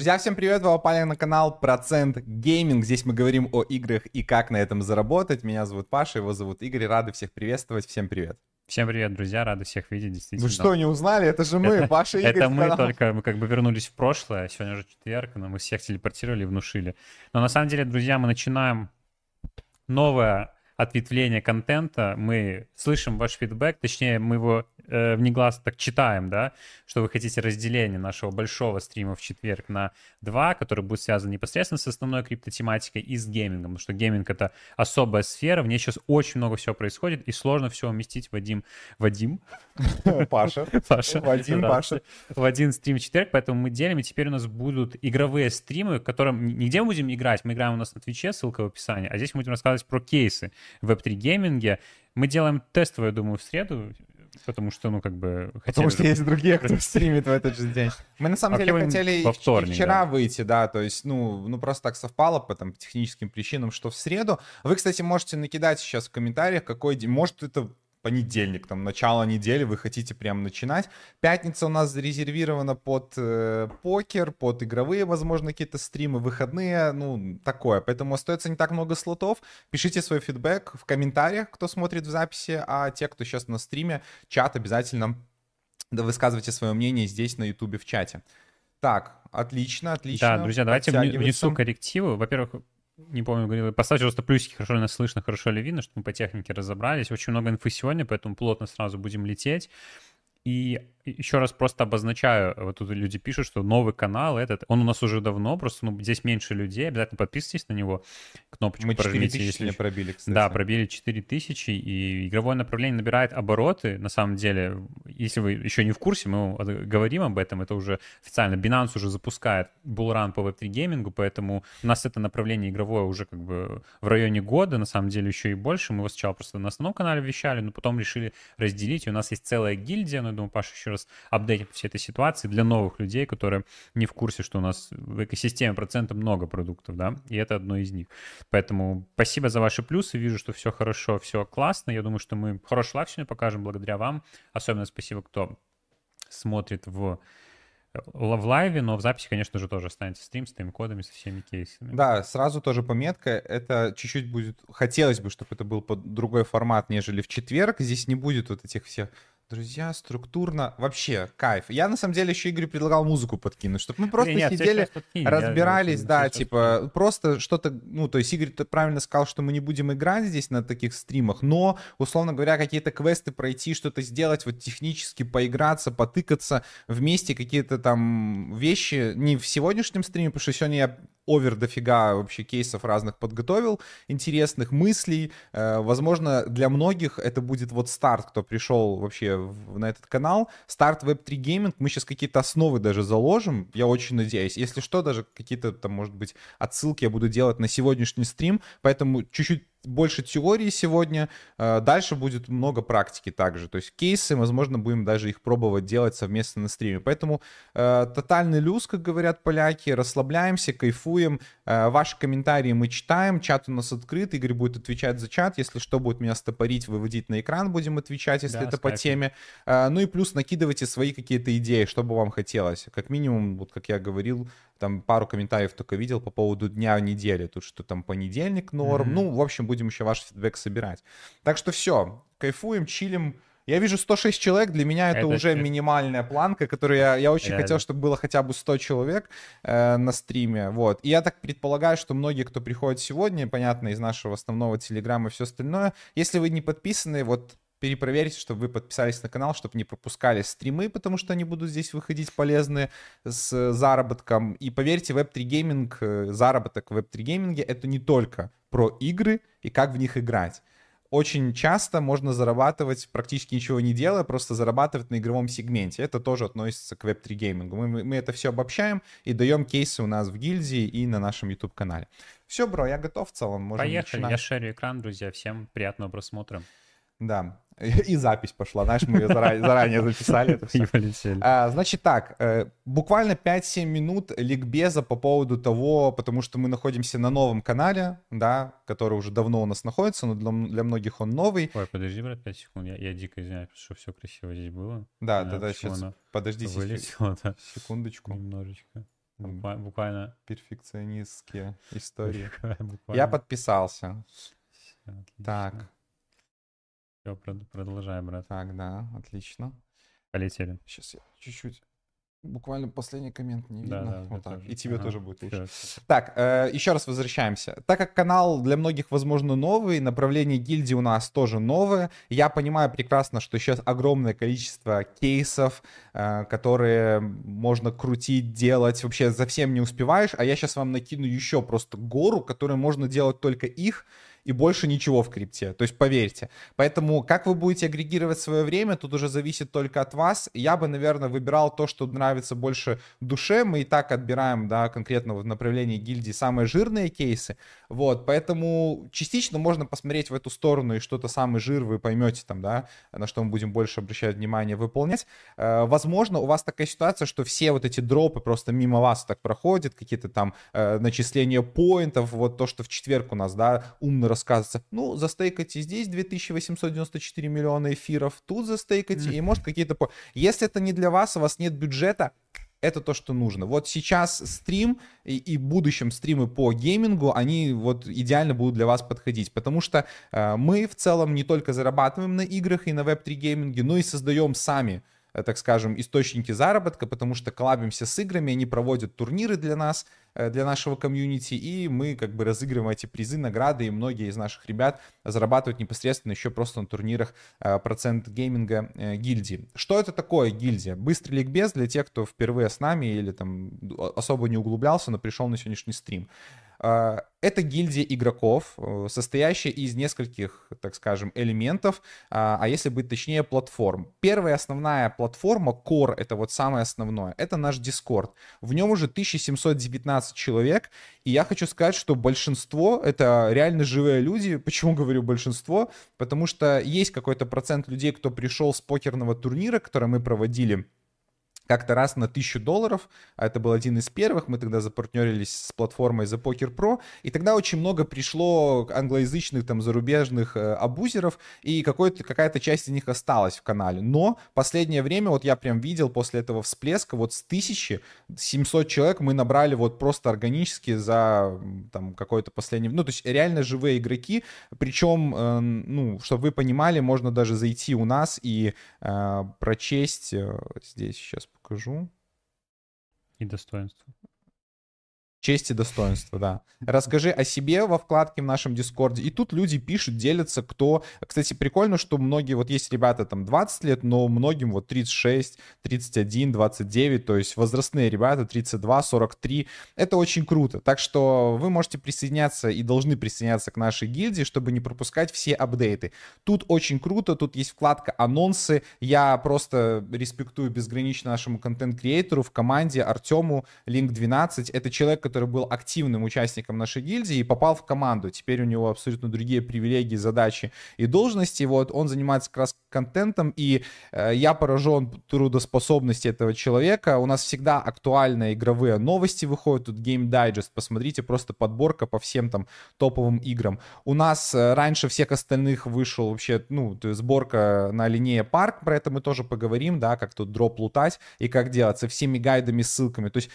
Друзья, всем привет! Вы попали на канал Процент Гейминг. Здесь мы говорим о играх и как на этом заработать. Меня зовут Паша, его зовут Игорь. Рады всех приветствовать. Всем привет! Всем привет, друзья, рады всех видеть, действительно. Вы что, не узнали? Это же мы, Паша и Игорь. Это мы только, мы как бы вернулись в прошлое, сегодня уже четверг, но мы всех телепортировали и внушили. Но на самом деле, друзья, мы начинаем новое ответвление контента, мы слышим ваш фидбэк, точнее, мы его э, внегласно так читаем, да, что вы хотите разделение нашего большого стрима в четверг на два, который будет связан непосредственно с основной криптотематикой и с геймингом, потому что гейминг — это особая сфера, в ней сейчас очень много всего происходит, и сложно все уместить в один... Вадим? Паша. Паша. Вадим, Паша. В один стрим в четверг, поэтому мы делим, и теперь у нас будут игровые стримы, в котором нигде мы будем играть, мы играем у нас на Твиче, ссылка в описании, а здесь мы будем рассказывать про кейсы в Web3 гейминге. Мы делаем тестовое, думаю, в среду, потому что, ну, как бы... Потому что есть другие, кто стримит в этот же день. Мы, на самом деле, хотели вчера выйти, да, то есть, ну, ну, просто так совпало по там техническим причинам, что в среду. Вы, кстати, можете накидать сейчас в комментариях, какой день, может, это понедельник, там, начало недели, вы хотите прям начинать. Пятница у нас зарезервирована под э, покер, под игровые, возможно, какие-то стримы, выходные, ну, такое. Поэтому остается не так много слотов. Пишите свой фидбэк в комментариях, кто смотрит в записи, а те, кто сейчас на стриме, чат обязательно да, высказывайте свое мнение здесь на ютубе в чате. Так, отлично, отлично. Да, друзья, давайте внесу коррективы. Во-первых, не помню, говорил, поставьте просто плюсики, хорошо ли нас слышно, хорошо ли видно, чтобы мы по технике разобрались. Очень много инфы сегодня, поэтому плотно сразу будем лететь. И еще раз просто обозначаю, вот тут люди пишут, что новый канал этот, он у нас уже давно, просто ну, здесь меньше людей, обязательно подписывайтесь на него, кнопочку Мы 4 тысячи если... пробили, кстати. Да, пробили 4 тысячи, и игровое направление набирает обороты, на самом деле, если вы еще не в курсе, мы говорим об этом, это уже официально, Binance уже запускает булран по Web3 геймингу, поэтому у нас это направление игровое уже как бы в районе года, на самом деле еще и больше, мы его сначала просто на основном канале вещали, но потом решили разделить, и у нас есть целая гильдия, ну, я думаю, Паша еще раз апдейтим всей этой ситуации для новых людей, которые не в курсе, что у нас в экосистеме процентов много продуктов, да, и это одно из них. Поэтому спасибо за ваши плюсы, вижу, что все хорошо, все классно, я думаю, что мы хороший сегодня покажем благодаря вам. Особенно спасибо, кто смотрит в в лайве, но в записи, конечно же, тоже останется стрим с тайм-кодами, со всеми кейсами. Да, сразу тоже пометка. Это чуть-чуть будет... Хотелось бы, чтобы это был под другой формат, нежели в четверг. Здесь не будет вот этих всех Друзья, структурно, вообще кайф. Я на самом деле еще Игорь предлагал музыку подкинуть, чтобы мы просто Нет, сидели, разбирались, я, да, типа просто что-то, ну то есть Игорь правильно сказал, что мы не будем играть здесь на таких стримах, но условно говоря какие-то квесты пройти, что-то сделать, вот технически поиграться, потыкаться вместе какие-то там вещи. Не в сегодняшнем стриме, потому что сегодня я овер дофига вообще кейсов разных подготовил, интересных мыслей. Э, возможно, для многих это будет вот старт, кто пришел вообще на этот канал. Старт Web3 Gaming. Мы сейчас какие-то основы даже заложим, я очень надеюсь. Если что, даже какие-то там, может быть, отсылки я буду делать на сегодняшний стрим, поэтому чуть-чуть больше теории сегодня. Э, дальше будет много практики также. То есть кейсы, возможно, будем даже их пробовать делать совместно на стриме. Поэтому э, тотальный люз, как говорят поляки, расслабляемся, кайфуем. Э, ваши комментарии мы читаем, чат у нас открыт, Игорь будет отвечать за чат. Если что, будет меня стопорить, выводить на экран, будем отвечать, если да, это по теме. Э, ну и плюс накидывайте свои какие-то идеи, что бы вам хотелось. Как минимум, вот как я говорил, там пару комментариев только видел по поводу дня недели. Тут что там понедельник норм. Mm-hmm. Ну, в общем, будем еще ваш фидбэк собирать. Так что все, кайфуем, чилим. Я вижу 106 человек, для меня это, это уже минимальная планка, которую я, я очень Реально. хотел, чтобы было хотя бы 100 человек э, на стриме, вот. И я так предполагаю, что многие, кто приходит сегодня, понятно, из нашего основного телеграма и все остальное, если вы не подписаны, вот перепроверьте, чтобы вы подписались на канал, чтобы не пропускали стримы, потому что они будут здесь выходить полезные с заработком. И поверьте, Web3 гейминг, э, заработок в Web3 гейминге это не только про игры и как в них играть. Очень часто можно зарабатывать, практически ничего не делая, просто зарабатывать на игровом сегменте. Это тоже относится к Web3 геймингу. Мы, мы это все обобщаем и даем кейсы у нас в гильдии и на нашем YouTube-канале. Все, бро, я готов в целом. Можем Поехали, начинать. я шерю экран, друзья. Всем приятного просмотра. Да. И запись пошла, знаешь, мы ее заранее, заранее записали. Это все. А, значит так, э, буквально 5-7 минут ликбеза по поводу того, потому что мы находимся на новом канале, да, который уже давно у нас находится, но для, для многих он новый. Ой, подожди, брат, 5 секунд, я, я дико извиняюсь, что все красиво здесь было. Да, да, да, сейчас, подожди вылетело, да. секундочку. Немножечко. Буквально. Перфекционистские истории. Я подписался. Так. Все, продолжаем, брат. Так, да, отлично. Полетели. Сейчас я чуть-чуть Буквально последний коммент не видно. Да, да, вот так. Тоже. И тебе ага. тоже будет лучше. Все. Так, э, еще раз возвращаемся. Так как канал для многих, возможно, новый, направление гильдии у нас тоже новое, я понимаю прекрасно, что сейчас огромное количество кейсов, э, которые можно крутить, делать, вообще за всем не успеваешь, а я сейчас вам накину еще просто гору, которую можно делать только их, и больше ничего в крипте. То есть поверьте. Поэтому как вы будете агрегировать свое время, тут уже зависит только от вас. Я бы, наверное, выбирал то, что нравится больше душе. Мы и так отбираем, да, конкретно в направлении гильдии самые жирные кейсы. Вот, поэтому частично можно посмотреть в эту сторону и что-то самый жир вы поймете там, да, на что мы будем больше обращать внимание, выполнять. Э, возможно, у вас такая ситуация, что все вот эти дропы просто мимо вас так проходят, какие-то там э, начисления поинтов, вот то, что в четверг у нас, да, умно рассказывается. Ну, застейкайте здесь 2894 миллиона эфиров, тут застейкайте, mm-hmm. и может какие-то... Если это не для вас, у вас нет бюджета, это то, что нужно. Вот сейчас стрим и, и будущем стримы по геймингу, они вот идеально будут для вас подходить, потому что э, мы в целом не только зарабатываем на играх и на Web3 гейминге, но и создаем сами так скажем, источники заработка, потому что коллабимся с играми, они проводят турниры для нас, э, для нашего комьюнити, и мы как бы разыгрываем эти призы, награды, и многие из наших ребят зарабатывают непосредственно еще просто на турнирах э, процент гейминга гильдии. Что это такое гильдия? Быстрый ликбез для тех, кто впервые с нами или там особо не углублялся, но пришел на сегодняшний стрим. А, это гильдия игроков, э, состоящая из нескольких, так скажем, элементов, а, а если быть точнее, платформ. Первая основная платформа, Core, это вот самое основное, это наш Discord. В нем уже 1719 человек, и я хочу сказать, что большинство — это реально живые люди. Почему говорю большинство? Потому что есть какой-то процент людей, кто пришел с покерного турнира, который мы проводили как-то раз на 1000 долларов, а это был один из первых, мы тогда запартнерились с платформой The Poker Pro, и тогда очень много пришло англоязычных, там, зарубежных э, абузеров, и какая-то часть из них осталась в канале. Но последнее время, вот я прям видел после этого всплеска, вот с 1700 человек мы набрали вот просто органически за там какой-то последний... Ну, то есть реально живые игроки, причем, э, ну, чтобы вы понимали, можно даже зайти у нас и э, прочесть, э, здесь сейчас покажу. И достоинство. Честь и достоинство, да. Расскажи о себе во вкладке в нашем Дискорде. И тут люди пишут, делятся, кто... Кстати, прикольно, что многие, вот есть ребята там 20 лет, но многим вот 36, 31, 29, то есть возрастные ребята 32, 43. Это очень круто. Так что вы можете присоединяться и должны присоединяться к нашей гильдии, чтобы не пропускать все апдейты. Тут очень круто, тут есть вкладка анонсы. Я просто респектую безгранично нашему контент-креатору в команде Артему Link 12. Это человек, который был активным участником нашей гильдии и попал в команду. Теперь у него абсолютно другие привилегии, задачи и должности. Вот он занимается как раз контентом, и э, я поражен трудоспособности этого человека. У нас всегда актуальные игровые новости выходят. Тут Game Digest, посмотрите, просто подборка по всем там топовым играм. У нас э, раньше всех остальных вышел вообще, ну, сборка на линее парк, про это мы тоже поговорим, да, как тут дроп лутать и как делать, со всеми гайдами, ссылками. То есть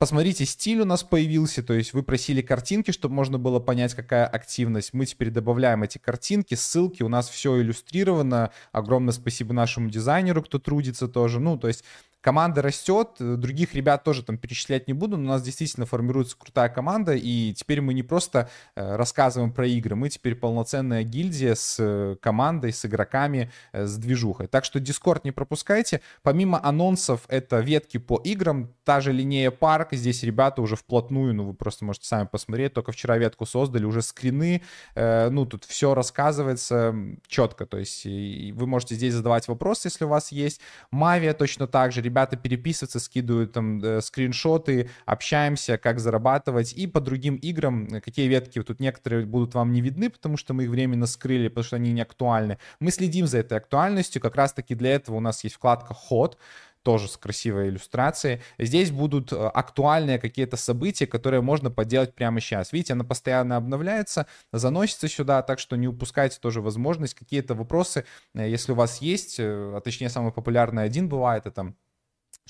Посмотрите, стиль у нас появился, то есть вы просили картинки, чтобы можно было понять, какая активность. Мы теперь добавляем эти картинки, ссылки, у нас все иллюстрировано. Огромное спасибо нашему дизайнеру, кто трудится тоже. Ну, то есть команда растет, других ребят тоже там перечислять не буду, но у нас действительно формируется крутая команда, и теперь мы не просто э, рассказываем про игры, мы теперь полноценная гильдия с э, командой, с игроками, э, с движухой. Так что Discord не пропускайте. Помимо анонсов, это ветки по играм, та же линия парк, здесь ребята уже вплотную, ну вы просто можете сами посмотреть, только вчера ветку создали, уже скрины, ну тут все рассказывается четко, то есть вы можете здесь задавать вопросы, если у вас есть. Мавия точно так же, ребята переписываются, скидывают там э, скриншоты, общаемся, как зарабатывать. И по другим играм, э, какие ветки, тут некоторые будут вам не видны, потому что мы их временно скрыли, потому что они не актуальны. Мы следим за этой актуальностью, как раз-таки для этого у нас есть вкладка «Ход», тоже с красивой иллюстрацией. Здесь будут э, актуальные какие-то события, которые можно поделать прямо сейчас. Видите, она постоянно обновляется, заносится сюда, так что не упускайте тоже возможность. Какие-то вопросы, если у вас есть, а точнее самый популярный один бывает, это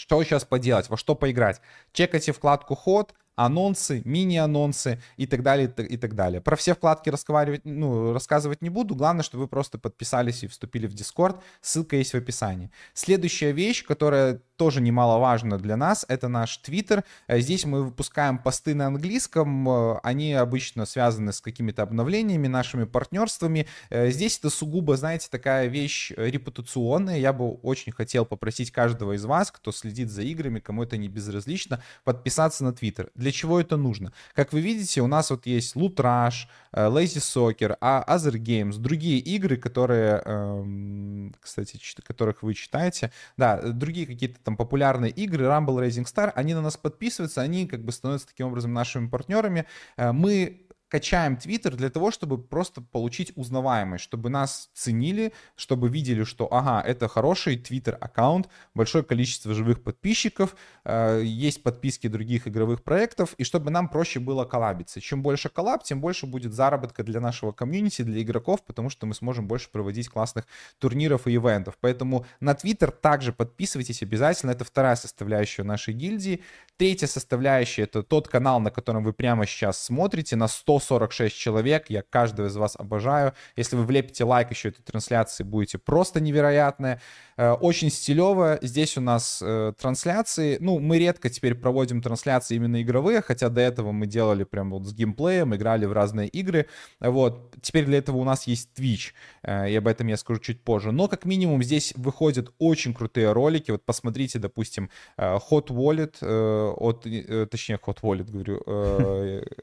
что сейчас поделать, во что поиграть. Чекайте вкладку «Ход», анонсы, мини-анонсы и так далее, и так далее. Про все вкладки разговаривать, ну, рассказывать не буду. Главное, чтобы вы просто подписались и вступили в Discord. Ссылка есть в описании. Следующая вещь, которая тоже немаловажно для нас, это наш Твиттер. Э, здесь мы выпускаем посты на английском, э, они обычно связаны с какими-то обновлениями, нашими партнерствами. Э, здесь это сугубо, знаете, такая вещь репутационная. Я бы очень хотел попросить каждого из вас, кто следит за играми, кому это не безразлично, подписаться на Твиттер. Для чего это нужно? Как вы видите, у нас вот есть Loot Rush, Lazy Soccer, а Other Games, другие игры, которые, эм, кстати, которых вы читаете, да, другие какие-то там популярные игры, Rumble Rising Star, они на нас подписываются, они как бы становятся таким образом нашими партнерами. Э, мы качаем Твиттер для того, чтобы просто получить узнаваемость, чтобы нас ценили, чтобы видели, что, ага, это хороший Твиттер аккаунт, большое количество живых подписчиков, э, есть подписки других игровых проектов, и чтобы нам проще было коллабиться. Чем больше коллаб, тем больше будет заработка для нашего комьюнити, для игроков, потому что мы сможем больше проводить классных турниров и ивентов. Поэтому на Твиттер также подписывайтесь обязательно, это вторая составляющая нашей гильдии. Третья составляющая — это тот канал, на котором вы прямо сейчас смотрите, на 146 человек. Я каждого из вас обожаю. Если вы влепите лайк еще этой трансляции, будете просто невероятные. Э, очень стилево. Здесь у нас э, трансляции. Ну, мы редко теперь проводим трансляции именно игровые, хотя до этого мы делали прям вот с геймплеем, играли в разные игры. Вот. Теперь для этого у нас есть Twitch. Э, и об этом я скажу чуть позже. Но как минимум здесь выходят очень крутые ролики. Вот посмотрите, допустим, Hot Wallet от, точнее, Hot Wallet, говорю,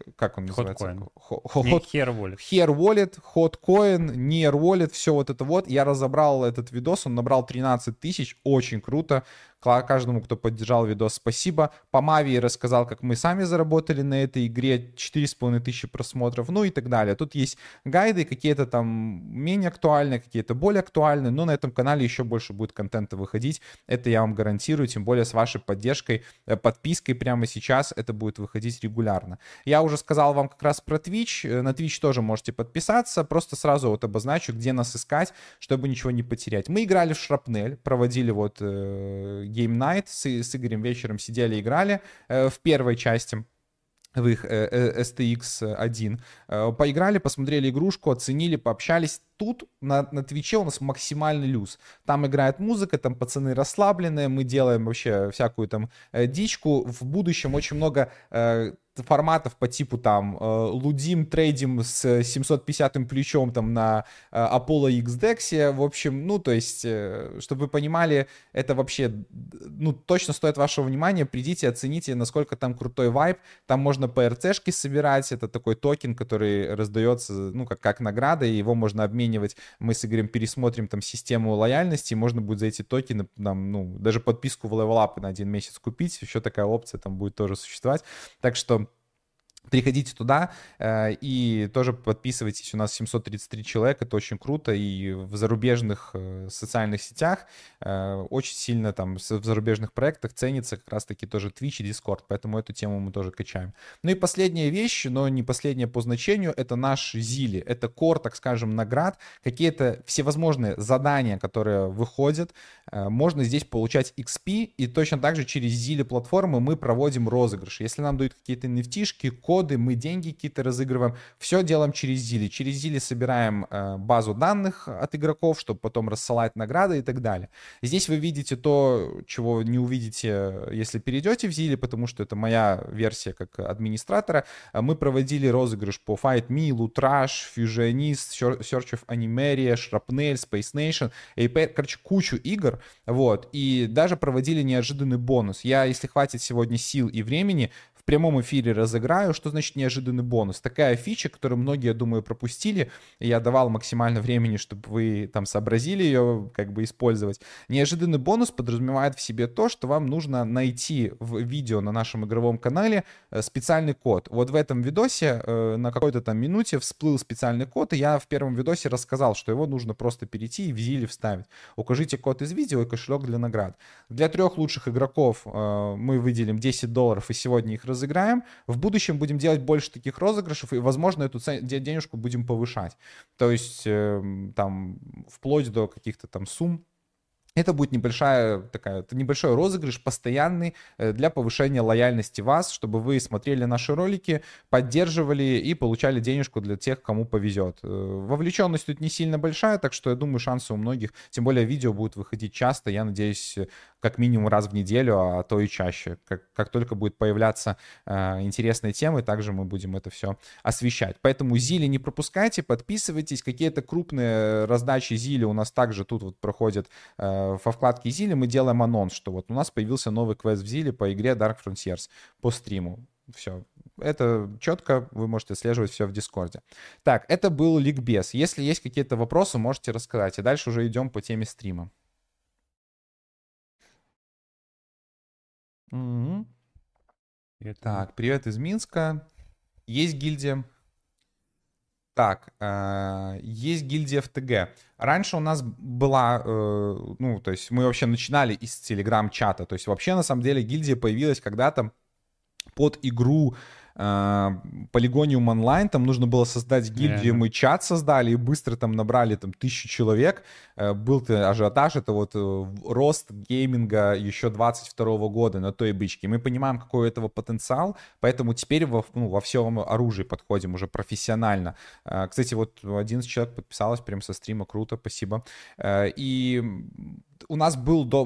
как он называется? Hot, Hot, Hair Wallet. Hair Wallet, Hot Coin, Near Wallet, все вот это вот. Я разобрал этот видос, он набрал 13 12 тысяч, очень круто. Каждому, кто поддержал видос, спасибо. По Мави рассказал, как мы сами заработали на этой игре 4,5 тысячи просмотров, ну и так далее. Тут есть гайды, какие-то там менее актуальные, какие-то более актуальные, но на этом канале еще больше будет контента выходить. Это я вам гарантирую, тем более с вашей поддержкой, э, подпиской прямо сейчас это будет выходить регулярно. Я уже сказал вам как раз про Twitch. Э, на Twitch тоже можете подписаться. Просто сразу вот обозначу, где нас искать, чтобы ничего не потерять. Мы играли в Шрапнель, проводили вот э, Game Night с, с Игорем вечером сидели, играли э, в первой части в их э, э, STX 1. Э, поиграли, посмотрели игрушку, оценили, пообщались. Тут на, на Твиче у нас максимальный люз. Там играет музыка, там пацаны расслабленные, мы делаем вообще всякую там дичку. В будущем очень много форматов по типу там э, лудим, трейдим с 750 плечом там на э, Apollo X в общем, ну, то есть, э, чтобы вы понимали, это вообще, ну, точно стоит вашего внимания, придите, оцените, насколько там крутой вайп, там можно PRC-шки собирать, это такой токен, который раздается, ну, как, как награда, и его можно обменивать, мы с Игорем пересмотрим там систему лояльности, можно будет за эти токены, там, ну, даже подписку в Up на один месяц купить, еще такая опция там будет тоже существовать, так что Приходите туда э, и тоже подписывайтесь. У нас 733 человека, это очень круто. И в зарубежных э, социальных сетях э, очень сильно там в зарубежных проектах ценится как раз-таки тоже Twitch и Discord. Поэтому эту тему мы тоже качаем. Ну и последняя вещь, но не последняя по значению, это наш Зили. Это кор, так скажем, наград. Какие-то всевозможные задания, которые выходят. Можно здесь получать XP. И точно так же через Зили платформы мы проводим розыгрыши. Если нам дают какие-то nft код коды, мы деньги какие-то разыгрываем. Все делаем через Зили. Через Зили собираем э, базу данных от игроков, чтобы потом рассылать награды и так далее. Здесь вы видите то, чего не увидите, если перейдете в Зили, потому что это моя версия как администратора. Мы проводили розыгрыш по Fight Me, Lutrash, Fusionist, Search of Animeria, Shrapnel, Space Nation, Apex, короче, кучу игр, вот, и даже проводили неожиданный бонус. Я, если хватит сегодня сил и времени, прямом эфире разыграю. Что значит неожиданный бонус? Такая фича, которую многие, я думаю, пропустили. Я давал максимально времени, чтобы вы там сообразили ее как бы использовать. Неожиданный бонус подразумевает в себе то, что вам нужно найти в видео на нашем игровом канале э, специальный код. Вот в этом видосе э, на какой-то там минуте всплыл специальный код, и я в первом видосе рассказал, что его нужно просто перейти и в Зиле вставить. Укажите код из видео и кошелек для наград. Для трех лучших игроков э, мы выделим 10 долларов, и сегодня их разыграем разыграем. В будущем будем делать больше таких розыгрышев, и, возможно, эту денежку будем повышать. То есть, э, там, вплоть до каких-то там сумм Это будет небольшая такая, небольшой розыгрыш, постоянный э, для повышения лояльности вас, чтобы вы смотрели наши ролики, поддерживали и получали денежку для тех, кому повезет. Э, вовлеченность тут не сильно большая, так что я думаю, шансы у многих, тем более видео будут выходить часто, я надеюсь, как минимум раз в неделю, а то и чаще. Как, как только будет появляться э, интересные темы, также мы будем это все освещать. Поэтому Зили не пропускайте, подписывайтесь. Какие-то крупные раздачи Зили у нас также тут вот проходят э, во вкладке Зили мы делаем анонс, что вот у нас появился новый квест в Зиле по игре Dark Frontiers по стриму. Все. Это четко, вы можете отслеживать все в Дискорде. Так, это был ликбез. Если есть какие-то вопросы, можете рассказать. И дальше уже идем по теме стрима. Угу. Так, привет из Минска. Есть гильдия так, э, есть гильдия в ТГ. Раньше у нас была, э, ну, то есть мы вообще начинали из телеграм-чата. То есть вообще, на самом деле, гильдия появилась когда-то под игру Полигониум онлайн, там нужно было создать гильдию, мы чат создали и быстро там набрали там тысячу человек. Э, был ажиотаж, это вот э, рост гейминга еще 22 года на той бычке. Мы понимаем, какой у этого потенциал, поэтому теперь во, ну, во всем оружии подходим уже профессионально. Э, кстати, вот 11 человек подписалось прям со стрима, круто, спасибо. И у нас был до,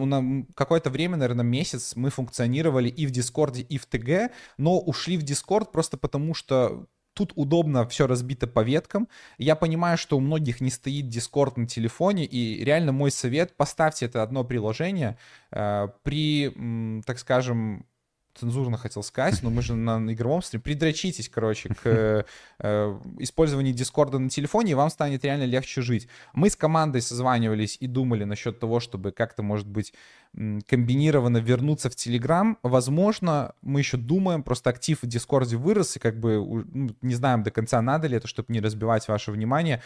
какое-то время, наверное, месяц мы функционировали и в Дискорде, и в ТГ, но ушли в Дискорд просто потому, что тут удобно все разбито по веткам. Я понимаю, что у многих не стоит Discord на телефоне, и реально мой совет, поставьте это одно приложение э, при, так скажем, цензурно хотел сказать, но мы же на игровом стриме. Придрочитесь, короче, к э, использованию Дискорда на телефоне, и вам станет реально легче жить. Мы с командой созванивались и думали насчет того, чтобы как-то, может быть, комбинированно вернуться в Телеграм. Возможно, мы еще думаем, просто актив в Дискорде вырос, и как бы ну, не знаем до конца, надо ли это, чтобы не разбивать ваше внимание.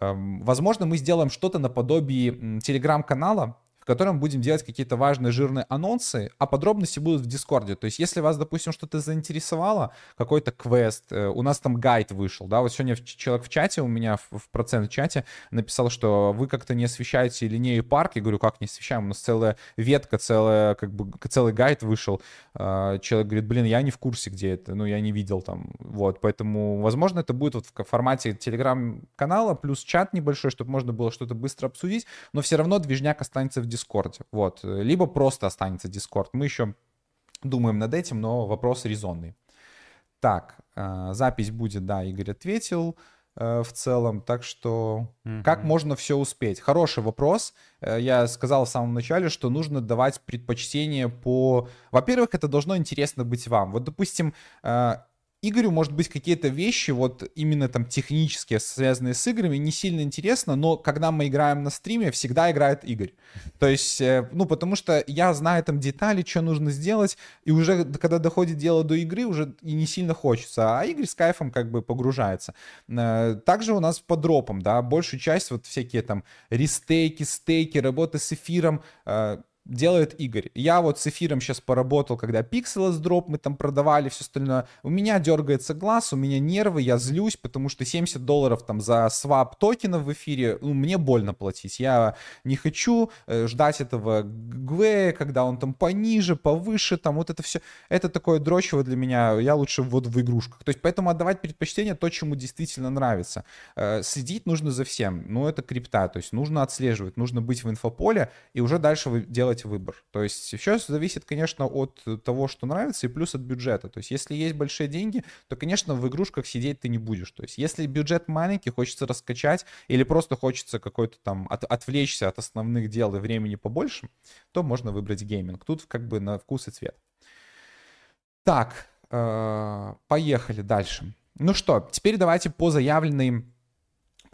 Эм, возможно, мы сделаем что-то наподобие Телеграм-канала, в котором будем делать какие-то важные жирные анонсы, а подробности будут в Дискорде. То есть, если вас, допустим, что-то заинтересовало, какой-то квест, э, у нас там гайд вышел, да, вот сегодня человек в чате у меня, в, процент чате написал, что вы как-то не освещаете Linea Park. Я говорю, как не освещаем? У нас целая ветка, целая, как бы, целый гайд вышел. А, человек говорит, блин, я не в курсе, где это, ну, я не видел там, вот, поэтому, возможно, это будет вот в формате телеграм-канала, плюс чат небольшой, чтобы можно было что-то быстро обсудить, но все равно движняк останется в Дискорде. Вот. Либо просто останется Дискорд. Мы еще думаем над этим, но вопрос резонный. Так, э, запись будет, да, Игорь ответил э, в целом. Так что mm-hmm. как можно все успеть? Хороший вопрос. Э, я сказал в самом начале, что нужно давать предпочтение по... Во-первых, это должно интересно быть вам. Вот, допустим, Игорю, может быть, какие-то вещи, вот именно там технические, связанные с играми, не сильно интересно, но когда мы играем на стриме, всегда играет Игорь. То есть, э, ну, потому что я знаю там детали, что нужно сделать, и уже, когда доходит дело до игры, уже и не сильно хочется, а Игорь с кайфом как бы погружается. Э, также у нас по дропам, да, большую часть, вот всякие там рестейки, стейки, работы с эфиром, э, делает Игорь. Я вот с эфиром сейчас поработал, когда Pixel дроп мы там продавали, все остальное. У меня дергается глаз, у меня нервы, я злюсь, потому что 70 долларов там за свап токенов в эфире, ну, мне больно платить. Я не хочу э, ждать этого ГВ, когда он там пониже, повыше, там вот это все. Это такое дрочево для меня, я лучше вот в игрушках. То есть поэтому отдавать предпочтение то, чему действительно нравится. Э, следить нужно за всем. Ну, это крипта, то есть нужно отслеживать, нужно быть в инфополе, и уже дальше вы делать делать выбор. То есть сейчас зависит, конечно, от того, что нравится, и плюс от бюджета. То есть если есть большие деньги, то, конечно, в игрушках сидеть ты не будешь. То есть если бюджет маленький, хочется раскачать, или просто хочется какой-то там от, отвлечься от основных дел и времени побольше, то можно выбрать гейминг. Тут как бы на вкус и цвет. Так, э, поехали дальше. Ну что, теперь давайте по заявленной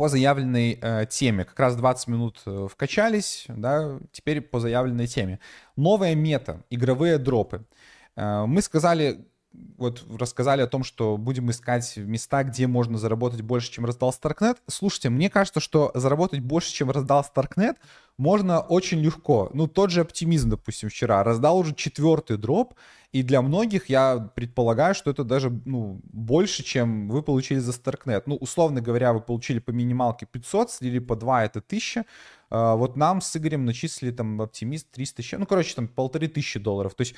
по заявленной э, теме. Как раз 20 минут э, вкачались, да, теперь по заявленной теме. Новая мета, игровые дропы. Э, мы сказали, вот рассказали о том, что будем искать места, где можно заработать больше, чем раздал Старкнет. Слушайте, мне кажется, что заработать больше, чем раздал Старкнет, можно очень легко. Ну, тот же оптимизм, допустим, вчера раздал уже четвертый дроп, и для многих я предполагаю, что это даже ну, больше, чем вы получили за Starknet. Ну, условно говоря, вы получили по минималке 500, слили по 2 это 1000. А, вот нам с Игорем начислили там оптимист 300 еще, ну, короче, там полторы тысячи долларов. То есть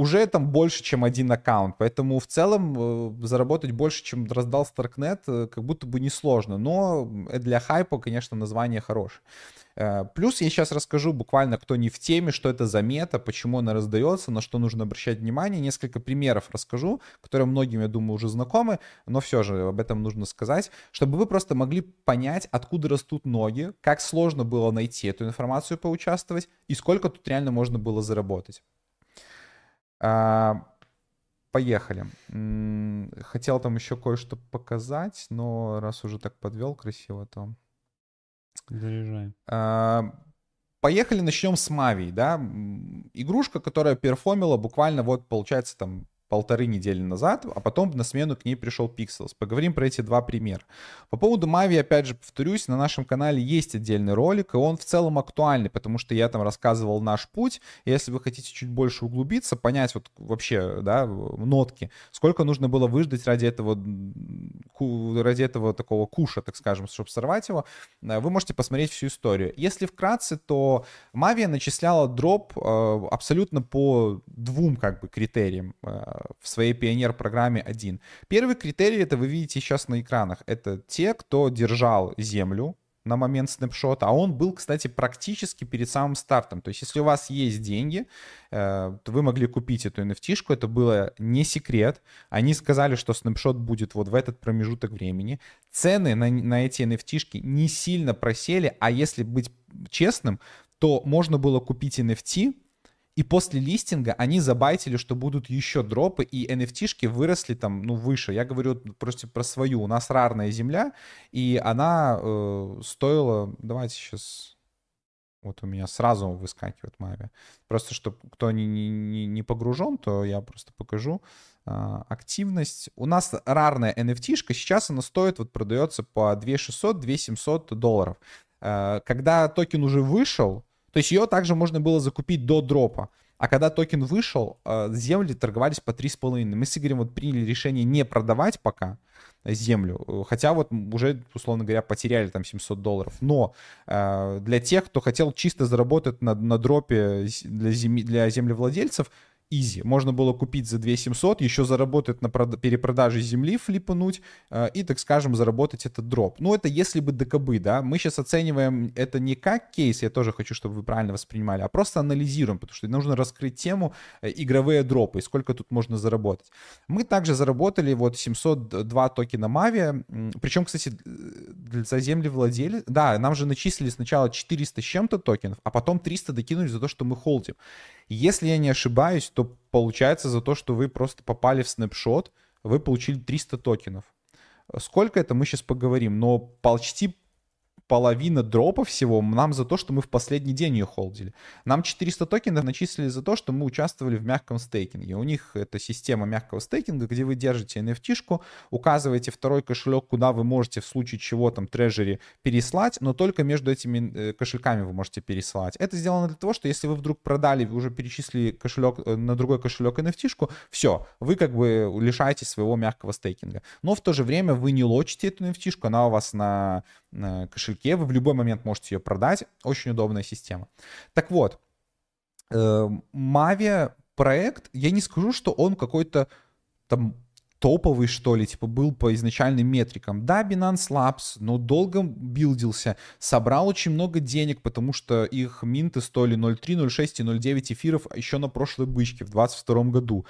уже там больше, чем один аккаунт. Поэтому в целом э, заработать больше, чем раздал Starknet, э, как будто бы несложно. Но для хайпа, конечно, название хорошее. Э, плюс я сейчас расскажу буквально, кто не в теме, что это за мета, почему она раздается, на что нужно обращать внимание. Несколько примеров расскажу, которые многим, я думаю, уже знакомы, но все же об этом нужно сказать, чтобы вы просто могли понять, откуда растут ноги, как сложно было найти эту информацию, поучаствовать и сколько тут реально можно было заработать. А, поехали. Хотел там еще кое-что показать, но раз уже так подвел красиво, то... Заряжаем. А, поехали, начнем с Мави, да. Игрушка, которая перформила буквально вот, получается, там полторы недели назад, а потом на смену к ней пришел Pixels. Поговорим про эти два примера. По поводу Mavi, опять же, повторюсь, на нашем канале есть отдельный ролик, и он в целом актуальный, потому что я там рассказывал наш путь. И если вы хотите чуть больше углубиться, понять вот вообще, да, нотки, сколько нужно было выждать ради этого, ради этого такого куша, так скажем, чтобы сорвать его, э, вы можете посмотреть всю историю. Если вкратце, то Mavi начисляла дроп э, абсолютно по двум как бы критериям э, в своей пионер-программе один. Первый критерий, это вы видите сейчас на экранах, это те, кто держал землю, на момент снапшота, а он был, кстати, практически перед самым стартом. То есть, если у вас есть деньги, э, то вы могли купить эту nft это было не секрет. Они сказали, что снапшот будет вот в этот промежуток времени. Цены на, на эти nft не сильно просели, а если быть честным, то можно было купить NFT и после листинга они забайтили, что будут еще дропы, и NFT-шки выросли там, ну, выше. Я говорю просто про свою. У нас рарная земля, и она э, стоила... Давайте сейчас... Вот у меня сразу выскакивает Мави. Просто, чтобы кто не, не, не погружен, то я просто покажу. А, активность. У нас рарная NFT-шка, сейчас она стоит, вот продается по 2600-2700 долларов. А, когда токен уже вышел, то есть ее также можно было закупить до дропа. А когда токен вышел, э, земли торговались по 3,5. Мы с Игорем вот приняли решение не продавать пока землю. Хотя вот уже, условно говоря, потеряли там 700 долларов. Но э, для тех, кто хотел чисто заработать на, на дропе для, зем... для землевладельцев, изи. Можно было купить за 2700, еще заработать на прод... перепродаже земли, флипануть э, и, так скажем, заработать этот дроп. Ну, это если бы докобы, да. Мы сейчас оцениваем это не как кейс, я тоже хочу, чтобы вы правильно воспринимали, а просто анализируем, потому что нужно раскрыть тему э, игровые дропы и сколько тут можно заработать. Мы также заработали вот 702 токена Мави, причем, кстати, за земли владели, да, нам же начислили сначала 400 с чем-то токенов, а потом 300 докинули за то, что мы холдим. Если я не ошибаюсь, то получается за то, что вы просто попали в снапшот, вы получили 300 токенов. Сколько это, мы сейчас поговорим, но почти половина дропа всего нам за то, что мы в последний день ее холдили. Нам 400 токенов начислили за то, что мы участвовали в мягком стейкинге. У них это система мягкого стейкинга, где вы держите NFT-шку, указываете второй кошелек, куда вы можете в случае чего там трежери переслать, но только между этими э, кошельками вы можете пересылать. Это сделано для того, что если вы вдруг продали, вы уже перечислили кошелек э, на другой кошелек NFT-шку, все, вы как бы лишаетесь своего мягкого стейкинга. Но в то же время вы не лочите эту NFT-шку, она у вас на, на кошельке кошельке, вы в любой момент можете ее продать. Очень удобная система. Так вот, Mavi эм, проект, я не скажу, что он какой-то там топовый, что ли, типа был по изначальным метрикам. Да, Binance Labs, но долго билдился, собрал очень много денег, потому что их минты стоили 0.3, 0.6 и 0.9 эфиров еще на прошлой бычке в 2022 году.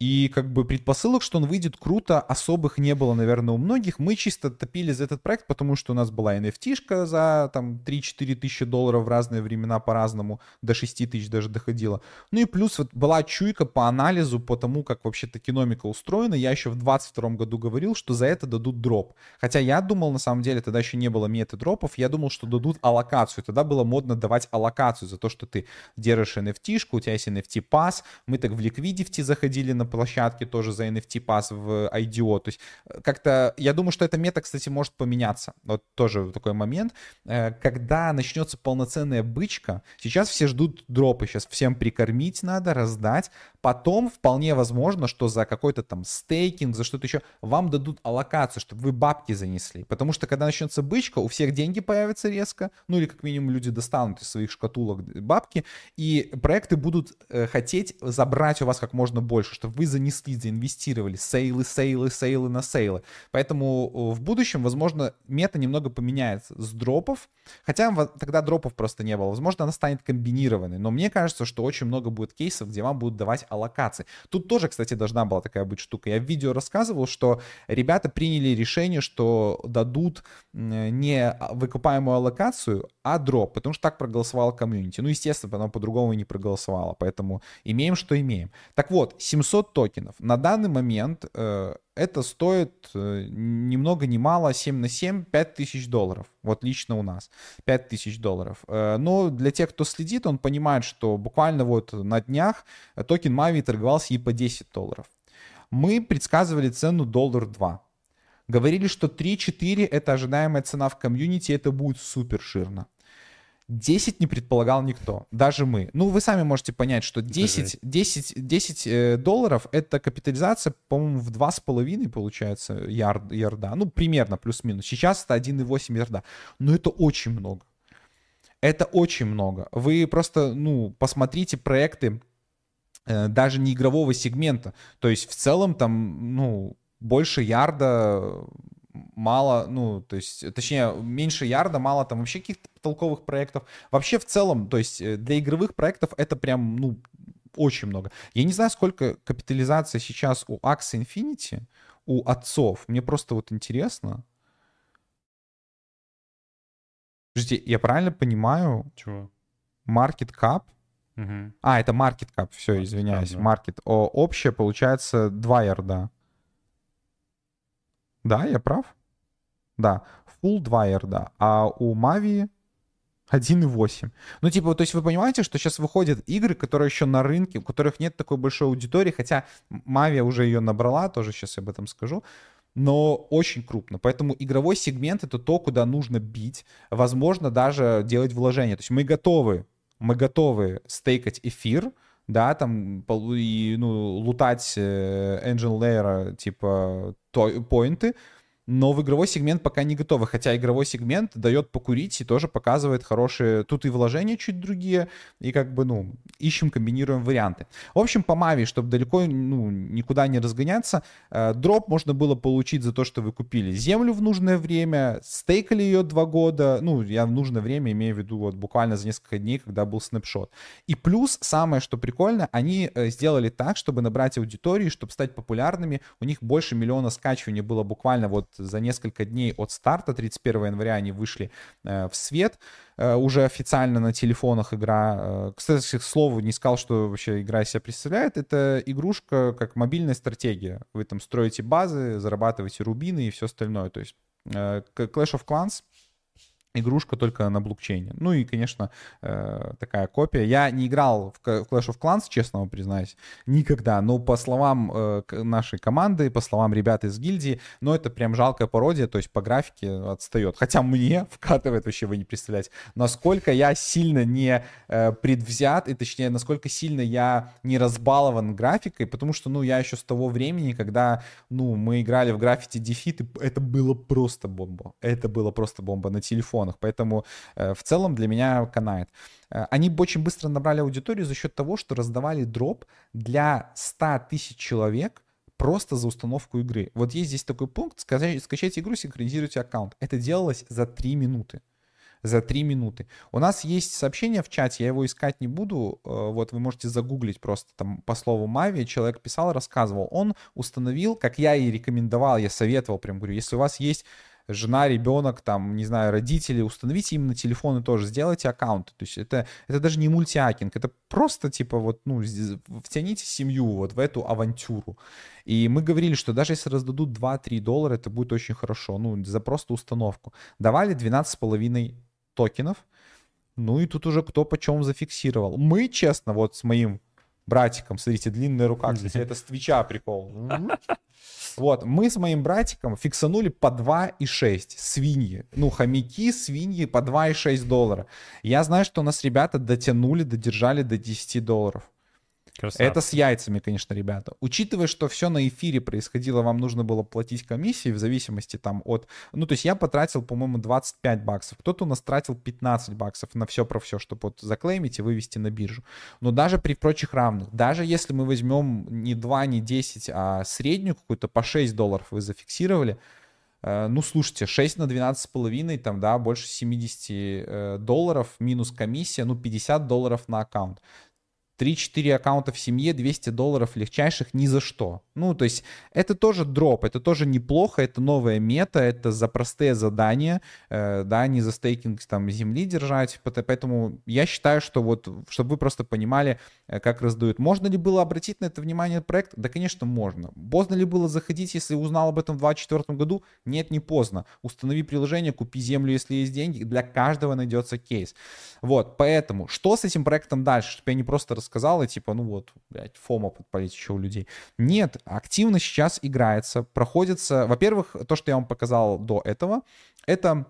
И как бы предпосылок, что он выйдет круто, особых не было, наверное, у многих. Мы чисто топили за этот проект, потому что у нас была NFT-шка за там 3-4 тысячи долларов в разные времена по-разному, до 6 тысяч даже доходила. Ну и плюс вот была чуйка по анализу, по тому, как вообще токеномика устроена. Я еще в 22 году говорил, что за это дадут дроп. Хотя я думал, на самом деле, тогда еще не было мета-дропов, я думал, что дадут аллокацию. Тогда было модно давать аллокацию за то, что ты держишь NFT-шку, у тебя есть NFT-пас. Мы так в Liquidity заходили на площадке тоже за NFT пас в IDO. То есть э, как-то, я думаю, что эта мета, кстати, может поменяться. Вот тоже такой момент. Э, когда начнется полноценная бычка, сейчас все ждут дропы, сейчас всем прикормить надо, раздать. Потом вполне возможно, что за какой-то там стейкинг, за что-то еще, вам дадут аллокацию, чтобы вы бабки занесли. Потому что когда начнется бычка, у всех деньги появятся резко, ну или как минимум люди достанут из своих шкатулок бабки, и проекты будут э, хотеть забрать у вас как можно больше, чтобы вы занесли, заинвестировали, сейлы, сейлы, сейлы на сейлы. Поэтому в будущем, возможно, мета немного поменяется с дропов, хотя тогда дропов просто не было. Возможно, она станет комбинированной, но мне кажется, что очень много будет кейсов, где вам будут давать аллокации. Тут тоже, кстати, должна была такая быть штука. Я в видео рассказывал, что ребята приняли решение, что дадут не выкупаемую аллокацию, а дроп, потому что так проголосовала комьюнити. Ну, естественно, она по-другому не проголосовала, поэтому имеем, что имеем. Так вот, 700 токенов. На данный момент э, это стоит э, ни много ни мало 7 на 7 5000 долларов. Вот лично у нас 5000 долларов. Э, но для тех, кто следит, он понимает, что буквально вот на днях токен Mavi торговался и по 10 долларов. Мы предсказывали цену доллар 2. Говорили, что 3-4 это ожидаемая цена в комьюнити, это будет супер жирно. 10 не предполагал никто, даже мы. Ну, вы сами можете понять, что 10, 10, 10 долларов — это капитализация, по-моему, в 2,5 получается ярд, ярда. Ну, примерно, плюс-минус. Сейчас это 1,8 ярда. Но это очень много. Это очень много. Вы просто, ну, посмотрите проекты э, даже не игрового сегмента. То есть в целом там, ну, больше ярда мало, ну, то есть, точнее, меньше ярда, мало там вообще каких-то толковых проектов. Вообще в целом, то есть э, для игровых проектов это прям, ну, очень много. Я не знаю, сколько капитализация сейчас у Axie Infinity, у отцов. Мне просто вот интересно. Подождите, я правильно понимаю? Чего? Market Cap? Угу. А, это Market Cap, все, извиняюсь. Да, да. Market. О, общее получается 2 ярда. Да, я прав? Да, Full 2R, да. А у Mavi 1.8. Ну, типа, то есть вы понимаете, что сейчас выходят игры, которые еще на рынке, у которых нет такой большой аудитории, хотя Mavi уже ее набрала, тоже сейчас об этом скажу, но очень крупно. Поэтому игровой сегмент — это то, куда нужно бить, возможно, даже делать вложения. То есть мы готовы, мы готовы стейкать эфир, да, там, и, ну, лутать э, engine layer, типа, поинты, но в игровой сегмент пока не готовы, хотя игровой сегмент дает покурить и тоже показывает хорошие, тут и вложения чуть другие, и как бы, ну, ищем, комбинируем варианты. В общем, по Мави, чтобы далеко, ну, никуда не разгоняться, э, дроп можно было получить за то, что вы купили землю в нужное время, стейкали ее два года, ну, я в нужное время имею в виду вот буквально за несколько дней, когда был снапшот. И плюс, самое, что прикольно, они э, сделали так, чтобы набрать аудиторию, чтобы стать популярными, у них больше миллиона скачиваний было буквально вот за несколько дней от старта, 31 января они вышли э, в свет, э, уже официально на телефонах игра. Э, кстати, к слову, не сказал, что вообще игра себя представляет. Это игрушка как мобильная стратегия. Вы там строите базы, зарабатываете рубины и все остальное. То есть Clash of Clans — игрушка только на блокчейне. Ну и, конечно, э, такая копия. Я не играл в Clash of Clans, честно вам признаюсь, никогда. Но по словам э, нашей команды, по словам ребят из гильдии, ну это прям жалкая пародия, то есть по графике отстает. Хотя мне вкатывает вообще, вы не представляете, насколько я сильно не э, предвзят, и точнее, насколько сильно я не разбалован графикой, потому что, ну, я еще с того времени, когда, ну, мы играли в граффити дефит, это было просто бомба. Это было просто бомба на телефон миллионах. Поэтому э, в целом для меня канает. Э, они очень быстро набрали аудиторию за счет того, что раздавали дроп для 100 тысяч человек, просто за установку игры. Вот есть здесь такой пункт, скачайте игру, синхронизируйте аккаунт. Это делалось за 3 минуты. За 3 минуты. У нас есть сообщение в чате, я его искать не буду. Э, вот вы можете загуглить просто там по слову Мави. Человек писал, рассказывал. Он установил, как я и рекомендовал, я советовал, прям говорю, если у вас есть жена, ребенок, там, не знаю, родители, установите им на телефоны тоже, сделайте аккаунты. То есть это, это даже не мультиакинг, это просто типа вот, ну, втяните семью вот в эту авантюру. И мы говорили, что даже если раздадут 2-3 доллара, это будет очень хорошо, ну, за просто установку. Давали 12,5 токенов, ну и тут уже кто почем зафиксировал. Мы, честно, вот с моим братиком. Смотрите, длинная рука, кстати, это с Твича прикол. Вот, мы с моим братиком фиксанули по 2,6 свиньи. Ну, хомяки, свиньи по 2,6 доллара. Я знаю, что у нас ребята дотянули, додержали до 10 долларов. Красавцы. Это с яйцами, конечно, ребята. Учитывая, что все на эфире происходило, вам нужно было платить комиссии в зависимости там от... Ну, то есть я потратил, по-моему, 25 баксов. Кто-то у нас тратил 15 баксов на все про все, чтобы вот заклеймить и вывести на биржу. Но даже при прочих равных, даже если мы возьмем не 2, не 10, а среднюю какую-то по 6 долларов вы зафиксировали, э, ну, слушайте, 6 на 12,5, там, да, больше 70 э, долларов, минус комиссия, ну, 50 долларов на аккаунт. 3-4 аккаунта в семье, 200 долларов легчайших ни за что. Ну, то есть это тоже дроп, это тоже неплохо, это новая мета, это за простые задания, э, да, не за стейкинг там земли держать. Поэтому я считаю, что вот, чтобы вы просто понимали, э, как раздают. Можно ли было обратить на это внимание проект? Да, конечно, можно. Поздно ли было заходить, если узнал об этом в 2024 году? Нет, не поздно. Установи приложение, купи землю, если есть деньги. Для каждого найдется кейс. Вот, поэтому, что с этим проектом дальше? Чтобы я не просто рассказал, и типа, ну вот, блядь, фома подпалить еще у людей. Нет, активно сейчас играется, проходится... Во-первых, то, что я вам показал до этого, это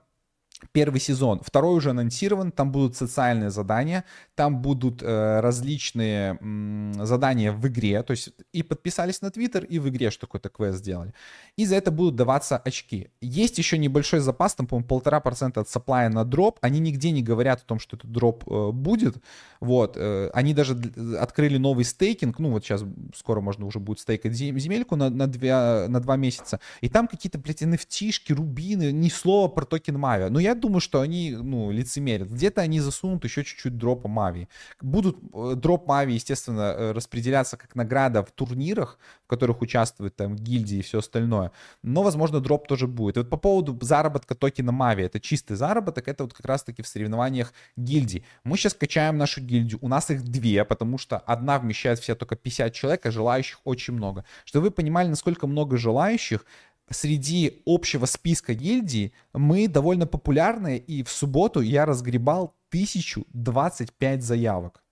первый сезон. Второй уже анонсирован, там будут социальные задания, там будут э, различные м, задания в игре, то есть и подписались на Твиттер, и в игре что какой-то квест сделали. И за это будут даваться очки. Есть еще небольшой запас, там, по-моему, полтора процента от сапплая на дроп. Они нигде не говорят о том, что этот дроп э, будет. Вот. Э, они даже открыли новый стейкинг, ну вот сейчас скоро можно уже будет стейкать земельку на, на, две, на два месяца. И там какие-то, блядь, NFT, рубины, ни слова про токен Mavia. Но я думаю, что они, ну, лицемерят. Где-то они засунут еще чуть-чуть дропа Mavia. Будут э, дроп Mavia, естественно, э, распределяться как награда в турнирах, в которых участвуют там гильдии и все остальное. Но, возможно, дроп тоже будет. И вот по поводу заработка токена Mavia, это чистый заработок, это вот как раз-таки в соревнованиях гильдий. Мы сейчас качаем нашу гильдию. У нас их две, потому что одна вмещает все только 50 человек, а желающих очень много. Чтобы вы понимали, насколько много желающих, среди общего списка гильдий мы довольно популярны, и в субботу я разгребал 1025 заявок.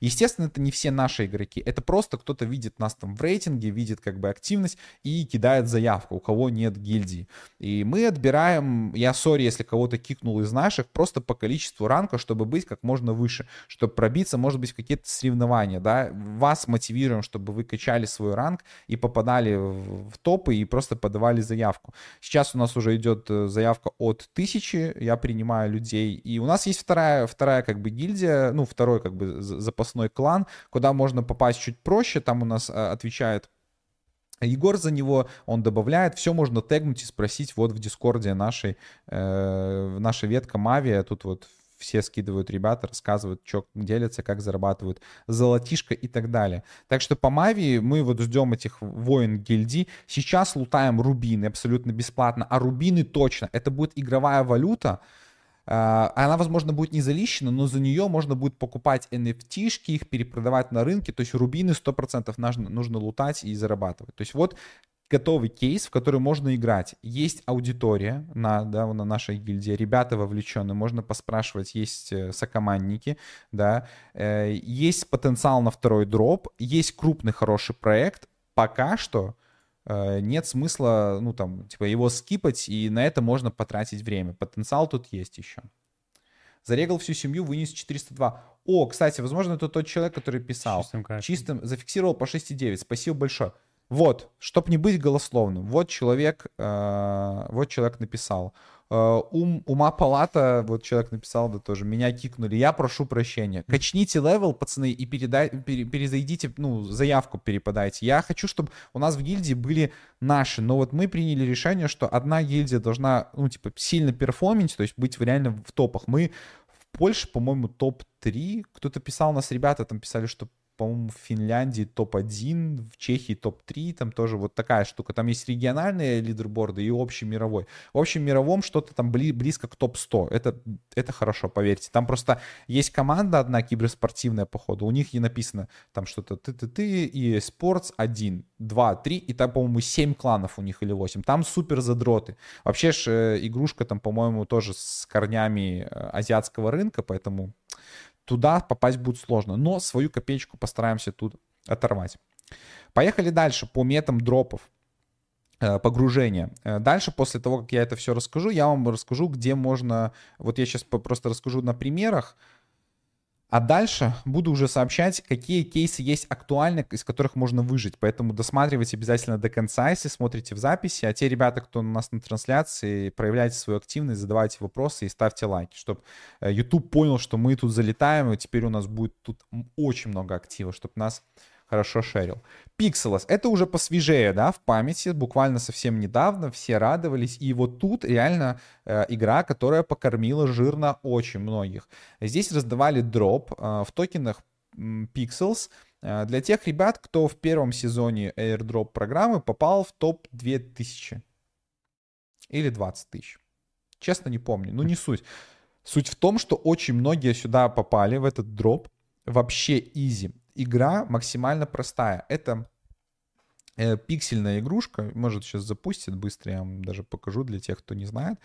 Естественно, это не все наши игроки. Это просто кто-то видит нас там в рейтинге, видит как бы активность и кидает заявку, у кого нет гильдии. И мы отбираем, я сори, если кого-то кикнул из наших, просто по количеству ранка, чтобы быть как можно выше, чтобы пробиться, может быть, в какие-то соревнования, да. Вас мотивируем, чтобы вы качали свой ранг и попадали в топы и просто подавали заявку. Сейчас у нас уже идет э, заявка от тысячи, я принимаю людей, и у нас есть вторая, вторая как бы гильдия, ну, второй как бы запасной клан, куда можно попасть чуть проще. Там у нас а, отвечает Егор за него, он добавляет, все можно тегнуть и спросить вот в Дискорде нашей, э, наша ветка Мави, тут вот все скидывают ребята, рассказывают, что делятся, как зарабатывают золотишко и так далее. Так что по Мави мы вот ждем этих воин гильдий. Сейчас лутаем рубины абсолютно бесплатно, а рубины точно. Это будет игровая валюта, она, возможно, будет не залищена, но за нее можно будет покупать NFT-шки, их перепродавать на рынке. То есть рубины 100% нужно, нужно лутать и зарабатывать. То есть вот готовый кейс, в который можно играть. Есть аудитория на, да, на нашей гильдии, ребята вовлечены, можно поспрашивать, есть э, сокомандники, да, э, есть потенциал на второй дроп, есть крупный хороший проект. Пока что нет смысла, ну, там, типа, его скипать, и на это можно потратить время. Потенциал тут есть еще. Зарегал всю семью, вынес 402. О, кстати, возможно, это тот человек, который писал. Чистым, Чистым зафиксировал по 6,9. Спасибо большое. Вот, чтобы не быть голословным, вот человек, э, вот человек написал. Э, ум, ума палата, вот человек написал, да тоже, меня кикнули, я прошу прощения. Качните левел, пацаны, и передай, пере, перезайдите, ну, заявку переподайте. Я хочу, чтобы у нас в гильдии были наши, но вот мы приняли решение, что одна гильдия должна, ну, типа, сильно перформить, то есть быть реально в топах. Мы в Польше, по-моему, топ-3, кто-то писал, у нас ребята там писали, что по-моему, в Финляндии топ-1, в Чехии топ-3, там тоже вот такая штука. Там есть региональные лидерборды и общий мировой. В общем мировом что-то там бли- близко к топ-100. Это, это хорошо, поверьте. Там просто есть команда одна киберспортивная, походу. У них и написано там что-то ты-ты-ты и Sports 1, 2, 3, и там, по-моему, 7 кланов у них или 8. Там супер задроты. Вообще ж э, игрушка там, по-моему, тоже с корнями э, азиатского рынка, поэтому туда попасть будет сложно. Но свою копеечку постараемся тут оторвать. Поехали дальше по метам дропов э, погружения. Э, дальше, после того, как я это все расскажу, я вам расскажу, где можно... Вот я сейчас просто расскажу на примерах, а дальше буду уже сообщать, какие кейсы есть актуальны, из которых можно выжить. Поэтому досматривайте обязательно до конца, если смотрите в записи. А те ребята, кто у нас на трансляции, проявляйте свою активность, задавайте вопросы и ставьте лайки, чтобы э, YouTube понял, что мы тут залетаем, и теперь у нас будет тут очень много актива, чтобы нас хорошо шерил. Pixelos, это уже посвежее, да, в памяти, буквально совсем недавно, все радовались, и вот тут реально э, игра, которая покормила жирно очень многих. Здесь раздавали дроп э, в токенах Pixels, э, для тех ребят, кто в первом сезоне airdrop программы попал в топ 2000 или 20 тысяч. Честно не помню, ну не суть. Суть в том, что очень многие сюда попали в этот дроп вообще изи игра максимально простая. Это э, пиксельная игрушка, может сейчас запустит быстро, я вам даже покажу для тех, кто не знает.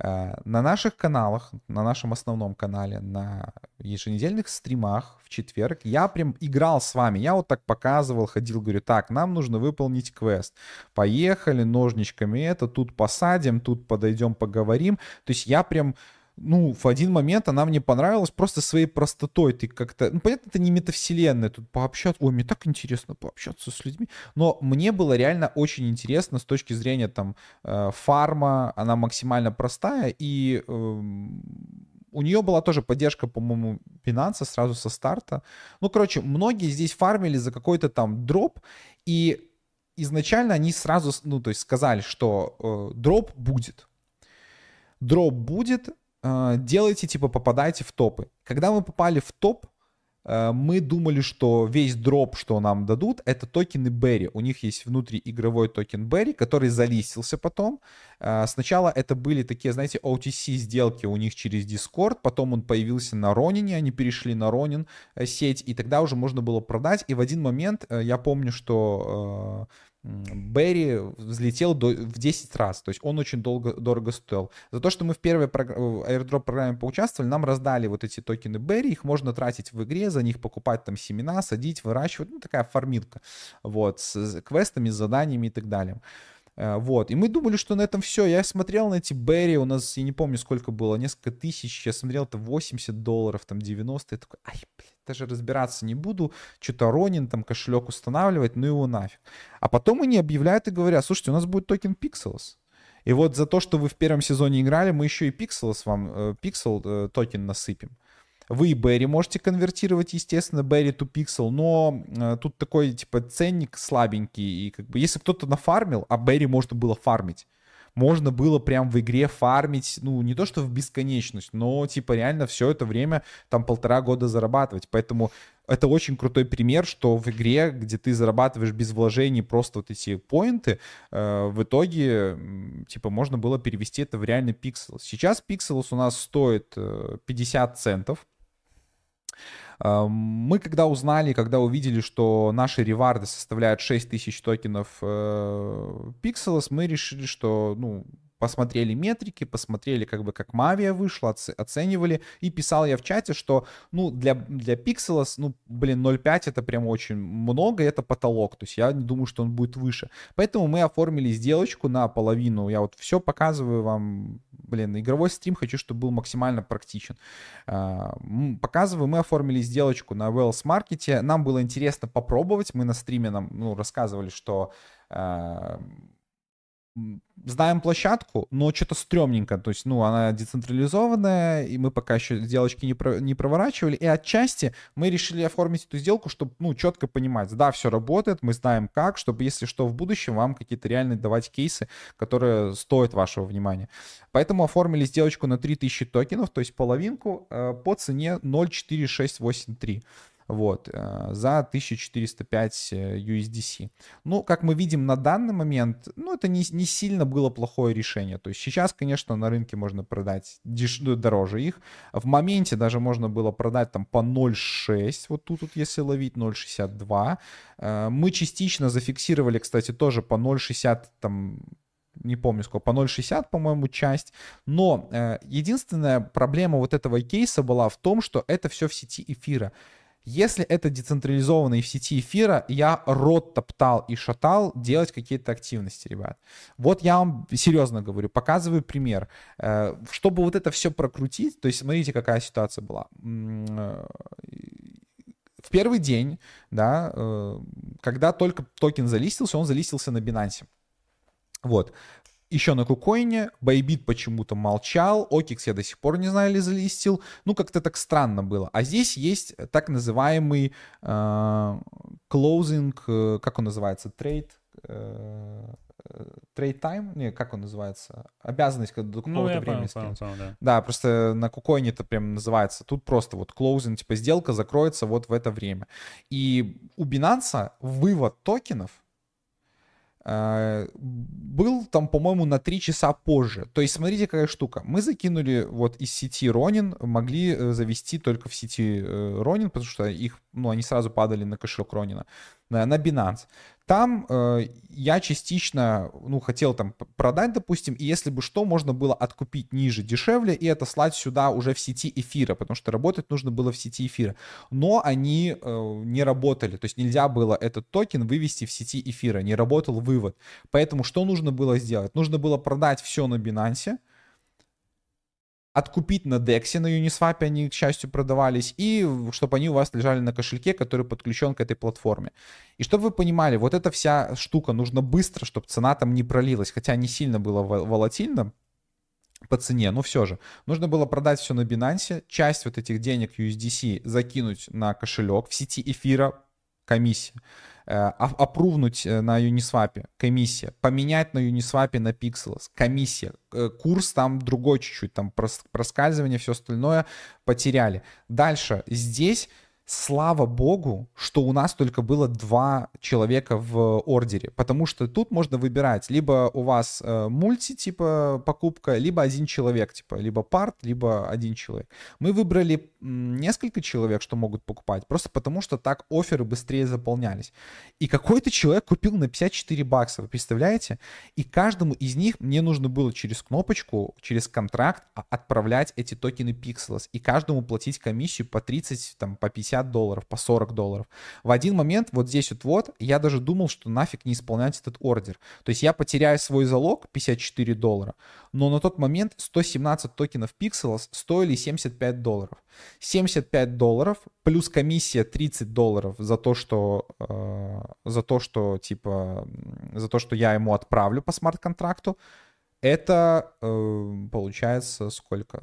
Э, на наших каналах, на нашем основном канале, на еженедельных стримах в четверг я прям играл с вами. Я вот так показывал, ходил, говорю, так, нам нужно выполнить квест. Поехали ножничками это, тут посадим, тут подойдем, поговорим. То есть я прям ну, в один момент она мне понравилась просто своей простотой. Ты как-то, ну, понятно, это не метавселенная, тут пообщаться, ой, мне так интересно пообщаться с людьми, но мне было реально очень интересно с точки зрения там э, фарма, она максимально простая, и э, у нее была тоже поддержка, по-моему, Binance сразу со старта. Ну, короче, многие здесь фармили за какой-то там дроп, и изначально они сразу, ну, то есть сказали, что э, дроп будет. Дроп будет, а, делайте, типа, попадайте в топы. Когда мы попали в топ, а, мы думали, что весь дроп, что нам дадут, это токены Berry. У них есть внутриигровой токен Berry, который залистился потом. А, сначала это были такие, знаете, OTC сделки у них через Discord, потом он появился на Ронине, они перешли на Ронин э, сеть, и тогда уже можно было продать. И в один момент, э, я помню, что Берри взлетел до, в 10 раз, то есть он очень долго, дорого стоил. За то, что мы в первой airdrop программе поучаствовали, нам раздали вот эти токены Берри, их можно тратить в игре, за них покупать там семена, садить, выращивать, ну такая фармилка, вот, с квестами, с заданиями и так далее. Э, вот. И мы думали, что на этом все. Я смотрел на эти Берри, у нас, я не помню, сколько было, несколько тысяч. Я смотрел, это 80 долларов, там 90. Я такой, ай, блин, даже разбираться не буду. Что-то Ронин, там кошелек устанавливать, ну его нафиг. А потом они объявляют и говорят, слушайте, у нас будет токен Pixels. И вот за то, что вы в первом сезоне играли, мы еще и Pixels вам, э, Pixel э, токен насыпем. Вы и Berry можете конвертировать, естественно, Berry to Pixel, но э, тут такой, типа, ценник слабенький. И как бы, если кто-то нафармил, а Berry можно было фармить, можно было прям в игре фармить, ну, не то что в бесконечность, но, типа, реально все это время, там, полтора года зарабатывать. Поэтому это очень крутой пример, что в игре, где ты зарабатываешь без вложений просто вот эти поинты, э, в итоге, типа, можно было перевести это в реальный пиксел. Сейчас пикселс у нас стоит 50 э, центов, мы когда узнали, когда увидели, что наши реварды составляют 6000 токенов э, Pixels, мы решили, что, ну, посмотрели метрики, посмотрели, как бы, как Mavia вышла, оценивали, и писал я в чате, что, ну, для, для Pixels, ну, блин, 0.5 это прям очень много, это потолок, то есть я не думаю, что он будет выше. Поэтому мы оформили сделочку на половину, я вот все показываю вам, блин, игровой стрим хочу, чтобы был максимально практичен. А, показываю, мы оформили сделочку на Wells Market, нам было интересно попробовать, мы на стриме нам, ну, рассказывали, что а, знаем площадку, но что-то стрёмненько, то есть, ну, она децентрализованная, и мы пока еще сделочки не, про, не проворачивали, и отчасти мы решили оформить эту сделку, чтобы, ну, четко понимать, да, все работает, мы знаем как, чтобы, если что, в будущем вам какие-то реальные давать кейсы, которые стоят вашего внимания. Поэтому оформили сделочку на 3000 токенов, то есть половинку э, по цене 04683 вот, э, за 1405 USDC. Э, ну, как мы видим на данный момент, ну, это не, не сильно было плохое решение. То есть сейчас, конечно, на рынке можно продать деш... Ну, дороже их. В моменте даже можно было продать там по 0,6, вот тут, вот, если ловить 0,62. Э, мы частично зафиксировали, кстати, тоже по 0,60 там не помню сколько, по 0,60, по-моему, часть. Но э, единственная проблема вот этого кейса была в том, что это все в сети эфира. Если это децентрализованно и в сети эфира, я рот топтал и шатал делать какие-то активности, ребят. Вот я вам серьезно говорю, показываю пример. Э, чтобы вот это все прокрутить, то есть смотрите, какая ситуация была. Э, в первый день, да, э, когда только токен залистился, он залистился на Binance. Вот еще на Кукоине, Байбит почему-то молчал, OKX я до сих пор не знаю, или залистил, ну как-то так странно было. А здесь есть так называемый closing, э, э, как он называется, trade, trade time, не, как он называется, обязанность когда до какого-то ну, времени понял, понял, да. да, просто на Кукоине это прям называется, тут просто вот closing, типа сделка закроется вот в это время. И у Binance вывод токенов — Э, был там, по-моему, на 3 часа позже. То есть, смотрите, какая штука. Мы закинули вот из сети Ронин, могли э, завести только в сети э, Ронин, потому что их, ну, они сразу падали на кошелек Ронина, на, на Binance. Там э, я частично, ну, хотел там продать, допустим, и если бы что, можно было откупить ниже, дешевле, и это слать сюда уже в сети эфира, потому что работать нужно было в сети эфира. Но они э, не работали, то есть нельзя было этот токен вывести в сети эфира, не работал вывод. Поэтому что нужно было сделать? Нужно было продать все на Binance, откупить на DEX, на Uniswap они, к счастью, продавались, и чтобы они у вас лежали на кошельке, который подключен к этой платформе. И чтобы вы понимали, вот эта вся штука нужно быстро, чтобы цена там не пролилась, хотя не сильно было волатильно, по цене, но все же. Нужно было продать все на Binance, часть вот этих денег USDC закинуть на кошелек в сети эфира, комиссия. Э, опрувнуть э, на Uniswap, комиссия, поменять на Uniswap на Pixels, комиссия, э, курс там другой чуть-чуть, там проскальзывание, все остальное потеряли. Дальше, здесь слава богу, что у нас только было два человека в ордере, потому что тут можно выбирать, либо у вас э, мульти, типа, покупка, либо один человек, типа, либо парт, либо один человек. Мы выбрали несколько человек, что могут покупать, просто потому что так оферы быстрее заполнялись. И какой-то человек купил на 54 бакса, вы представляете? И каждому из них мне нужно было через кнопочку, через контракт отправлять эти токены Pixels, и каждому платить комиссию по 30, там, по 50 50 долларов, по 40 долларов. В один момент, вот здесь вот, вот, я даже думал, что нафиг не исполнять этот ордер. То есть я потеряю свой залог 54 доллара, но на тот момент 117 токенов Pixels стоили 75 долларов. 75 долларов плюс комиссия 30 долларов за то, что э, за то, что типа за то, что я ему отправлю по смарт-контракту, это э, получается сколько?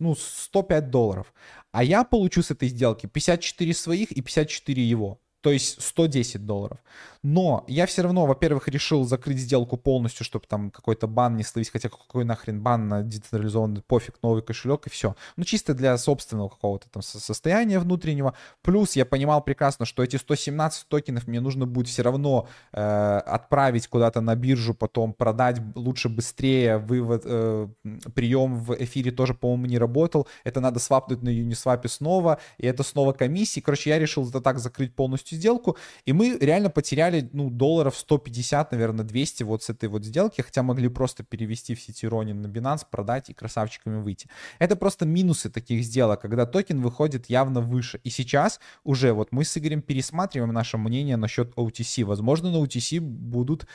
ну, 105 долларов. А я получу с этой сделки 54 своих и 54 его то есть 110 долларов. Но я все равно, во-первых, решил закрыть сделку полностью, чтобы там какой-то бан не словить, хотя какой нахрен бан на децентрализованный, пофиг, новый кошелек и все. Ну, чисто для собственного какого-то там состояния внутреннего. Плюс я понимал прекрасно, что эти 117 токенов мне нужно будет все равно э, отправить куда-то на биржу, потом продать лучше быстрее, вывод, э, прием в эфире тоже, по-моему, не работал. Это надо свапнуть на Uniswap снова, и это снова комиссии. Короче, я решил это так закрыть полностью полностью сделку, и мы реально потеряли, ну, долларов 150, наверное, 200 вот с этой вот сделки, хотя могли просто перевести в сети Ронин на Binance, продать и красавчиками выйти. Это просто минусы таких сделок, когда токен выходит явно выше. И сейчас уже вот мы с Игорем пересматриваем наше мнение насчет OTC. Возможно, на OTC будут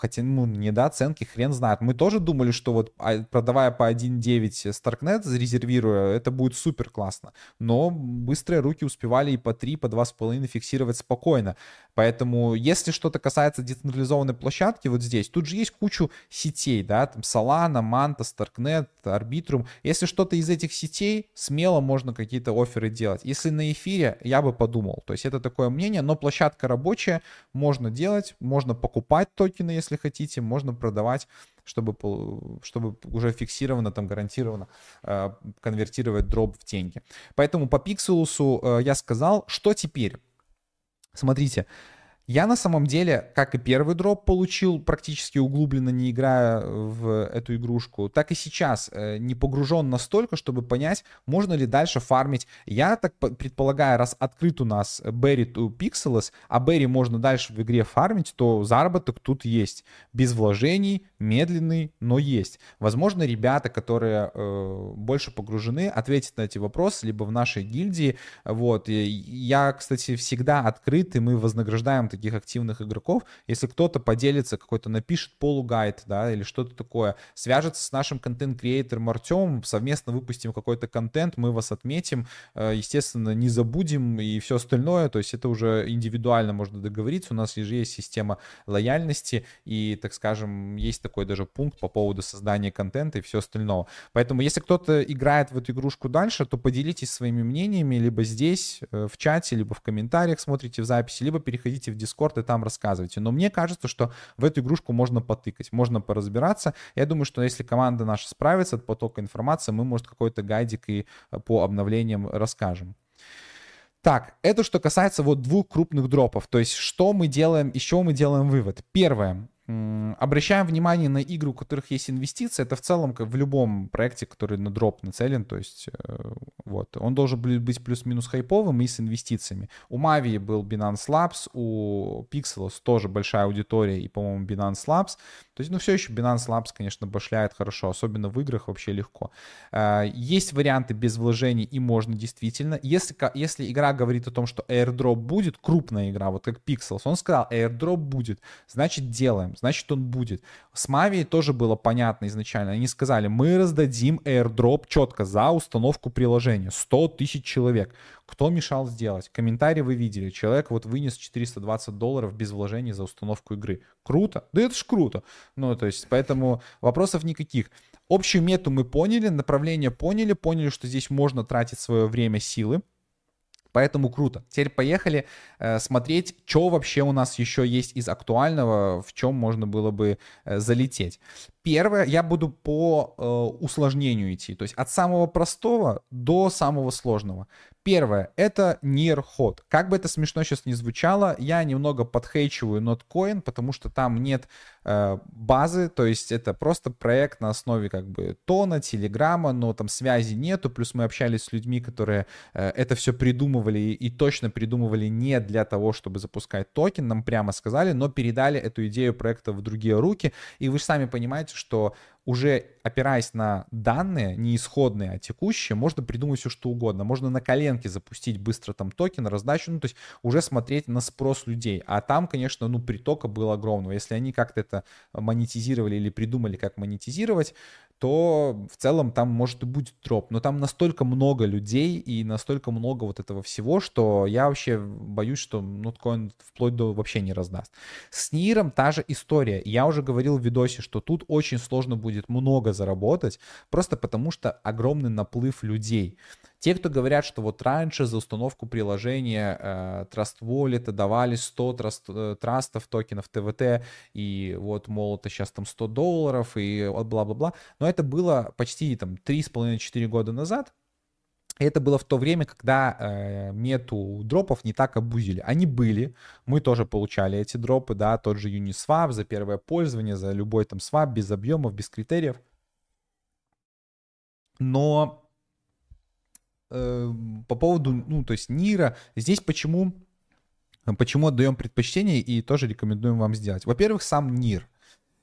хотя, ну, недооценки, хрен знает. Мы тоже думали, что вот а, продавая по 1.9 Starknet, зарезервируя, это будет супер классно. Но быстрые руки успевали и по 3, по 2,5 фиксировать спокойно. Поэтому, если что-то касается децентрализованной площадки, вот здесь, тут же есть кучу сетей, да, там Solana, Manta, Starknet, Arbitrum. Если что-то из этих сетей, смело можно какие-то оферы делать. Если на эфире, я бы подумал. То есть это такое мнение, но площадка рабочая, можно делать, можно покупать токены, если хотите, можно продавать чтобы, чтобы уже фиксированно, там, гарантированно э, конвертировать дроп в деньги. Поэтому по Пикселусу э, я сказал, что теперь? Смотрите, Я на самом деле, как и первый дроп получил практически углубленно, не играя в эту игрушку, так и сейчас э, не погружен настолько, чтобы понять, можно ли дальше фармить. Я так предполагаю, раз открыт у нас Berry to Pixels, а Berry можно дальше в игре фармить, то заработок тут есть. Без вложений, медленный, но есть. Возможно, ребята, которые э, больше погружены, ответят на эти вопросы, либо в нашей гильдии. Вот. И я, кстати, всегда открыт, и мы вознаграждаем таких активных игроков, если кто-то поделится, какой-то напишет полугайд, да, или что-то такое, свяжется с нашим контент-креатором Артемом, совместно выпустим какой-то контент, мы вас отметим, э, естественно, не забудем и все остальное, то есть это уже индивидуально можно договориться, у нас же есть система лояльности и, так скажем, есть даже пункт по поводу создания контента и все остальное. Поэтому, если кто-то играет в эту игрушку дальше, то поделитесь своими мнениями либо здесь, э, в чате, либо в комментариях смотрите в записи, либо переходите в Discord и там рассказывайте. Но мне кажется, что в эту игрушку можно потыкать, можно поразбираться. Я думаю, что если команда наша справится от потока информации, мы, может, какой-то гайдик и э, по обновлениям расскажем. Так, это что касается вот двух крупных дропов. То есть, что мы делаем, из чего мы делаем вывод? Первое. Обращаем внимание на игры, у которых есть инвестиции. Это в целом как в любом проекте, который на дроп нацелен. То есть э, вот он должен быть плюс-минус хайповым и с инвестициями. У Mavi был Binance Labs, у Pixels тоже большая аудитория и, по-моему, Binance Labs. То есть, ну, все еще Binance Labs, конечно, башляет хорошо, особенно в играх вообще легко. Э, есть варианты без вложений и можно действительно. Если, если игра говорит о том, что airdrop будет, крупная игра, вот как Pixels, он сказал, airdrop будет, значит делаем значит он будет. С Mavi тоже было понятно изначально. Они сказали, мы раздадим airdrop четко за установку приложения. 100 тысяч человек. Кто мешал сделать? Комментарий вы видели. Человек вот вынес 420 долларов без вложений за установку игры. Круто? Да это ж круто. Ну, то есть, поэтому вопросов никаких. Общую мету мы поняли, направление поняли, поняли, что здесь можно тратить свое время, силы. Поэтому круто. Теперь поехали э, смотреть, что вообще у нас еще есть из актуального, в чем можно было бы э, залететь. Первое, я буду по э, усложнению идти, то есть от самого простого до самого сложного. Первое, это Hot. Как бы это смешно сейчас не звучало, я немного подхейчиваю Notcoin, потому что там нет э, базы, то есть это просто проект на основе как бы тона, телеграмма, но там связи нету, плюс мы общались с людьми, которые э, это все придумывали и точно придумывали не для того, чтобы запускать токен, нам прямо сказали, но передали эту идею проекта в другие руки, и вы же сами понимаете, что уже опираясь на данные, не исходные, а текущие, можно придумать все, что угодно. Можно на коленке запустить быстро там токен, раздачу, ну, то есть уже смотреть на спрос людей. А там, конечно, ну, притока было огромного. Если они как-то это монетизировали или придумали, как монетизировать, то в целом там может и будет дроп. Но там настолько много людей и настолько много вот этого всего, что я вообще боюсь, что ноткоин вплоть до вообще не раздаст. С Ниром та же история. Я уже говорил в видосе, что тут очень сложно будет много заработать, просто потому что огромный наплыв людей. Те, кто говорят, что вот раньше за установку приложения э, Trust Wallet давали 100 траст, э, трастов, токенов ТВТ, и вот, мол, это сейчас там 100 долларов, и вот бла-бла-бла. Но это было почти там 3,5-4 года назад, это было в то время, когда э, мету дропов не так обузили. Они были, мы тоже получали эти дропы, да, тот же Uniswap за первое пользование, за любой там свап, без объемов, без критериев. Но э, по поводу, ну, то есть Нира, здесь почему, почему отдаем предпочтение и тоже рекомендуем вам сделать. Во-первых, сам Нир.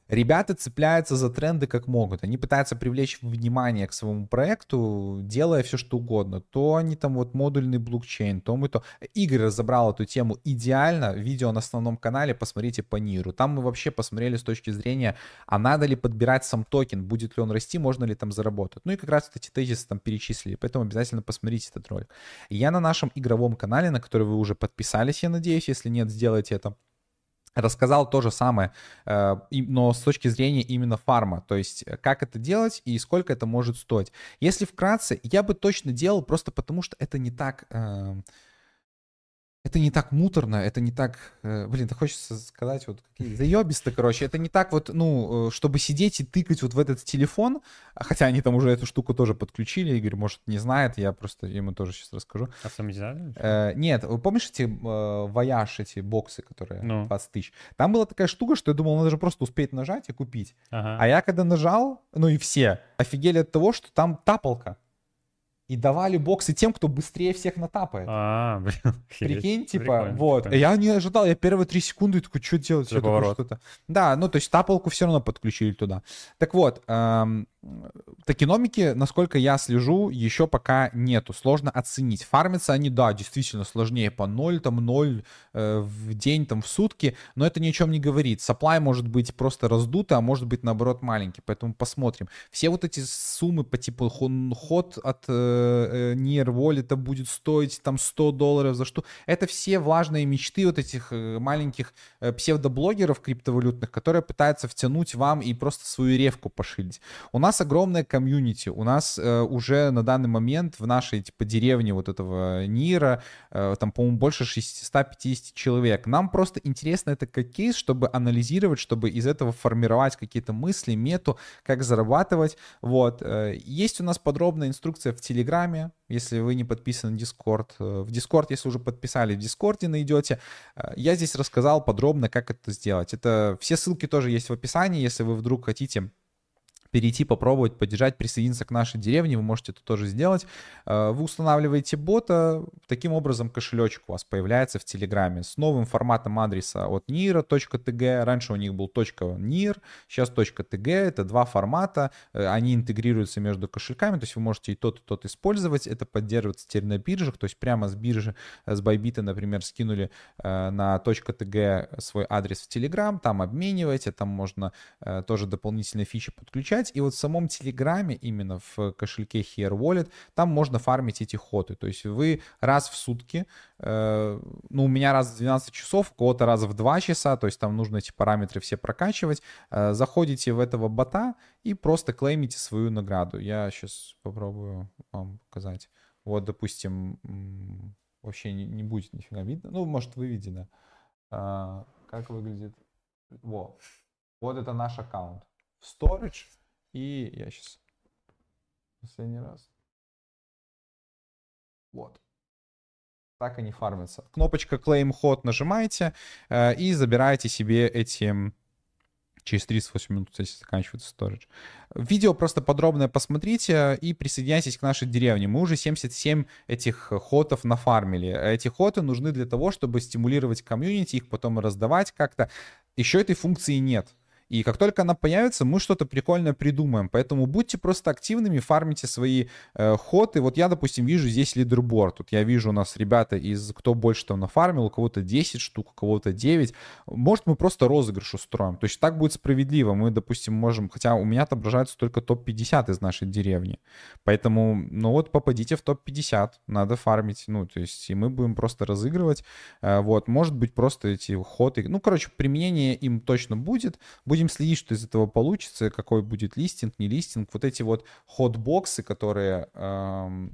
Ребята цепляются за тренды как могут. Они пытаются привлечь внимание к своему проекту, делая все, что угодно. То они там вот модульный блокчейн, то мы то... Игорь разобрал эту тему идеально. Видео на основном канале, посмотрите по Ниру. Там мы вообще посмотрели с точки зрения, а надо ли подбирать сам токен, будет ли он расти, можно ли там заработать. Ну и как раз эти тезисы там перечислили, поэтому обязательно посмотрите этот ролик. Я на нашем игровом канале, на который вы уже подписались, я надеюсь, если нет, сделайте это рассказал то же самое, э, но с точки зрения именно фарма, то есть э, как это делать и сколько это может стоить. Если вкратце, я бы точно делал просто потому, что это не так... Это не так муторно, это не так, э, блин, так хочется сказать, вот какие заебисто, короче, это не так вот, ну, э, чтобы сидеть и тыкать вот в этот телефон, а хотя они там уже эту штуку тоже подключили, Игорь, может, не знает, я просто ему тоже сейчас расскажу. А сам не знаю? Э, нет, вы помнишь эти э, вояж, эти боксы, которые ну. 20 тысяч? Там была такая штука, что я думал, надо же просто успеть нажать и купить. Ага. А я когда нажал, ну и все, офигели от того, что там тапалка и давали боксы тем, кто быстрее всех натапает. А, блин. Прикинь, типа, прикольно, вот. Прикольно. Я не ожидал, я первые три секунды такой, что делать? Что что-то. Да, ну, то есть тапалку все равно подключили туда. Так вот, эм, токеномики, насколько я слежу, еще пока нету. Сложно оценить. Фармятся они, да, действительно сложнее. По 0, там 0 э, в день, там в сутки. Но это ни о чем не говорит. Supply может быть просто раздуто, а может быть наоборот маленький. Поэтому посмотрим. Все вот эти суммы по типу ход от э, Near Wallet будет стоить там 100 долларов за что. Это все влажные мечты вот этих э, маленьких э, псевдоблогеров криптовалютных, которые пытаются втянуть вам и просто свою ревку пошилить. У нас огромная комьюнити. У нас э, уже на данный момент в нашей типа деревне вот этого Нира э, там, по-моему, больше 650 человек. Нам просто интересно это как кейс, чтобы анализировать, чтобы из этого формировать какие-то мысли, мету, как зарабатывать. Вот. Э, есть у нас подробная инструкция в Телеграме, если вы не подписаны на Discord. Э, в Discord, если уже подписали, в Discord найдете. Э, я здесь рассказал подробно, как это сделать. Это все ссылки тоже есть в описании, если вы вдруг хотите перейти, попробовать, поддержать, присоединиться к нашей деревне, вы можете это тоже сделать. Э, вы устанавливаете бота, таким образом кошелечек у вас появляется в Телеграме с новым форматом адреса от nira.tg. Раньше у них был .nir, сейчас .tg. Это два формата, э, они интегрируются между кошельками, то есть вы можете и тот, и тот использовать. Это поддерживается теперь на биржах, то есть прямо с биржи, э, с Bybit, например, скинули на .tg свой адрес в Telegram, там обмениваете, там можно тоже дополнительные фичи подключать получать. И вот в самом Телеграме, именно в кошельке Here Wallet, там можно фармить эти ходы. То есть вы раз в сутки, э, ну, у меня раз в 12 часов, у кого-то раз в 2 часа, то есть там нужно эти параметры все прокачивать, э, заходите в этого бота и просто клеймите свою награду. Я сейчас попробую вам показать. Вот, допустим, вообще не, не будет нифига видно. Ну, может, вы видели. А, как выглядит? Во. Вот это наш аккаунт. В storage и я сейчас последний раз. Вот. Так они фармятся. Кнопочка Claim Hot нажимаете э, и забираете себе эти через 38 минут, если заканчивается storage. Видео просто подробное посмотрите и присоединяйтесь к нашей деревне. Мы уже 77 этих хотов нафармили. Эти хоты нужны для того, чтобы стимулировать комьюнити, их потом раздавать как-то. Еще этой функции нет. И как только она появится, мы что-то прикольное придумаем. Поэтому будьте просто активными, фармите свои э, ходы. Вот я, допустим, вижу здесь лидерборд. Тут я вижу у нас ребята из кто больше там нафармил, у кого-то 10 штук, у кого-то 9. Может, мы просто розыгрыш устроим. То есть так будет справедливо. Мы, допустим, можем... Хотя у меня отображается только топ-50 из нашей деревни. Поэтому, ну вот, попадите в топ-50. Надо фармить. Ну, то есть и мы будем просто разыгрывать. Э, вот, может быть, просто эти ходы... Ну, короче, применение им точно будет. Будет Будем следить, что из этого получится, какой будет листинг, не листинг. Вот эти вот хот-боксы, которые эм,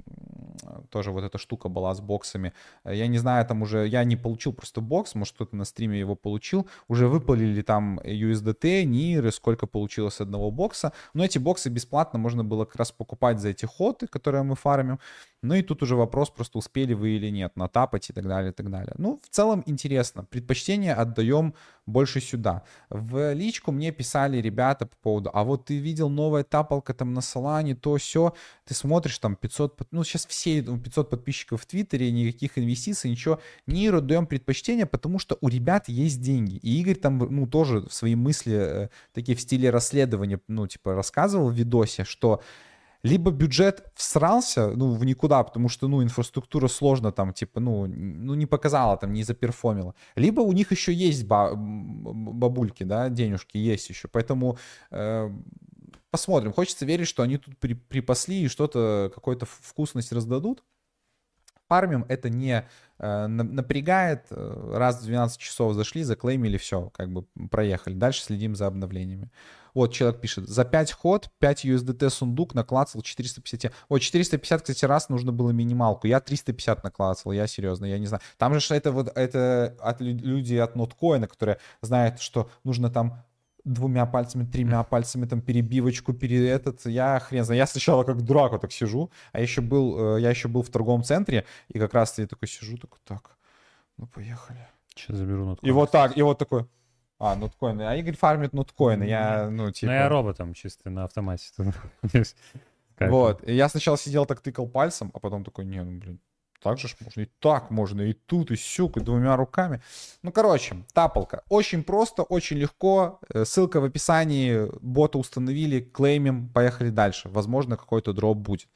тоже вот эта штука была с боксами. Я не знаю, там уже, я не получил просто бокс, может кто-то на стриме его получил. Уже выпалили там USDT, NIR, сколько получилось одного бокса. Но эти боксы бесплатно можно было как раз покупать за эти хоты, которые мы фармим. Ну и тут уже вопрос, просто успели вы или нет, натапать и так далее, и так далее. Ну, в целом интересно. Предпочтение отдаем больше сюда. В личку мне писали ребята по поводу, а вот ты видел новая тапалка там на Солане, то все, ты смотришь там 500, ну сейчас все 500 ну, подписчиков в Твиттере, никаких инвестиций, ничего. Ниру даем предпочтение, потому что у ребят есть деньги. И Игорь там, ну, тоже свои мысли э, такие в стиле расследования, ну, типа, рассказывал в видосе, что либо бюджет всрался, ну, в никуда, потому что, ну, инфраструктура сложно там, типа, ну, ну не показала там, не заперформила. Либо у них еще есть бабульки, да, денежки есть еще. Поэтому э, посмотрим. Хочется верить, что они тут при, припасли и что-то, какую-то вкусность раздадут. Фармим это не э, напрягает. Раз в 12 часов зашли, заклеймили, все, как бы проехали. Дальше следим за обновлениями. Вот человек пишет, за 5 ход, 5 USDT сундук наклацал 450. Вот 450, кстати, раз нужно было минималку. Я 350 наклацал, я серьезно, я не знаю. Там же это вот, это от люди от ноткоина, которые знают, что нужно там двумя пальцами, тремя пальцами, там, перебивочку, пере этот, я хрен знаю. Я сначала как дурак вот так сижу, а еще был, э, я еще был в торговом центре, и как раз я такой сижу, такой, так, ну, поехали. Сейчас заберу ноткоин. И вот так, и вот такой, а, ноткоины. А Игорь фармит ноткоины. Я, ну, типа... Ну, я роботом чисто на автомате. Вот. Я сначала сидел так тыкал пальцем, а потом такой, не, ну, блин, так же ж можно, и так можно, и тут, и сюк, и двумя руками. Ну, короче, тапалка. Очень просто, очень легко. Э, ссылка в описании. Бота установили, клеймим, поехали дальше. Возможно, какой-то дроп будет.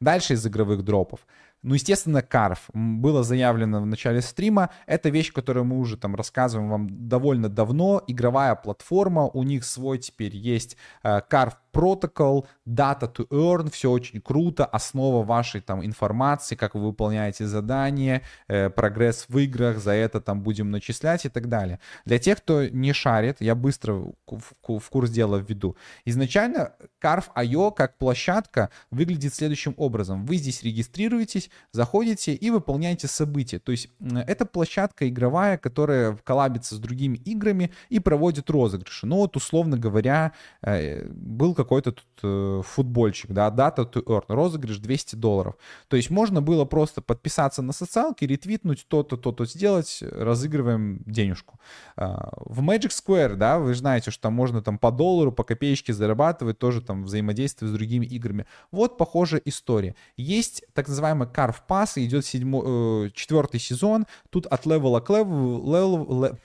Дальше из игровых дропов. Ну, естественно, Карф. Было заявлено в начале стрима. Это вещь, которую мы уже там рассказываем вам довольно давно. Игровая платформа. У них свой теперь есть Карф Protocol, Data to Earn. Все очень круто. Основа вашей там информации, как вы выполняете задания, э, прогресс в играх. За это там будем начислять и так далее. Для тех, кто не шарит, я быстро в, в курс дела введу. Изначально Carve.io как площадка выглядит следующим образом. Вы здесь регистрируетесь, заходите и выполняете события. То есть это площадка игровая, которая коллабится с другими играми и проводит розыгрыши. Ну вот, условно говоря, э, был какой-то тут э, футбольчик, да, дата to earn, розыгрыш 200 долларов. То есть можно было просто подписаться на социалки, ретвитнуть то-то, то-то сделать, разыгрываем денежку. А, в Magic Square, да, вы знаете, что там можно там по доллару, по копеечке зарабатывать, тоже там взаимодействие с другими играми. Вот похожая история. Есть так называемый Carve Pass, идет седьмой, э, четвертый сезон, тут от левела к левелу,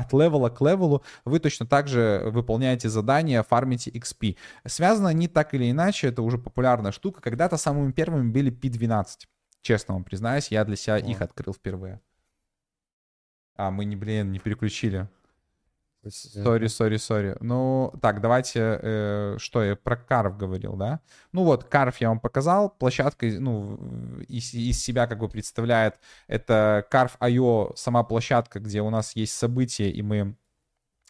от левела к левелу вы точно так же выполняете задания, фармите XP. Связано они так или иначе, это уже популярная штука. Когда-то самыми первыми были P12. Честно вам признаюсь, я для себя О. их открыл впервые. А, мы не, блин, не переключили. Sorry, sorry, sorry. Ну, так, давайте, э, что я про Carve говорил, да? Ну вот, Carve я вам показал, площадка, ну, из, из себя как бы представляет, это Carve.io, сама площадка, где у нас есть события, и мы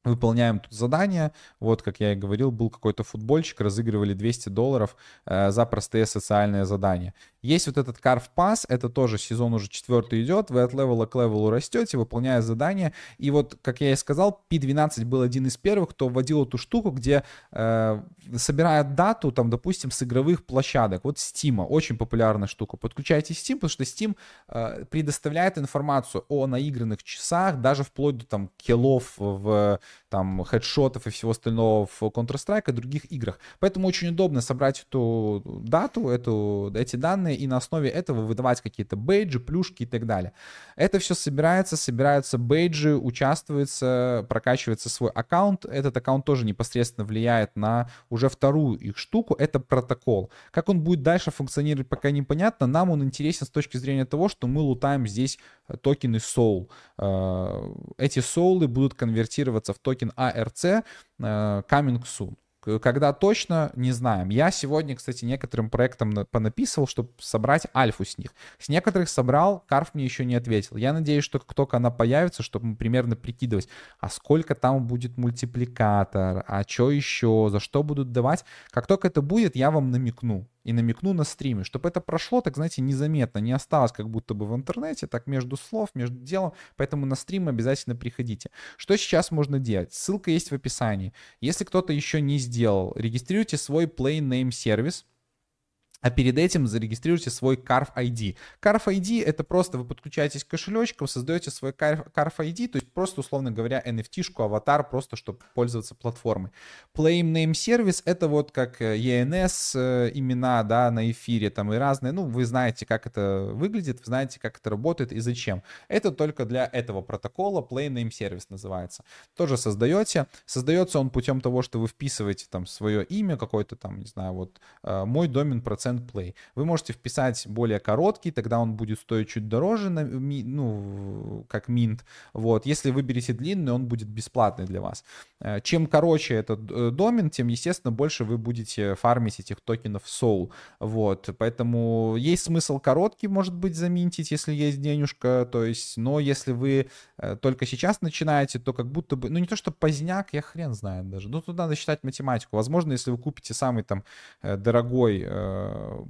выполняем тут задание. Вот, как я и говорил, был какой-то футбольщик, разыгрывали 200 долларов э, за простые социальные задания. Есть вот этот Carve Pass, это тоже сезон уже четвертый идет, вы от левела к левелу растете, выполняя задания. И вот, как я и сказал, P12 был один из первых, кто вводил эту штуку, где э, собирает дату, там, допустим, с игровых площадок. Вот Steam, очень популярная штука. Подключайте Steam, потому что Steam э, предоставляет информацию о наигранных часах, даже вплоть до там киллов в там хедшотов и всего остального в Counter-Strike и других играх. Поэтому очень удобно собрать эту дату, эту, эти данные и на основе этого выдавать какие-то бейджи, плюшки и так далее. Это все собирается, собираются бейджи, участвуется, прокачивается свой аккаунт. Этот аккаунт тоже непосредственно влияет на уже вторую их штуку, это протокол. Как он будет дальше функционировать, пока непонятно. Нам он интересен с точки зрения того, что мы лутаем здесь токены Soul. Э, эти соулы будут конвертироваться в токен ARC э, coming soon. Когда точно, не знаем. Я сегодня, кстати, некоторым проектам понаписывал, чтобы собрать альфу с них. С некоторых собрал, Карф мне еще не ответил. Я надеюсь, что как только она появится, чтобы мы примерно прикидывать, а сколько там будет мультипликатор, а что еще, за что будут давать. Как только это будет, я вам намекну и намекну на стриме, чтобы это прошло, так знаете, незаметно, не осталось как будто бы в интернете, так между слов, между делом, поэтому на стрим обязательно приходите. Что сейчас можно делать? Ссылка есть в описании. Если кто-то еще не сделал, регистрируйте свой Play Name сервис, а перед этим зарегистрируйте свой Carf ID. Carf ID это просто вы подключаетесь к кошелечкам, создаете свой Carf ID, то есть просто, условно говоря, NFT-шку, аватар, просто чтобы пользоваться платформой. Play Name Service это вот как э, ENS э, имена, да, на эфире там и разные. Ну, вы знаете, как это выглядит, вы знаете, как это работает и зачем. Это только для этого протокола Play Name Service называется. Тоже создаете. Создается он путем того, что вы вписываете там свое имя, какой-то там, не знаю, вот э, мой домен процент send play. Вы можете вписать более короткий, тогда он будет стоить чуть дороже, ну, как mint. Вот. Если выберете длинный, он будет бесплатный для вас. Э, чем короче этот э, домен, тем, естественно, больше вы будете фармить этих токенов Soul. Вот. Поэтому есть смысл короткий, может быть, заминтить, если есть денежка. То есть, но если вы э, только сейчас начинаете, то как будто бы, ну не то что поздняк, я хрен знаю даже. Ну тут надо считать математику. Возможно, если вы купите самый там дорогой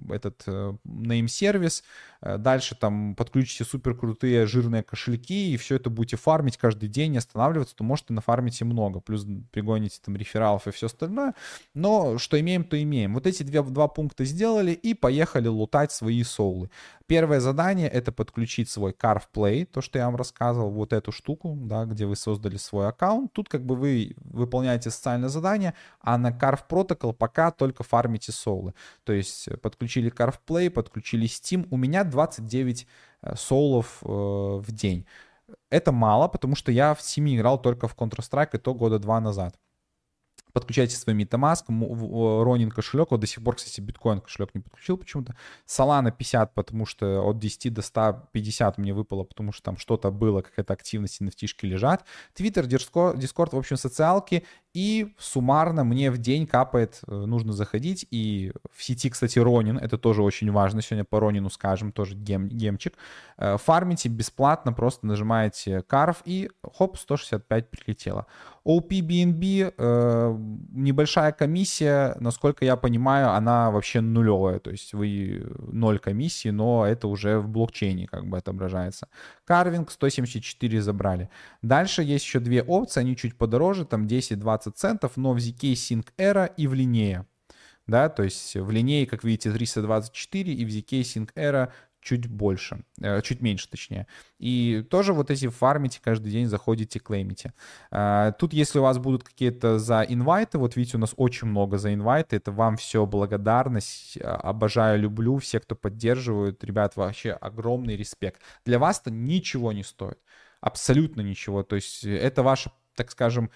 этот э, name-сервис, Э, дальше там подключите супер крутые жирные кошельки и все это будете фармить каждый день, не останавливаться, то может и нафармите много. Плюс пригоните там рефералов и все остальное. Но что имеем, то имеем. Вот эти две, два пункта сделали и поехали лутать свои соулы. Первое задание это подключить свой Carve Play, то, что я вам рассказывал, вот эту штуку, да, где вы создали свой аккаунт. Тут как бы вы выполняете социальное задание, а на Carve Protocol пока только фармите соулы. То есть подключили Carve Play, подключили Steam. У меня 29 э, соулов э, в день. Это мало, потому что я в Steam играл только в Counter-Strike, и то года два назад подключайте свой MetaMask, Ронин кошелек, вот до сих пор, кстати, биткоин кошелек не подключил почему-то. Solana 50, потому что от 10 до 150 мне выпало, потому что там что-то было, какая-то активность, nft лежат. Twitter, Discord, в общем, социалки. И суммарно мне в день капает, э, нужно заходить. И в сети, кстати, Ронин, это тоже очень важно. Сегодня по Ронину скажем, тоже гем, гемчик. Э, фармите бесплатно, просто нажимаете карв и хоп, 165 прилетело. OP э, небольшая комиссия, насколько я понимаю, она вообще нулевая, то есть вы ноль комиссии, но это уже в блокчейне как бы отображается. Карвинг 174 забрали. Дальше есть еще две опции, они чуть подороже, там 10-20 центов, но в ZK Sync Era и в линее. Да, то есть в линее, как видите, 324 и в ZK Sync Era чуть больше, э, чуть меньше точнее. И тоже вот эти фармите каждый день, заходите, клеймите. Э, тут, если у вас будут какие-то за инвайты, вот видите, у нас очень много за инвайты, это вам все благодарность, э, обожаю, люблю, все, кто поддерживают, ребят, вообще огромный респект. Для вас-то ничего не стоит, абсолютно ничего, то есть это ваше, так скажем,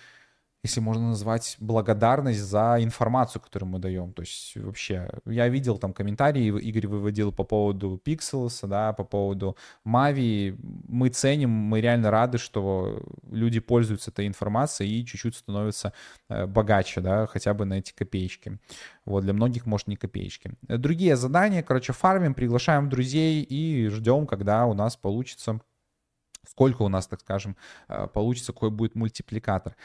если можно назвать, благодарность за информацию, которую мы даем. То есть вообще, я видел там комментарии, Игорь выводил по поводу Pixels, да, по поводу Mavi. Мы ценим, мы реально рады, что люди пользуются этой информацией и чуть-чуть становятся э, богаче, да, хотя бы на эти копеечки. Вот, для многих, может, не копеечки. Другие задания, короче, фармим, приглашаем друзей и ждем, когда у нас получится сколько у нас, так скажем, э, получится, какой будет мультипликатор.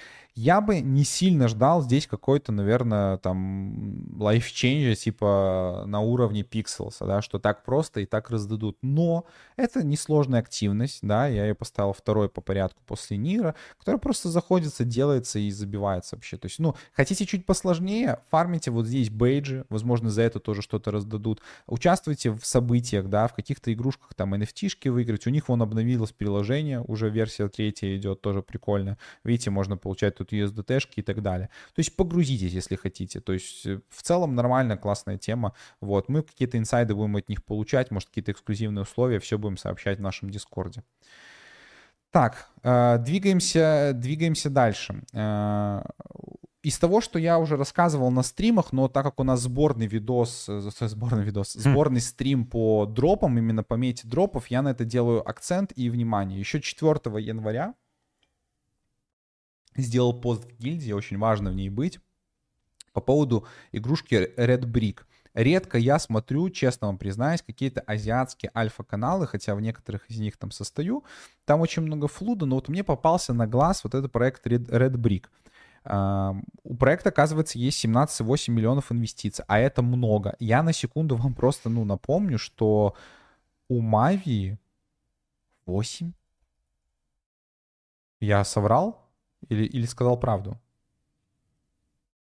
Я бы не сильно ждал здесь какой-то, наверное, там лайфчейнджа типа на уровне Pixels, да, что так просто и так раздадут. Но это несложная активность, да, я ее поставил второй по порядку после Нира, которая просто заходится, делается и забивается вообще. То есть, ну, хотите чуть посложнее, фармите вот здесь бейджи, возможно, за это тоже что-то раздадут. Участвуйте в событиях, да, в каких-то игрушках, там, NFT-шки выиграть. У них вон обновилось приложение, уже версия третья идет, тоже прикольно. Видите, можно получать тут USDT-шки и так далее. То есть погрузитесь, если хотите. То есть э, в целом нормальная, классная тема. Вот, мы какие-то инсайды будем от них получать, может, какие-то эксклюзивные условия, все будем сообщать в нашем Дискорде. Так, э, двигаемся, двигаемся дальше. Э, из того, что я уже рассказывал на стримах, но так как у нас сборный видос, сборный видос, сборный стрим по дропам, именно по мете дропов, я на это делаю акцент и внимание. Еще 4 января сделал пост в гильдии, очень важно в ней быть, по поводу игрушки Red Brick. Редко я смотрю, честно вам признаюсь, какие-то азиатские альфа-каналы, хотя в некоторых из них там состою. Там очень много флуда, но вот мне попался на глаз вот этот проект Red, Red Brick. У проекта, оказывается, есть 17,8 миллионов инвестиций, а это много. Я на секунду вам просто, ну, напомню, что у Мави 8. Я соврал или, или сказал правду?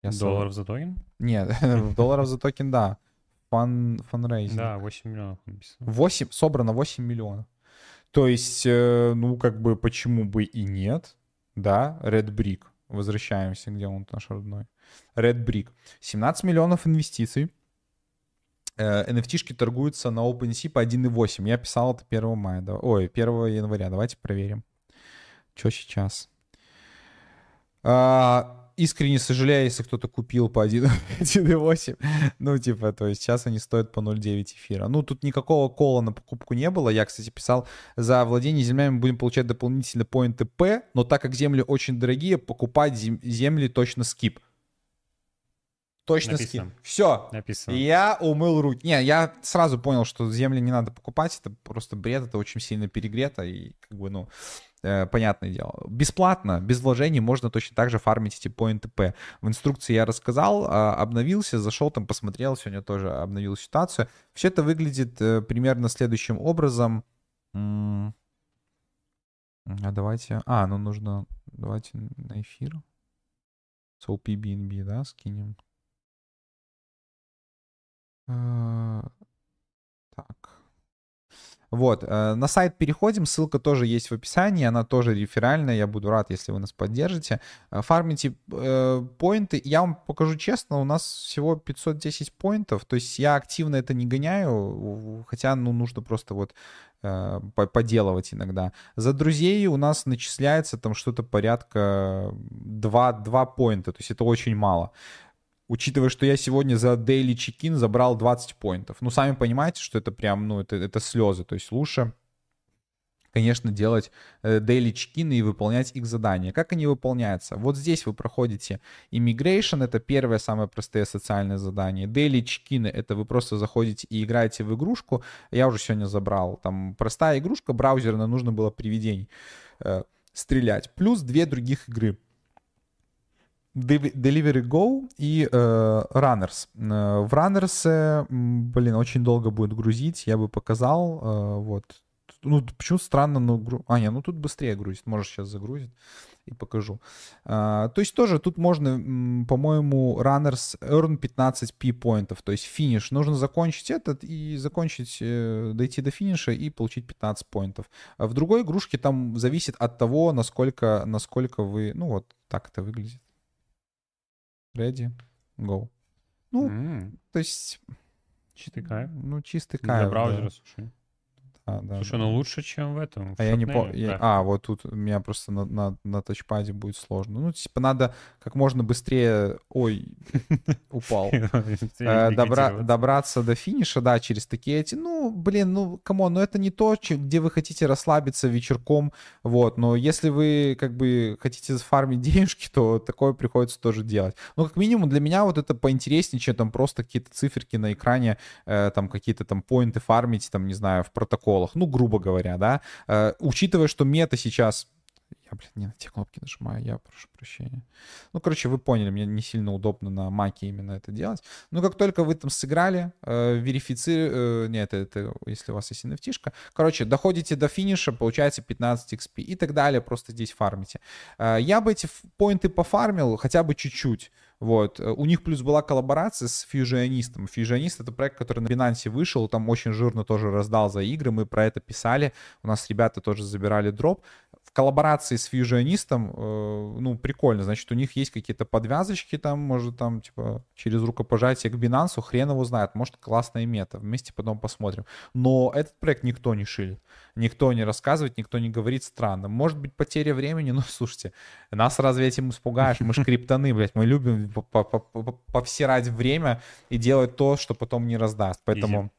Я долларов за токен? Нет, долларов за токен, да. Fund, fundraising. Да, 8 миллионов написано. 8, собрано 8 миллионов. То есть, э, ну, как бы, почему бы и нет, да, Red Brick. Возвращаемся, где он наш родной. Red Brick. 17 миллионов инвестиций. NFT-шки э, торгуются на OpenSea по 1.8. Я писал это 1 мая. Ой, 1 января. Давайте проверим. Что сейчас? А, искренне сожалею, если кто-то купил по 1.8. Ну, типа, то есть сейчас они стоят по 0.9 эфира. Ну, тут никакого кола на покупку не было. Я, кстати, писал, за владение землями будем получать дополнительно поинты П, но так как земли очень дорогие, покупать земли точно скип. Точно Написано. скип. Все. Написано. Я умыл руки. Не, я сразу понял, что земли не надо покупать. Это просто бред, это очень сильно перегрето. И как бы, ну, э, понятное дело. Бесплатно, без вложений можно точно так же фармить эти поинты П. В инструкции я рассказал, э, обновился, зашел там, посмотрел, сегодня тоже обновил ситуацию. Все это выглядит э, примерно следующим образом. А давайте... А, ну нужно... Давайте на эфир. SOP BNB, да, скинем. Э, так. Вот, э, на сайт переходим, ссылка тоже есть в описании, она тоже реферальная, я буду рад, если вы нас поддержите. Э, фармите э, поинты, я вам покажу честно, у нас всего 510 поинтов, то есть я активно это не гоняю, хотя, ну, нужно просто вот э, поделывать иногда. За друзей у нас начисляется там что-то порядка 2, 2 поинта, то есть это очень мало учитывая, что я сегодня за daily check-in забрал 20 поинтов. Ну, сами понимаете, что это прям, ну, это, это слезы. То есть лучше, конечно, делать э, daily check-in и выполнять их задания. Как они выполняются? Вот здесь вы проходите immigration, это первое самое простое социальное задание. Daily check-in это вы просто заходите и играете в игрушку. Я уже сегодня забрал. Там простая игрушка, браузерная, нужно было привидений э, стрелять. Плюс две других игры. Delivery Go и э, Runners. Э, в Runners, блин, очень долго будет грузить, я бы показал, э, вот. Ну, почему странно, но... Гру... А, не, ну тут быстрее грузит, может сейчас загрузит и покажу. А, то есть тоже тут можно, по-моему, Runners earn 15 P-поинтов, то есть финиш. Нужно закончить этот и закончить, э, дойти до финиша и получить 15 поинтов. А в другой игрушке там зависит от того, насколько, насколько вы... Ну вот так это выглядит. Ready, go. Ну, mm. то есть... Чистый кайф. Ну, чистый кайф, Для браузера, да. слушай. Да, да, Слушай, да. ну лучше, чем в этом. В а я не помню. А, вот тут у меня просто на, на, на тачпаде будет сложно. Ну, типа, надо как можно быстрее. Ой, упал. Э, добраться до финиша, да, через такие эти. Ну, блин, ну, come on, ну это не то, где вы хотите расслабиться вечерком. Вот, но если вы как бы хотите фармить денежки, то такое приходится тоже делать. Ну, как минимум, для меня вот это поинтереснее, чем там просто какие-то циферки на экране, э, там какие-то там поинты фармить, там, не знаю, в протокол школах, ну, грубо говоря, да, э, учитывая, что мета сейчас я, блин, не на те кнопки нажимаю, я прошу прощения. Ну, короче, вы поняли, мне не сильно удобно на маке именно это делать. Но как только вы там сыграли, э, верифици... Э, нет, это, это если у вас есть nft Короче, доходите до финиша, получается 15 XP и так далее, просто здесь фармите. Э, я бы эти поинты пофармил хотя бы чуть-чуть. Вот. У них плюс была коллаборация с Fusionistом. Fusionist — это проект, который на Binance вышел, там очень жирно тоже раздал за игры, мы про это писали, у нас ребята тоже забирали дроп в коллаборации с фьюжионистом, э, ну, прикольно, значит, у них есть какие-то подвязочки там, может, там, типа, через рукопожатие к Binance, хрен его знает, может, классная мета, вместе потом посмотрим. Но этот проект никто не шилит, никто не рассказывает, никто не говорит странно. Может быть, потеря времени, но, слушайте, нас разве этим испугаешь? Мы ж криптоны, блядь, мы любим повсирать время и делать то, что потом не раздаст, поэтому...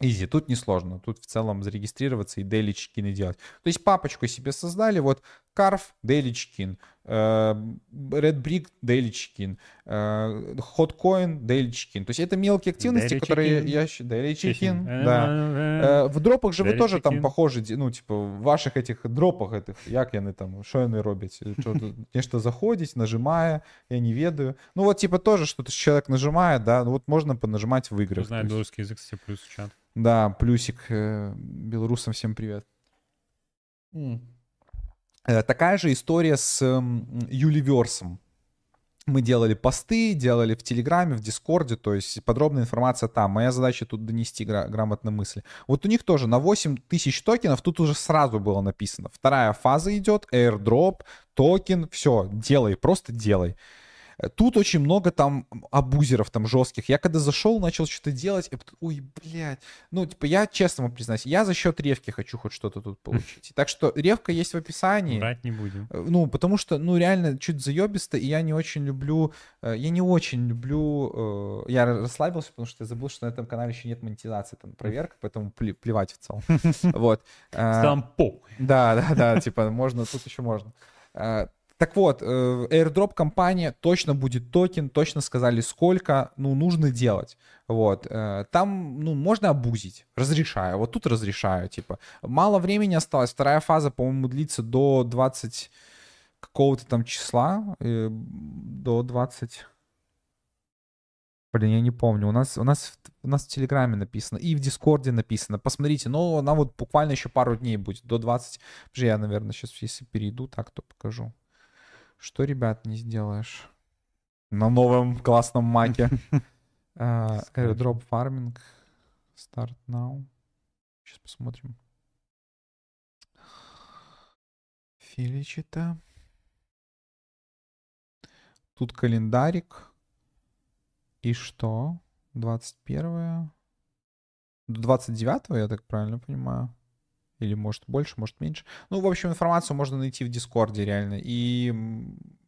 Изи, тут несложно. Тут в целом зарегистрироваться и daily чекины делать. То есть папочку себе создали, вот Carve daily чекин, э, Red Brick daily чекин, э, Hotcoin daily. То есть это мелкие активности, daily которые check-in. я. Daily да. Э, в дропах же вы тоже там похожи, ну, типа, в ваших этих дропах, этих, як яны там, що вони роблять? Нечто заходить, нажимая, я не ведаю. Ну, вот, типа, тоже что-то человек нажимает, да, ну, вот можно понажимать в играх. Знаю белорусский язык, кстати, плюс чат. Да, плюсик. Белорусам всем привет. Mm. Такая же история с Юливерсом. Мы делали посты, делали в Телеграме, в Дискорде, то есть подробная информация там. Моя задача тут донести гра- грамотно мысли. Вот у них тоже на 8 тысяч токенов тут уже сразу было написано. Вторая фаза идет, airdrop, токен, все, делай, просто делай. Тут очень много там абузеров там жестких. Я когда зашел, начал что-то делать, и ой, блядь. Ну, типа, я честно вам признаюсь, я за счет ревки хочу хоть что-то тут получить. Так что ревка есть в описании. Брать не будем. Э, Ну, потому что, ну, реально, чуть заебисто, и я не очень люблю, э, я не очень люблю, э, я расслабился, потому что я забыл, что на этом канале еще нет монетизации, там проверка, поэтому пле- плевать в целом. Вот. Э, Там по. да, да, да, типа, можно, тут еще можно. Так вот, э, airdrop кампания точно будет токен, точно сказали сколько, ну, нужно делать. Вот. э, Там, ну, можно абузить, разрешаю. Вот тут разрешаю, типа. Мало времени осталось, вторая фаза, по-моему, длится до 20 какого-то там числа, э, до 20... Блин, я не помню. У нас, у нас, у нас в Телеграме написано и в Дискорде написано. Посмотрите, но она вот буквально еще пару дней будет, до 20. Подожди, я, наверное, сейчас, если перейду, так, то покажу. Что, ребят, не сделаешь? На новом классном маке. А, Airdrop farming. Start now. Сейчас посмотрим. Филичита. Тут календарик. И что? 21 До 29 я так правильно понимаю? Или может больше, может меньше. Ну, в общем, информацию можно найти в Дискорде реально. И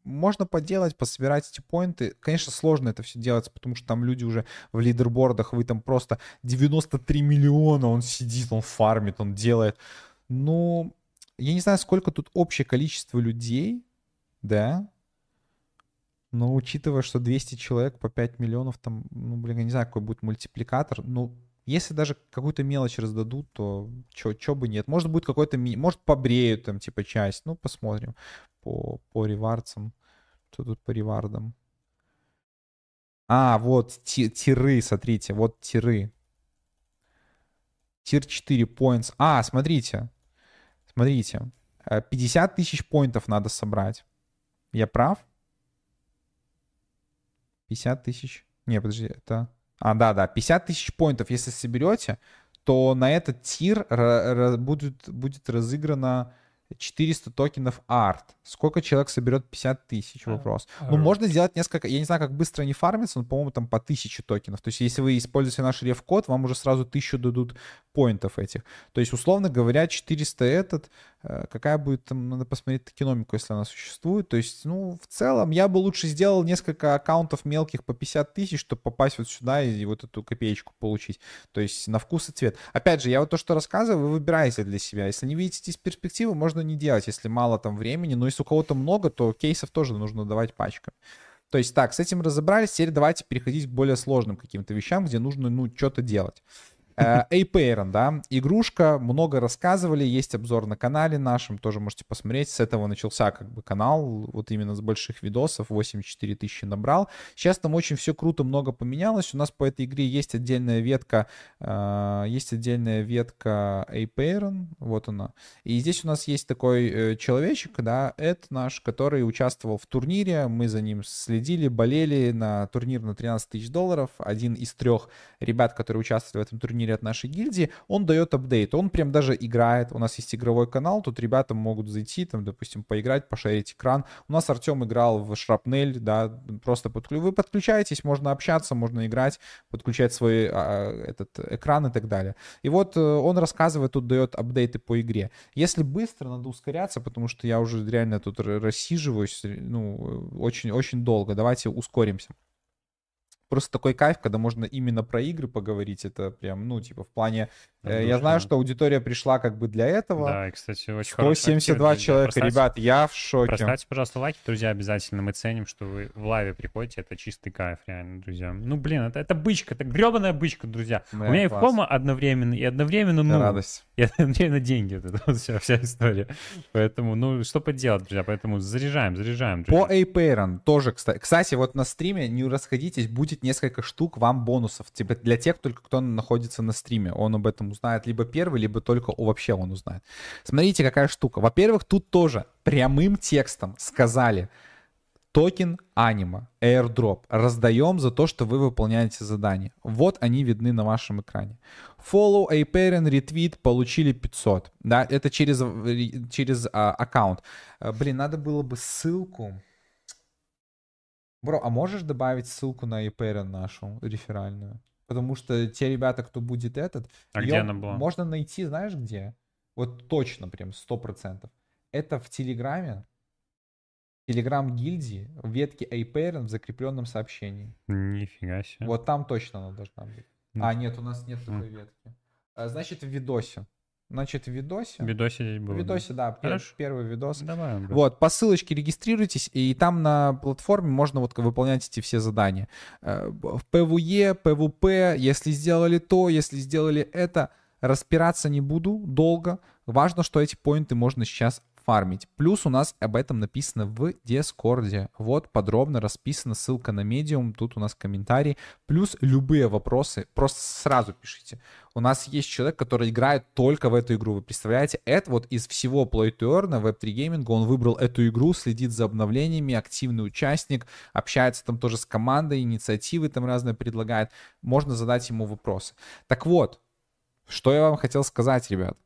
можно поделать, пособирать эти поинты. Конечно, сложно это все делать, потому что там люди уже в лидербордах, вы там просто 93 миллиона, он сидит, он фармит, он делает. Ну, я не знаю, сколько тут общее количество людей, да, но учитывая, что 200 человек по 5 миллионов, там, ну, блин, я не знаю, какой будет мультипликатор. Ну, если даже какую-то мелочь раздадут, то чё, бы нет. Может, будет какой-то... Может, побреют там, типа, часть. Ну, посмотрим по, по ревардсам. Что тут по ревардам? А, вот, ти- тиры, смотрите, вот тиры. Тир 4 points. А, смотрите. Смотрите. э, 50 тысяч поинтов надо собрать. Я прав? 50 тысяч. Не, подожди, это... А, да, да, 50 тысяч поинтов, если соберете, то на этот тир будет, будет разыграно 400 токенов арт. Сколько человек соберет 50 тысяч? А, Вопрос. Ну, Art. можно сделать несколько... Я не знаю, как быстро они фармятся, но, по-моему, там по 1000 токенов. То есть, если вы используете наш реф-код, вам уже сразу 1000 дадут поинтов этих. То есть, условно говоря, 400 этот, э, какая будет там, надо посмотреть токеномику, если она существует. То есть, ну, в целом, я бы лучше сделал несколько аккаунтов мелких по 50 тысяч, чтобы попасть вот сюда и вот эту копеечку получить. То есть, на вкус и цвет. Опять же, я вот то, что рассказываю, вы выбираете для себя. Если не видите здесь перспективы, можно не делать, если мало там времени. Но если у кого-то много, то кейсов тоже нужно давать пачками. То есть так, с этим разобрались, теперь давайте переходить к более сложным каким-то вещам, где нужно, ну, что-то делать. Э, Apeiron, да, игрушка, много рассказывали, есть обзор на канале нашем, тоже можете посмотреть, с этого начался как бы канал, вот именно с больших видосов, 84 тысячи набрал. Сейчас там очень все круто, много поменялось, у нас по этой игре есть отдельная ветка, э, есть отдельная ветка Apeiron, вот она, и здесь у нас есть такой э, человечек, да, Эд наш, который участвовал в турнире, мы за ним следили, болели на турнир на 13 тысяч долларов, один из трех ребят, которые участвовали в этом турнире от нашей гильдии, он дает апдейт, он прям даже играет, у нас есть игровой канал, тут ребята могут зайти, там, допустим, поиграть, пошарить экран. У нас Артем играл в Шрапнель, да, просто подклю... вы подключаетесь, можно общаться, можно играть, подключать свой а, этот экран и так далее. И вот э, он рассказывает, тут дает апдейты по игре. Если быстро, надо ускоряться, потому что я уже реально тут рассиживаюсь, ну, очень-очень долго. Давайте ускоримся. Просто такой кайф, когда можно именно про игры поговорить, это прям, ну, типа, в плане... э, я знаю, что аудитория пришла как бы для этого. Да, и, кстати, очень актив, 172 друзья. человека, Поставьте- ребят, я в шоке. Поставьте, пожалуйста, лайки, друзья, обязательно. Мы ценим, что вы в лайве приходите. Это чистый кайф, реально, друзья. Ну, блин, это, это бычка, это гребаная бычка, друзья. Да, У меня и класс. фома одновременно, и одновременно, ну, радость. и одновременно деньги. Вот это вот вся, вся история. Поэтому, ну, что поделать, друзья. Поэтому заряжаем, заряжаем, друзья. По Apeiron тоже, кстати. Кстати, вот на стриме, не расходитесь, будет несколько штук вам бонусов. Типа для тех только, кто находится на стриме. Он об этом узнает либо первый, либо только вообще он узнает. Смотрите, какая штука. Во-первых, тут тоже прямым текстом сказали токен анима, airdrop, раздаем за то, что вы выполняете задание. Вот они видны на вашем экране. Follow, Apeiron, retweet, получили 500. Да, это через, э, через а, аккаунт. А, Блин, надо было бы ссылку. Бро, а можешь добавить ссылку на eParent нашу реферальную? Потому что те ребята, кто будет этот... А где она была? Можно найти, знаешь где? Вот точно, прям, сто процентов. Это в Телеграме, Телеграм гильдии, в ветке iParent в закрепленном сообщении. Нифига себе. Вот там точно она должна быть. А, нет, у нас нет такой ветки. А, значит, в видосе. Значит, в видосе. В видосе здесь было. В видосе, да, пер- первый видос. Давай. Вот, по ссылочке регистрируйтесь, и там на платформе можно вот выполнять эти все задания. Э, В ПВЕ, ПВП, если сделали то, если сделали это, распыляться не буду долго. Важно, что эти поинты можно сейчас фармить. Плюс у нас об этом написано в Дискорде. Вот подробно расписана ссылка на Medium, тут у нас комментарий. Плюс любые вопросы просто сразу пишите. У нас есть человек, который играет только в эту игру. Вы представляете, это вот из всего Play to Earn, Web3 Gaming, он выбрал эту игру, следит за обновлениями, активный участник, общается там тоже с командой, инициативы там разные предлагает. Можно задать ему вопросы. Так вот, что я вам хотел сказать, ребят.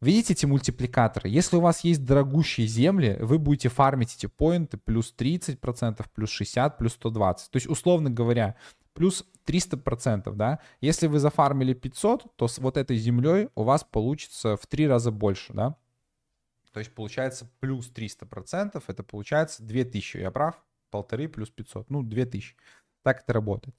Видите эти мультипликаторы? Если у вас есть дорогущие земли, вы будете фармить эти поинты плюс 30%, плюс 60, плюс 120. То есть, условно говоря, плюс 300%, да? Если вы зафармили 500, то с вот этой землей у вас получится в три раза больше, да? То есть получается плюс 300%, это получается 2000, я прав? Полторы плюс 500, ну 2000. Так это работает.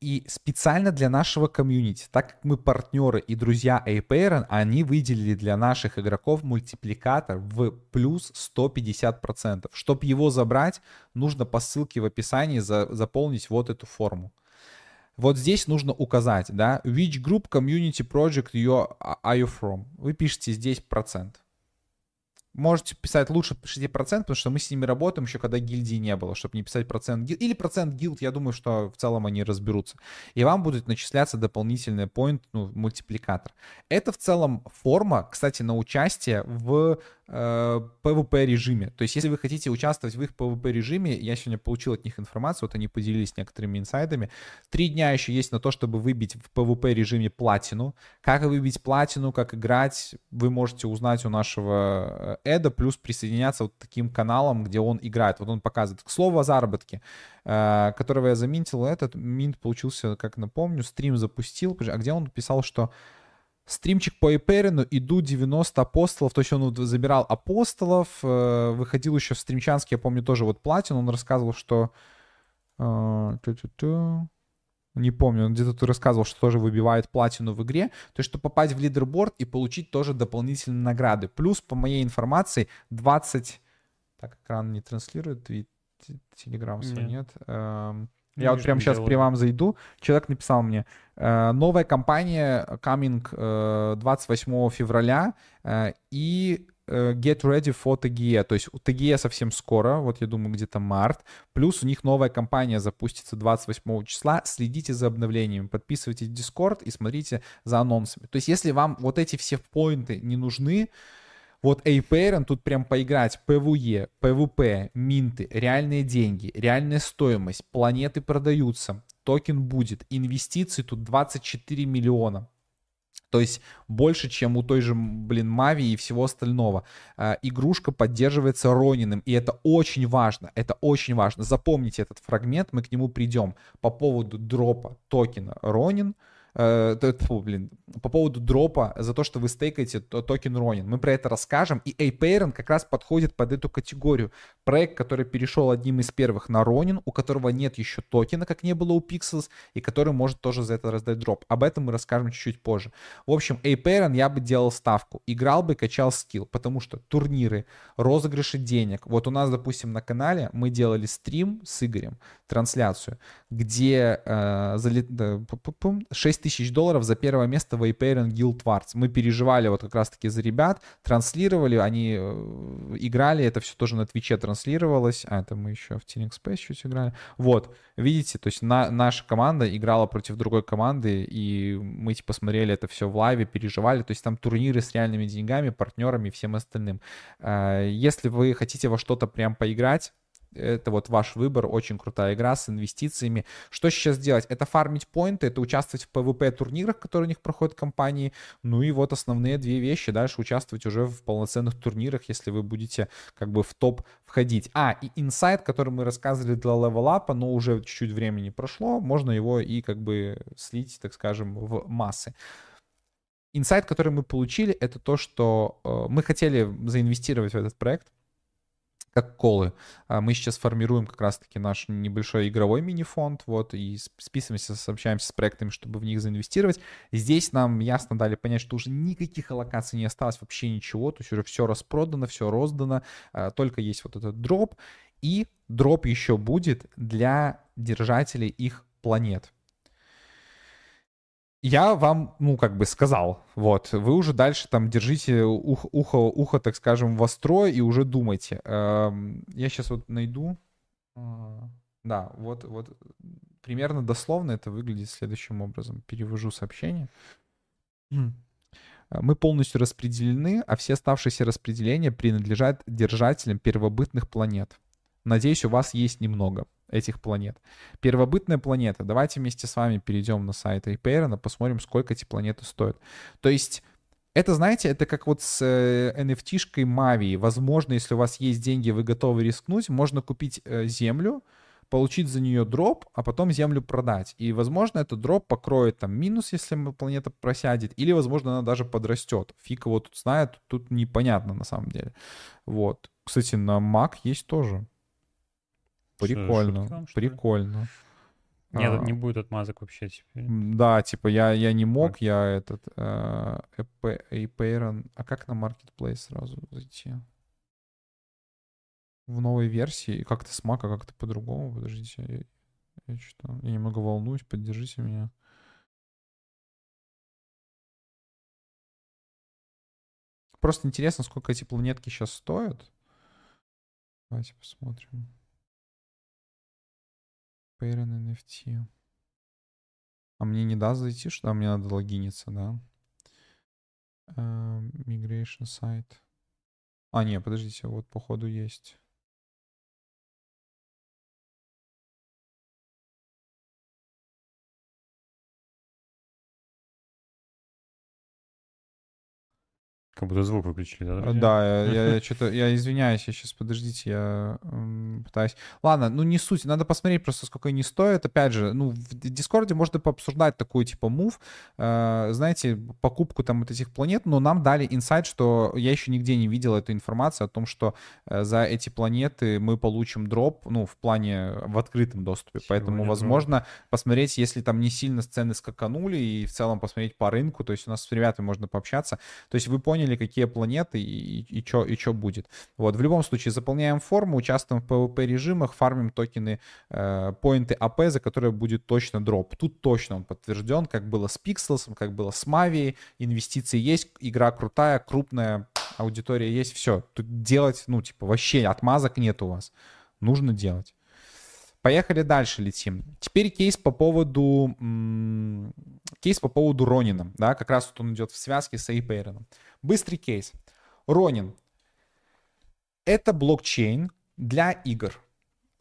И специально для нашего комьюнити, так как мы партнеры и друзья APRN, они выделили для наших игроков мультипликатор в плюс 150%. Чтобы его забрать, нужно по ссылке в описании за, заполнить вот эту форму. Вот здесь нужно указать, да, which group community project you are you from. Вы пишете здесь процент. Можете писать лучше пишите процент, потому что мы с ними работаем еще когда гильдии не было, чтобы не писать процент гилд. Или процент гилд, я думаю, что в целом они разберутся. И вам будет начисляться дополнительный point, ну, мультипликатор. Это в целом форма, кстати, на участие в PvP режиме. То есть, если вы хотите участвовать в их PvP режиме, я сегодня получил от них информацию, вот они поделились некоторыми инсайдами. Три дня еще есть на то, чтобы выбить в PvP режиме платину. Как выбить платину, как играть, вы можете узнать у нашего э, Эда, плюс присоединяться вот таким каналам, где он играет. Вот он показывает. К слову о заработке, э, которого я заминтил, этот минт получился, как напомню, стрим запустил, а где он писал, что стримчик по Эперину, иду 90 апостолов, то есть он забирал апостолов, э, выходил еще в стримчанский, я помню, тоже вот платин, он рассказывал, что... э. Не помню, он где-то тут рассказывал, что тоже выбивает платину в игре. То есть, чтобы попасть в лидерборд и получить тоже дополнительные награды. Плюс, по моей информации, 20... Так, экран не транслирует, вид Телеграм свой Нет. нет. Я вот прямо сейчас при вам зайду. Человек написал мне, э, новая компания coming э, 28 февраля э, и э, get ready for TGE. То есть у TGE совсем скоро, вот я думаю, где-то март. Плюс у них новая компания запустится 28 числа. Следите за обновлениями, подписывайтесь в Discord и смотрите за анонсами. То есть если вам вот эти все поинты не нужны, вот APRN тут прям поиграть. PvE, PvP, минты, реальные деньги, реальная стоимость, планеты продаются, токен будет, инвестиций тут 24 миллиона. То есть больше, чем у той же, блин, Мави и всего остального. А, игрушка поддерживается Рониным, и это очень важно, это очень важно. Запомните этот фрагмент, мы к нему придем. По поводу дропа токена Ронин, э, тьфу, блин, по поводу дропа за то, что вы стейкаете то- токен Ронин. Мы про это расскажем, и APRN как раз подходит под эту категорию. Проект, который перешел одним из первых на Ронин, у которого нет еще токена, как не было у Pixels, и который может тоже за это раздать дроп. Об этом мы расскажем чуть-чуть позже. В общем, APRN я бы делал ставку. Играл бы, качал скилл, потому что турниры, розыгрыши денег. Вот у нас, допустим, на канале мы делали стрим с Игорем, трансляцию, где э, да, пу-пу-пум, 6 тысяч долларов за первое место в APRN Guild Wars. Мы переживали вот как раз-таки за ребят, транслировали, они э, играли, это все тоже на Твиче транслировалось. А, это мы еще в Tuning Space чуть играли. Вот, видите, то есть на, наша команда играла против другой команды, и мы типа смотрели это все в лайве, переживали. То есть там турниры с реальными деньгами, партнерами и всем остальным. Э, Если вы хотите во что-то прям поиграть, это вот ваш выбор, очень крутая игра с инвестициями. Что сейчас делать? Это фармить поинты, это участвовать в PvP-турнирах, которые у них проходят компании, ну и вот основные две вещи, дальше участвовать уже в полноценных турнирах, если вы будете как бы в топ входить. А, и инсайт, который мы рассказывали для левелапа, но уже чуть-чуть времени прошло, можно его и как бы слить, так скажем, в массы. Инсайт, который мы получили, это то, что э, мы хотели заинвестировать в этот проект, как колы. А мы сейчас формируем как раз-таки наш небольшой игровой мини-фонд, вот, и списываемся, сообщаемся с проектами, чтобы в них заинвестировать. Здесь нам ясно дали понять, что уже никаких аллокаций не осталось, вообще ничего, то есть уже все распродано, все роздано, а, только есть вот этот дроп, и дроп еще будет для держателей их планет я вам, ну, как бы сказал, вот, вы уже дальше там держите ух, ухо, ухо, так скажем, востро и уже думайте. Эм, я сейчас вот найду, а, да, вот, вот, примерно дословно это выглядит следующим образом. Перевожу сообщение. Мы полностью распределены, а все оставшиеся распределения принадлежат держателям первобытных планет. Надеюсь, у вас есть немного этих планет. Первобытная планета. Давайте вместе с вами перейдем на сайт Репейрона, посмотрим, сколько эти планеты стоят. То есть это, знаете, это как вот с э, NFT-шкой Мави. Возможно, если у вас есть деньги, вы готовы рискнуть, можно купить э, землю, получить за нее дроп, а потом землю продать. И, возможно, этот дроп покроет там минус, если планета просядет, или, возможно, она даже подрастет. Фиг его тут знает, тут непонятно на самом деле. Вот. Кстати, на Mac есть тоже. Прикольно, вам, прикольно. Нет, а, не будет отмазок вообще теперь. Да, типа я, я не мог, так. я этот э, Apeiron... А как на Marketplace сразу зайти? В новой версии как-то с Mac, а как-то по-другому. Подождите, я, я что Я немного волнуюсь, поддержите меня. Просто интересно, сколько эти планетки сейчас стоят. Давайте посмотрим. Parent NFT. А мне не даст зайти, что мне надо логиниться, да? Uh, migration site. А, не, подождите, вот походу есть. Как будто звук выключили, да? Друзья? Да, я, я, что-то, я извиняюсь, я сейчас, подождите, я м, пытаюсь. Ладно, ну не суть, надо посмотреть просто, сколько они стоят. Опять же, ну в Дискорде можно пообсуждать такой типа мув, э, знаете, покупку там вот этих планет, но нам дали инсайт, что я еще нигде не видел эту информацию о том, что э, за эти планеты мы получим дроп, ну в плане в открытом доступе. Сегодня Поэтому, возможно, посмотреть, если там не сильно сцены скаканули и в целом посмотреть по рынку, то есть у нас с ребятами можно пообщаться. То есть вы поняли, поняли, какие планеты и, и, что и чё будет. Вот, в любом случае, заполняем форму, участвуем в PvP режимах, фармим токены, э, поинты АП, за которые будет точно дроп. Тут точно он подтвержден, как было с Pixels, как было с Mavi, инвестиции есть, игра крутая, крупная, аудитория есть, все. Тут делать, ну, типа, вообще отмазок нет у вас. Нужно делать. Поехали дальше летим. Теперь кейс по поводу кейс по поводу Ронина, да, как раз вот он идет в связке с Эйпейроном. Быстрый кейс. Ронин. Это блокчейн для игр.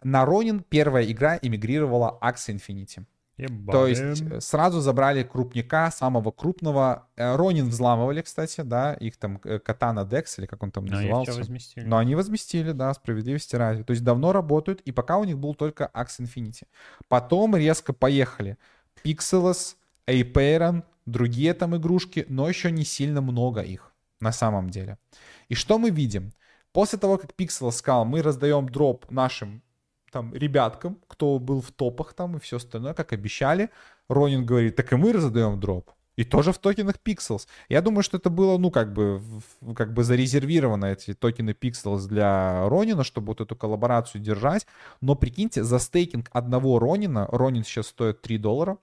На Ронин первая игра эмигрировала Axie Infinity. Ебаем. То есть э, сразу забрали крупника, самого крупного. Э, Ронин взламывали, кстати, да, их там Катана Декс, или как он там Но назывался. Возместили. Но они возместили, да, справедливости ради. То есть давно работают, и пока у них был только Axie Infinity. Потом резко поехали. Pixelos, Apeiron, другие там игрушки, но еще не сильно много их на самом деле. И что мы видим? После того, как Pixel сказал, мы раздаем дроп нашим там ребяткам, кто был в топах там и все остальное, как обещали, Ронин говорит, так и мы раздаем дроп. И тоже в токенах Pixels. Я думаю, что это было, ну, как бы, как бы зарезервировано эти токены Pixels для Ронина, чтобы вот эту коллаборацию держать. Но прикиньте, за стейкинг одного Ронина, Ронин сейчас стоит 3 доллара,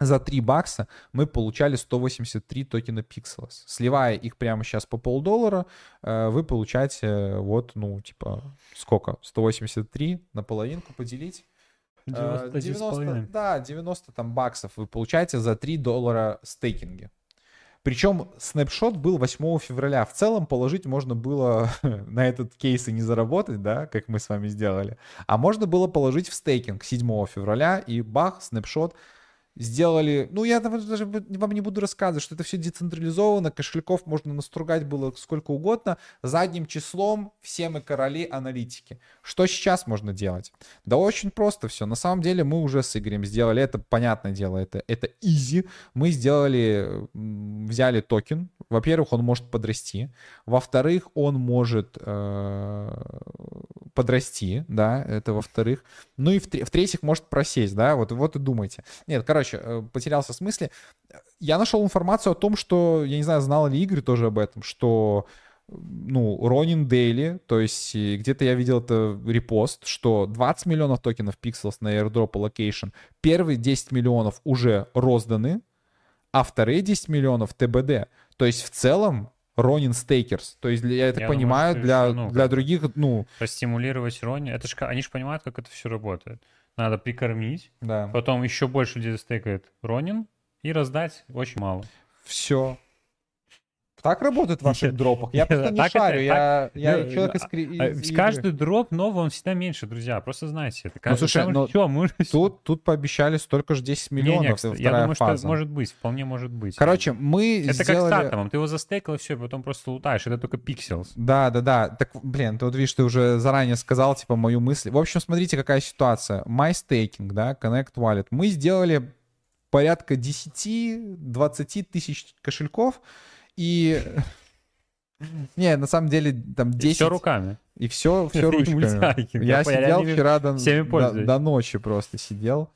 за 3 бакса мы получали 183 токена Pixels. Сливая их прямо сейчас по полдоллара, э, вы получаете вот, ну, типа, сколько? 183 на половинку поделить. 90, 90 да, 90 там баксов вы получаете за 3 доллара стейкинги. Причем снапшот был 8 февраля. В целом положить можно было на этот кейс и не заработать, да, как мы с вами сделали. А можно было положить в стейкинг 7 февраля и бах, снапшот сделали, ну я даже вам не буду рассказывать, что это все децентрализовано, кошельков можно настругать было сколько угодно, задним числом все мы короли аналитики. Что сейчас можно делать? Да очень просто все. На самом деле мы уже с Игорем сделали, это понятное дело, это, это easy. Мы сделали, взяли токен. Во-первых, он может подрасти. Во-вторых, он может э, подрасти, да, это во-вторых. Ну и в-третьих, может просесть, да, вот, вот и думайте. Нет, короче, э, потерялся в смысле. Я нашел информацию о том, что, я не знаю, знал ли Игорь тоже об этом, что ну, Ронин Дейли, то есть где-то я видел это репост, что 20 миллионов токенов Pixels на airdrop allocation, первые 10 миллионов уже розданы, а вторые 10 миллионов TBD. То есть в целом Ronin Stakers. То есть, я это я понимаю, думаю, для, ну, для других, ну... Простимулировать Ронин. Это ж, они же понимают, как это все работает. Надо прикормить, да. потом еще больше людей стейкает Ронин и раздать очень мало. Все. Так работает в ваших дропах. Я просто не шарю. Я, ну, человек из, а, из Каждый дроп новый, он всегда меньше, друзья. Просто знайте это. Ну, слушай, мы... тут, пообещали столько же 10 миллионов. Я думаю, что может быть, вполне может быть. Короче, мы Это как с атомом. Ты его застейкал, и все, потом просто лутаешь. Это только пикселс. Да, да, да. Так, блин, ты вот видишь, ты уже заранее сказал, типа, мою мысль. В общем, смотрите, какая ситуация. MyStaking, да, Connect Wallet. Мы сделали порядка 10-20 тысяч кошельков, и не, на самом деле там 10... И все руками. И все, все ручками. Я сидел вчера до, до, до ночи просто сидел.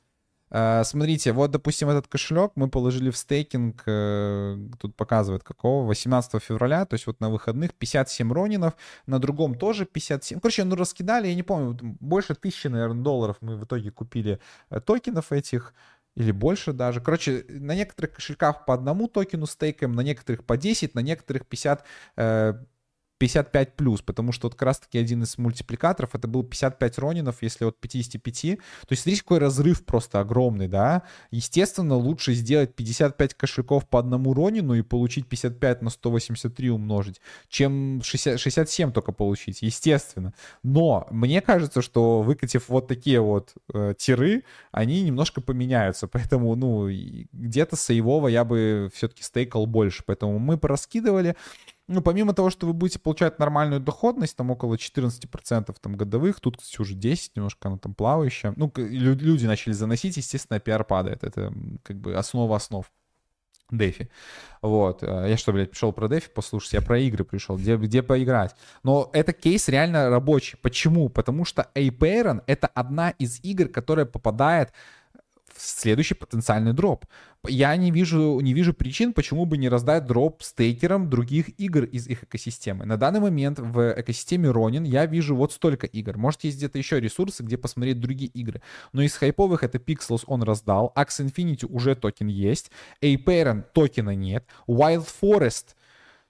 Uh, смотрите, вот, допустим, этот кошелек мы положили в стейкинг, uh, тут показывает какого, 18 февраля, то есть вот на выходных 57 ронинов, на другом тоже 57. Короче, ну раскидали, я не помню, больше тысячи, наверное, долларов мы в итоге купили uh, токенов этих или больше даже. Короче, на некоторых кошельках по одному токену стейкаем, на некоторых по 10, на некоторых 50 э, 55 плюс, потому что вот как раз-таки один из мультипликаторов, это был 55 ронинов, если от 55. То есть смотрите, какой разрыв просто огромный, да. Естественно, лучше сделать 55 кошельков по одному ронину и получить 55 на 183 умножить, чем 60, 67 только получить, естественно. Но мне кажется, что выкатив вот такие вот э, тиры, они немножко поменяются, поэтому, ну, где-то сейвово я бы все-таки стейкал больше, поэтому мы пораскидывали, ну, помимо того, что вы будете получать нормальную доходность, там около 14% там годовых, тут, кстати, уже 10, немножко она там плавающая. Ну, люди начали заносить, естественно, пиар падает. Это как бы основа основ. Дефи. Вот. Э, я что, блядь, пришел про Дефи послушать? Я про игры пришел. Где, где поиграть? Но это кейс реально рабочий. Почему? Потому что A-Parent — это одна из игр, которая попадает следующий потенциальный дроп. Я не вижу, не вижу причин, почему бы не раздать дроп стейкерам других игр из их экосистемы. На данный момент в экосистеме Ronin я вижу вот столько игр. Может, есть где-то еще ресурсы, где посмотреть другие игры. Но из хайповых это Pixels он раздал, Axe Infinity уже токен есть, A-Parent токена нет, Wild Forest.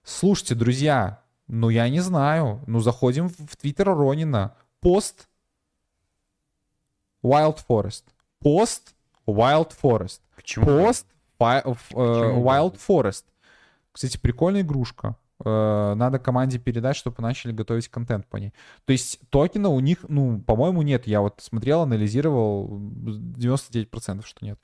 Слушайте, друзья, ну я не знаю. Ну заходим в твиттер Ронина. Пост Wild Forest. Пост Wild Forest. Почему? Пост? Э, Wild Forest. Кстати, прикольная игрушка. Э, надо команде передать, чтобы начали готовить контент по ней. То есть токена у них, ну, по-моему, нет. Я вот смотрел, анализировал, 99% что нет.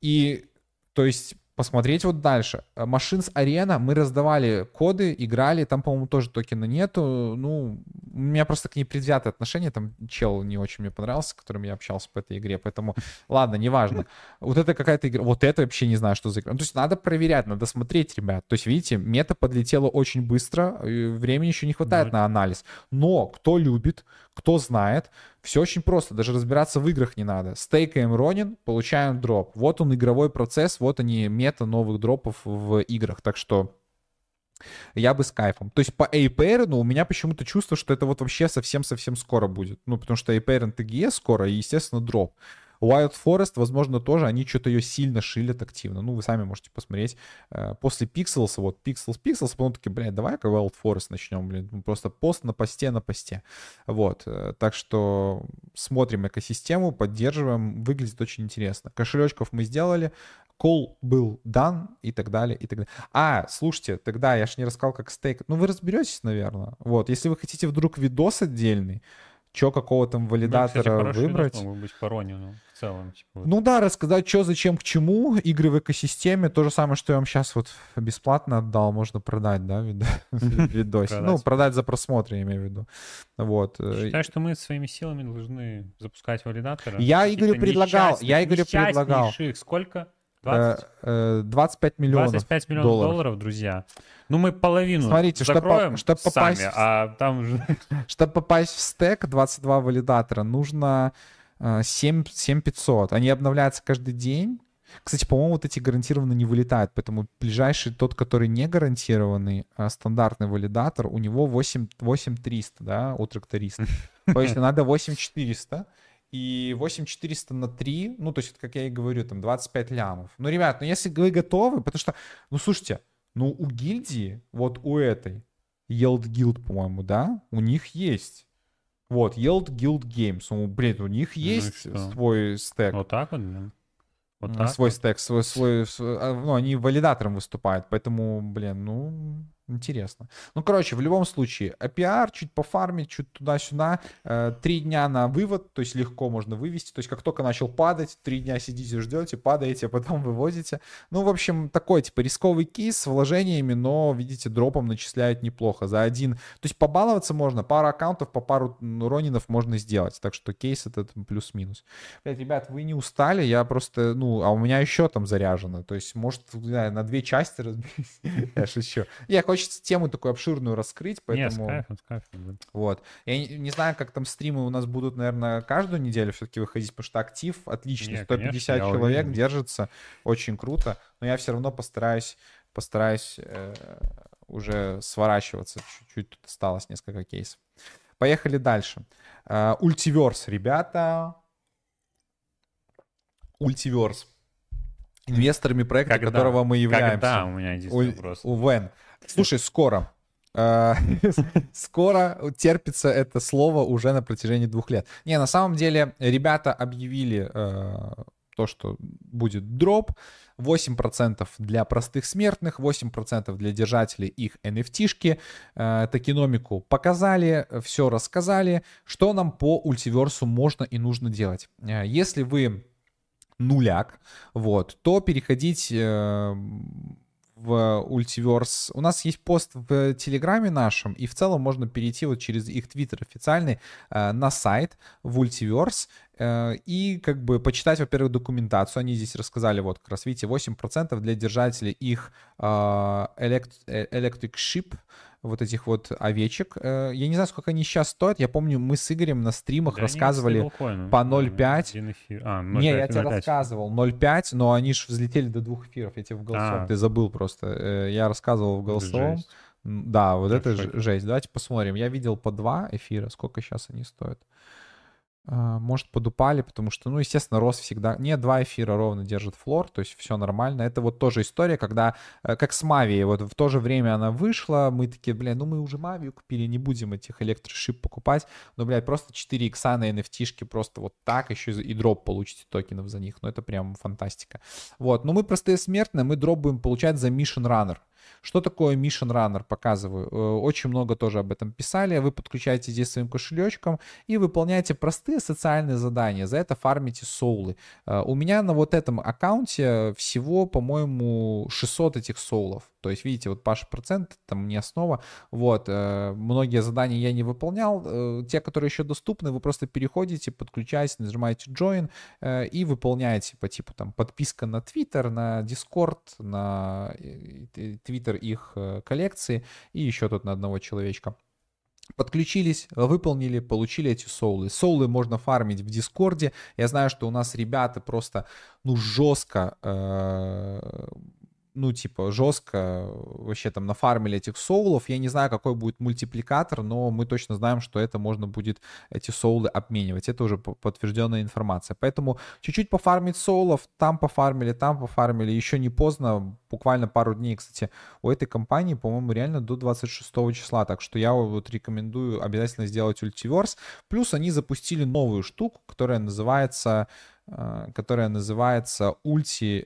И, то есть, посмотреть вот дальше. Машинс Арена, мы раздавали коды, играли, там, по-моему, тоже токена нету. Ну, у меня просто к ней предвзятое отношение, там чел не очень мне понравился, с которым я общался по этой игре, поэтому, ладно, неважно. Вот это какая-то игра, вот это вообще не знаю, что за игра. Ну, то есть надо проверять, надо смотреть, ребят. То есть, видите, мета подлетела очень быстро, времени еще не хватает да. на анализ. Но кто любит, кто знает, все очень просто, даже разбираться в играх не надо. Стейкаем Ронин, получаем дроп. Вот он игровой процесс, вот они мета новых дропов в играх. Так что я бы с кайфом. То есть по APR, у меня почему-то чувство, что это вот вообще совсем-совсем скоро будет. Ну, потому что APR TGE скоро, и, естественно, дроп. Wild Forest, возможно, тоже, они что-то ее сильно шилят активно. Ну, вы сами можете посмотреть. Э, после Pixels, вот, Pixels, Pixels, потом такие, блядь, давай-ка Wild Forest начнем, блин. Ну, просто пост на посте, на посте. Вот. Э, так что смотрим экосистему, поддерживаем. Выглядит очень интересно. Кошелечков мы сделали. Кол был дан и так далее, и так далее. А, слушайте, тогда я ж не рассказал, как стейк. Ну, вы разберетесь, наверное. Вот, если вы хотите вдруг видос отдельный, что какого там Ну, валидатора кстати, выбрать. Видос, мог быть по Ронину в целом. Типа, вот. Ну да, рассказать, что, зачем, к чему, игры в экосистеме, то же самое, что я вам сейчас вот бесплатно отдал, можно продать, да, вид- видосик. Ну, Продать. за просмотр, я имею в виду. Вот. э, Считаю, что мы своими силами должны запускать валидаторы. Я Игорю предлагал, я Игорю предлагал. Сколько? Э, 20? э, 25 миллионов 25 миллионов долларов. долларов. друзья. Ну, мы половину Смотрите, закроем чтоб попасть сами, а там уже... Чтобы попасть в стек 22 валидатора, нужно э, 7, 7500. Они обновляются каждый день. Кстати, по-моему, вот эти гарантированно не вылетают, поэтому ближайший тот, который не гарантированный, а стандартный валидатор, у него 8, 8300, да, у тракториста. То есть надо 8400. И 8400 на 3, ну, то есть, как я и говорю, там 25 лямов. Ну, ребят, ну, если вы готовы, потому что, ну, слушайте, ну, у гильдии, вот у этой, Yield Guild, по-моему, да, у них есть. Вот, Yield Guild Games. Ну, блин, у них Ну есть что? свой стек. Вот так вот, блин. Вот так свой вот. стек, свой, свой, свой- а, ну, они валидатором выступают, поэтому, блин, ну, интересно. Ну, короче, в любом случае, APR, чуть пофармить, чуть туда-сюда, э, три дня на вывод, то есть легко можно вывести, то есть как только начал падать, три дня сидите, ждете, падаете, а потом выводите. Ну, в общем, такой, типа, рисковый кейс с вложениями, но, видите, дропом начисляют неплохо. За один, то есть побаловаться можно, пару аккаунтов по пару ронинов можно сделать, так что кейс этот плюс-минус. Блядь, ребят, вы не устали? Я просто, ну, а у меня еще там заряжено. То есть, может, не знаю, на две части разбить. Я шучу. Я хочется тему такую обширную раскрыть, Не, с поэтому кайфом, с кайфом. да. вот. Я не, не знаю, как там стримы у нас будут, наверное, каждую неделю все-таки выходить, потому что актив отличный. Не, 150 конечно, человек уверен. держится, очень круто. Но я все равно постараюсь, постараюсь э, уже сворачиваться. Чуть-чуть тут осталось несколько кейсов. Поехали дальше. Э, Ультиверс, ребята. Ультиверс. Инвесторами проекта, Когда? которого мы являемся. Когда у меня У, вопрос. у Вен. Слушай, скоро. Э, Скоро терпится это слово уже на протяжении двух лет. Не, на самом деле ребята объявили э, то, что будет дроп. 8% для простых смертных, 8% для держателей их NFT-шки. Э, Токеномику показали, все рассказали, что нам по ультиверсу можно и нужно делать. Э, Если вы нуляк, вот, то переходить в Ультиверс. У нас есть пост в Телеграме нашем, и в целом можно перейти вот через их Твиттер официальный э, на сайт в э, и как бы почитать, во-первых, документацию. Они здесь рассказали, вот как раз видите, 8% для держателей их э, elect- э, Electric Ship, вот этих вот овечек. Э, Я не знаю, сколько они сейчас стоят. Я помню, мы с Игорем на стримах Да рассказывали по да, 0,5. один эфир. А, не, 0,5, я тебе 0,5. рассказывал 0,5, но они же взлетели до двух эфиров. Я тебе в голосовом, А. ты забыл просто. Э, Я рассказывал в голосовом. Да, вот это шоке. жесть. Давайте посмотрим. Я видел по два эфира. Сколько сейчас они стоят? А, Может, подупали, потому что, ну, естественно, рост всегда... Нет, два эфира ровно держит флор, то есть все нормально. Это вот тоже история, когда, э, как с Мави, вот в то же время она вышла, мы такие, блин, ну мы уже Мавию купили, не будем этих электрошип покупать. Но, блядь, просто 4 икса на NFT-шки просто вот так, еще и дроп получите токенов за них. Ну, это прям фантастика. Вот, но мы простые смертные, мы дроп будем получать за Mission Runner. Что такое Mission Runner, показываю. Э, Очень много тоже об этом писали. Вы подключаете здесь своим кошелечком и выполняете простые социальные задания. За это фармите соулы. Э, У меня на вот этом аккаунте всего, по-моему, 600 этих соулов. То есть, видите, вот Паша процент, там не основа. Вот, э, многие задания я не выполнял. Те, которые еще доступны, вы просто переходите, подключаетесь, нажимаете Join и выполняете по типу там подписка на Twitter, на Discord, на Twitter их э, коллекции и еще тут на одного человечка. Подключились, выполнили, получили эти соулы. Соулы можно фармить в Дискорде. Я знаю, что у нас ребята просто, ну, жестко э, ну, типа, жестко вообще там нафармили этих соулов. Я не знаю, какой будет мультипликатор, но мы точно знаем, что это можно будет эти соулы обменивать. Это уже подтвержденная информация. Поэтому чуть-чуть пофармить соулов, там пофармили, там пофармили. Еще не поздно, буквально пару дней, кстати, у этой компании, по-моему, реально до 26 числа. Так что я вот рекомендую обязательно сделать ультиверс. Плюс они запустили новую штуку, которая называется которая называется Ulti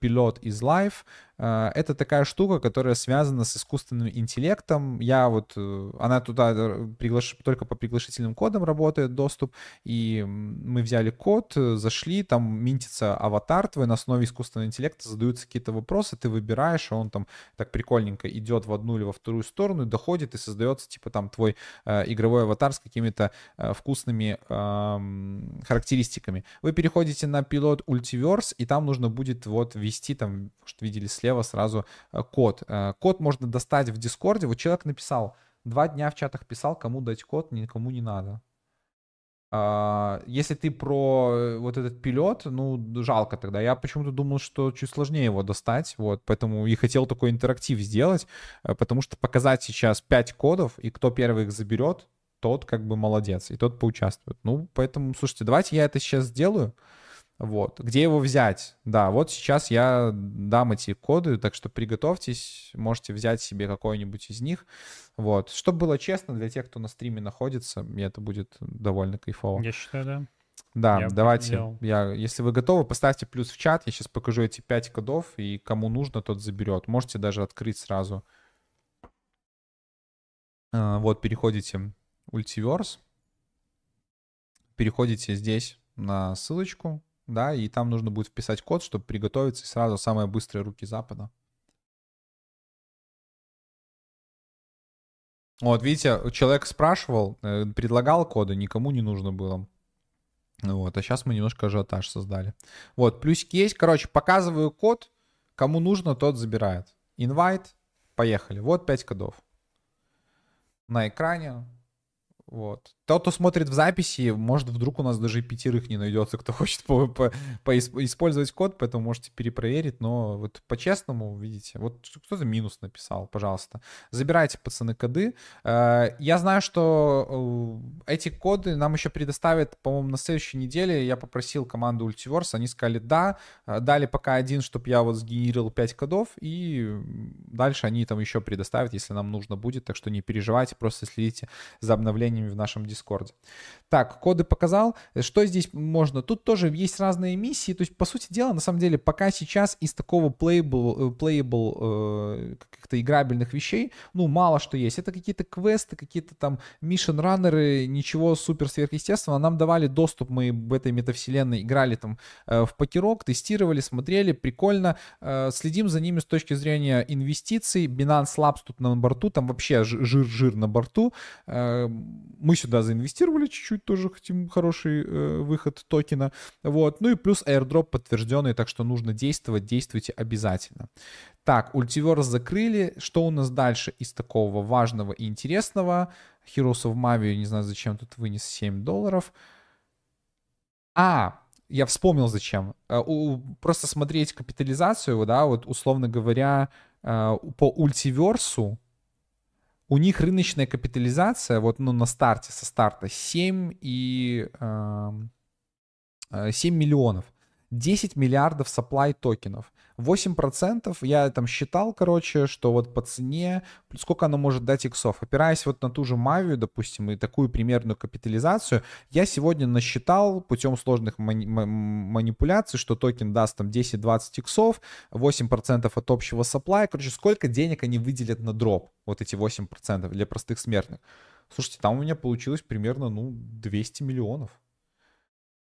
Pilot is Life. Э, это такая штука, которая связана с искусственным интеллектом. Я вот, э, она туда э, приглаш... только по приглашительным кодам работает доступ, и мы взяли код, зашли, там минтится аватар твой на основе искусственного интеллекта, задаются какие-то вопросы, ты выбираешь, и он там так прикольненько идет в одну или во вторую сторону, доходит, и создается типа там твой э, игровой аватар с какими-то э, вкусными э, характеристиками. Вы переходите на пилот Ultiverse, и там нужно будет вот ввести там, что видели след слева сразу э, код. Э, код можно достать в Дискорде. Вот человек написал, два дня в чатах писал, кому дать код, никому не надо. А, если ты про э, вот этот пилот, ну, жалко тогда. Я почему-то думал, что чуть сложнее его достать, вот, поэтому и хотел такой интерактив сделать, потому что показать сейчас 5 кодов, и кто первый их заберет, тот как бы молодец, и тот поучаствует. Ну, поэтому, слушайте, давайте я это сейчас сделаю. Вот. Где его взять? Да, вот сейчас я дам эти коды, так что приготовьтесь, можете взять себе какой-нибудь из них. Вот. Чтобы было честно для тех, кто на стриме находится, мне это будет довольно кайфово. Я считаю, да. Да, я давайте. Я, если вы готовы, поставьте плюс в чат. Я сейчас покажу эти пять кодов, и кому нужно, тот заберет. Можете даже открыть сразу. А, вот, переходите Ultiverse. Переходите здесь на ссылочку, да, и там нужно будет вписать код, чтобы приготовиться, и сразу самые быстрые руки Запада. Вот, видите, человек спрашивал, э, предлагал коды, никому не нужно было. Вот, а сейчас мы немножко ажиотаж создали. Вот, плюсики есть. Короче, показываю код, кому нужно, тот забирает. Invite, поехали. Вот 5 кодов. На экране вот. Тот, кто смотрит в записи, может, вдруг у нас даже пятерых не найдется, кто хочет по, по, по использовать код, поэтому можете перепроверить, но вот по-честному, видите, вот кто-то минус написал, пожалуйста. Забирайте, пацаны, коды. Э, я знаю, что э, эти коды нам еще предоставят, по-моему, на следующей неделе. Я попросил команду Ultiverse, они сказали да, э, дали пока один, чтобы я вот сгенерировал 5 кодов, и дальше они там еще предоставят, если нам нужно будет, так что не переживайте, просто следите за обновлением в нашем Дискорде. Так, коды показал. Что здесь можно? Тут тоже есть разные миссии. То есть, по сути дела, на самом деле, пока сейчас из такого playable, э, playable э, каких-то играбельных вещей, ну, мало что есть. Это какие-то квесты, какие-то там mission раннеры, ничего супер сверхъестественного. Нам давали доступ, мы в этой метавселенной играли там э, в покерок, тестировали, смотрели, прикольно. Э, следим за ними с точки зрения инвестиций. Binance Labs тут на борту, там вообще жир-жир на борту. Э, мы сюда заинвестировали чуть-чуть, тоже хотим хороший э, выход токена. Вот. Ну и плюс airdrop подтвержденный, так что нужно действовать, действуйте обязательно. Так, Ultiverse закрыли. Что у нас дальше из такого важного и интересного? Heroes of Mavi, не знаю, зачем тут вынес 7 долларов. А, я вспомнил зачем. Э, просто смотреть капитализацию, да, вот условно говоря, э, по ультиверсу у них рыночная капитализация вот ну, на старте, со старта 7 и э, 7 миллионов. 10 миллиардов supply токенов. 8% я там считал, короче, что вот по цене, сколько оно может дать иксов. Опираясь вот на ту же Мавию, допустим, и такую примерную капитализацию, я сегодня насчитал путем сложных мани- манипуляций, что токен даст там 10-20 иксов, 8% от общего supply. Короче, сколько денег они выделят на дроп, вот эти 8% для простых смертных. Слушайте, там у меня получилось примерно, ну, 200 миллионов.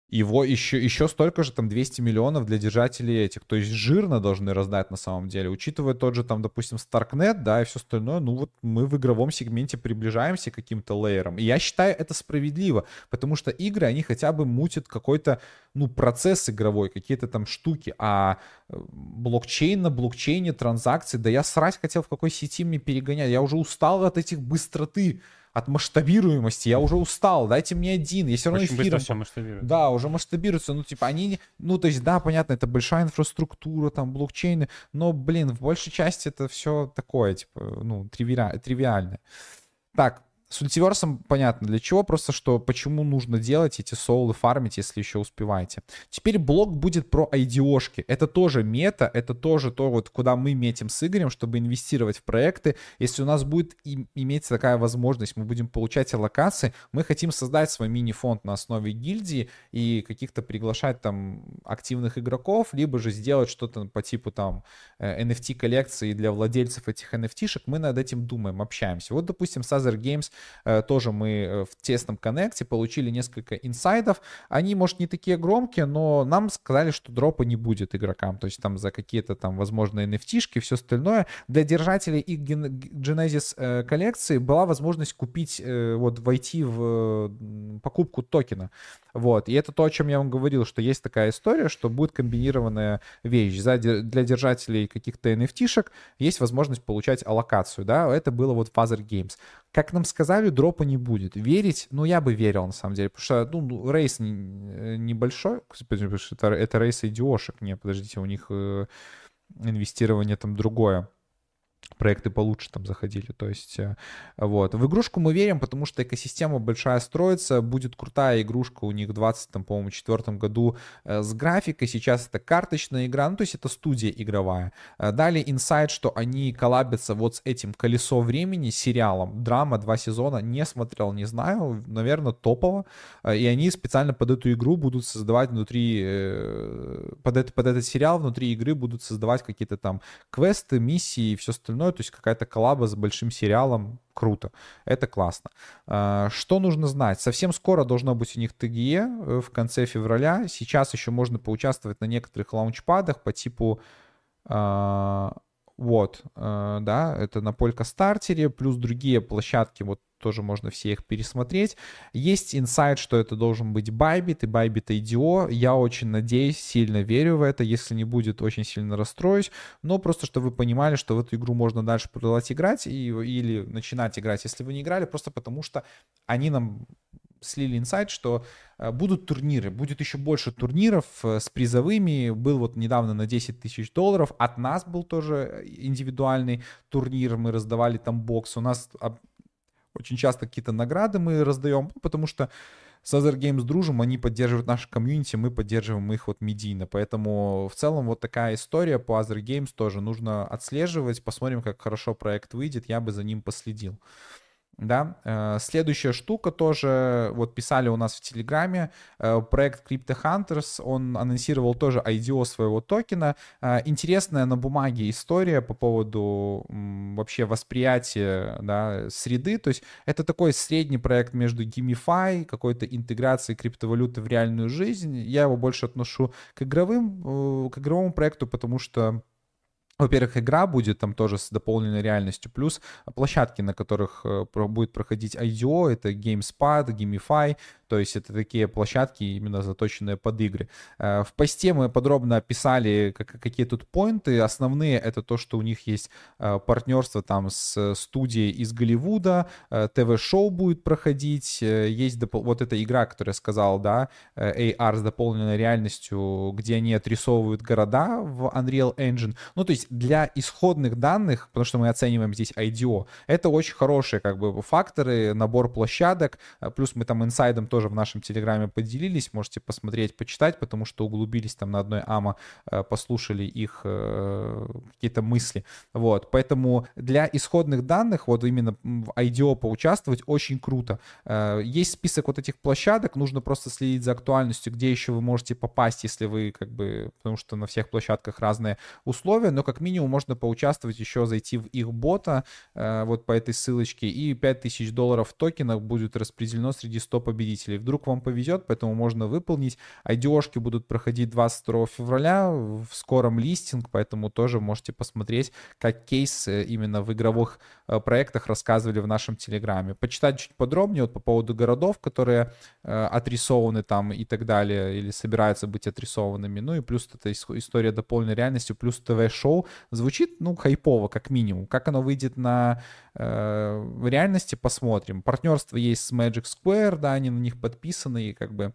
Его еще, еще столько же, там, 200 миллионов для держателей этих. То есть жирно должны раздать на самом деле. Учитывая тот же, там, допустим, Starknet, да, и все остальное, ну вот мы в игровом сегменте приближаемся к каким-то лейерам. И я считаю это справедливо, потому что игры, они хотя бы мутят какой-то, ну, процесс игровой, какие-то там штуки. А э, блокчейн на блокчейне, транзакции, да я срать хотел, в какой сети мне перегонять. Я уже устал от этих быстроты от масштабируемости. Я уже устал, дайте мне один. Я все равно Очень эфиром... все масштабируется. Да, уже масштабируется. Ну, типа, они... Ну, то есть, да, понятно, это большая инфраструктура, там, блокчейны, но, блин, в большей части это все такое, типа, ну, тривиа... тривиальное. Так, с ультиверсом понятно для чего, просто что почему нужно делать эти соулы, фармить, если еще успеваете. Теперь блок будет про IDO-шки. Это тоже мета, это тоже то, вот, куда мы метим с Игорем, чтобы инвестировать в проекты. Если у нас будет и, иметь такая возможность, мы будем получать аллокации, мы хотим создать свой мини-фонд на основе гильдии и каких-то приглашать там активных игроков, либо же сделать что-то по типу там NFT-коллекции э, для владельцев этих NFT-шек. Мы над этим думаем, общаемся. Вот, допустим, Sazер Games тоже мы э, в тесном коннекте получили несколько инсайдов. Они, может, не такие громкие, но нам сказали, что дропа не будет игрокам. То есть там за какие-то там, возможно, NFT-шки, все остальное. Для держателей их Genesis э, коллекции была возможность купить, вот войти в покупку токена. Вот. И это то, о чем я вам говорил, что есть такая история, что будет комбинированная вещь. За, для держателей каких-то NFT-шек есть возможность получать аллокацию, да, это было вот Father Games. Как нам сказали, дропа не будет. Верить, ну, я бы верил, на самом деле, потому что, ну, ну рейс небольшой, это, это рейс идиошек, не, подождите, у них э, инвестирование там другое проекты получше там заходили. То есть, э, вот. В игрушку мы верим, потому что экосистема большая строится, будет крутая игрушка у них в 20, там, по-моему, четвертом году э, с графикой, сейчас это карточная игра, ну, то есть это студия игровая. Э, далее инсайт, что они коллабятся вот с этим «Колесо времени» сериалом, драма, два сезона, не смотрел, не знаю, наверное, топово, и они специально под эту игру будут создавать внутри, под, это, под этот сериал внутри игры будут создавать какие-то там квесты, миссии и все остальное остальное, то есть какая-то коллаба с большим сериалом, круто, это классно. А, что нужно знать? Совсем скоро должно быть у них ТГЕ э, в конце февраля, сейчас еще можно поучаствовать на некоторых лаунчпадах по типу а, вот, э, да, это на Полька Стартере, плюс другие площадки, вот тоже можно все их пересмотреть. Есть инсайт, что это должен быть Bybit и Bybit IDO. Я очень надеюсь, сильно верю в это. Если не будет, очень сильно расстроюсь. Но просто, чтобы вы понимали, что в эту игру можно дальше продолжать играть и, или начинать играть, если вы не играли, просто потому что они нам слили инсайт, что э, будут турниры, будет еще больше турниров э, с призовыми. Был вот недавно на 10 тысяч долларов. От нас был тоже индивидуальный турнир, мы раздавали там бокс. У нас очень часто какие-то награды мы раздаем, потому что с Other Games дружим, они поддерживают наше комьюнити, мы поддерживаем их вот медийно. Поэтому в целом вот такая история по Other Games тоже нужно отслеживать. Посмотрим, как хорошо проект выйдет. Я бы за ним последил. Да, э, следующая штука тоже, вот писали у нас в Телеграме, э, проект Crypto Hunters, он анонсировал тоже IDO своего токена. Э, интересная на бумаге история по поводу вообще восприятия да, среды, то есть это такой средний проект между Gamify, какой-то интеграцией криптовалюты в реальную жизнь. Я его больше отношу к игровым, к игровому проекту, потому что во-первых, игра будет там тоже с дополненной реальностью, плюс площадки, на которых э, будет проходить IDO, это GameSpot, Gamify, то есть это такие площадки, именно заточенные под игры. Э, в посте мы подробно описали, какие тут поинты. Основные это то, что у них есть э, партнерство там с студией из Голливуда, ТВ-шоу будет проходить, есть допол... вот эта игра, которую я сказал, да, AR с дополненной реальностью, где они отрисовывают города в Unreal Engine. Ну, то есть для исходных данных, потому что мы оцениваем здесь IDO, это очень хорошие как бы факторы, набор площадок, плюс мы там инсайдом тоже в нашем Телеграме поделились, можете посмотреть, почитать, потому что углубились там на одной АМА, э, послушали их э, какие-то мысли. Вот, поэтому для исходных данных, вот именно в IDO поучаствовать очень круто. Э, есть список вот этих площадок, нужно просто следить за актуальностью, где еще вы можете попасть, если вы как бы, потому что на всех площадках разные условия, но как минимум можно поучаствовать, еще зайти в их бота, вот по этой ссылочке, и 5000 долларов токенов будет распределено среди 100 победителей. Вдруг вам повезет, поэтому можно выполнить. IDO-шки будут проходить 22 февраля в скором листинг, поэтому тоже можете посмотреть, как кейс э, именно в игровых э, проектах рассказывали в нашем Телеграме. Почитать чуть подробнее вот по поводу городов, которые э, отрисованы там и так далее, или собираются быть отрисованными. Ну и плюс эта история дополненной реальностью, плюс ТВ-шоу. Звучит, ну, хайпово, как минимум. Как оно выйдет на э, реальности, посмотрим. Партнерство есть с Magic Square, да, они на них подписаны, и как бы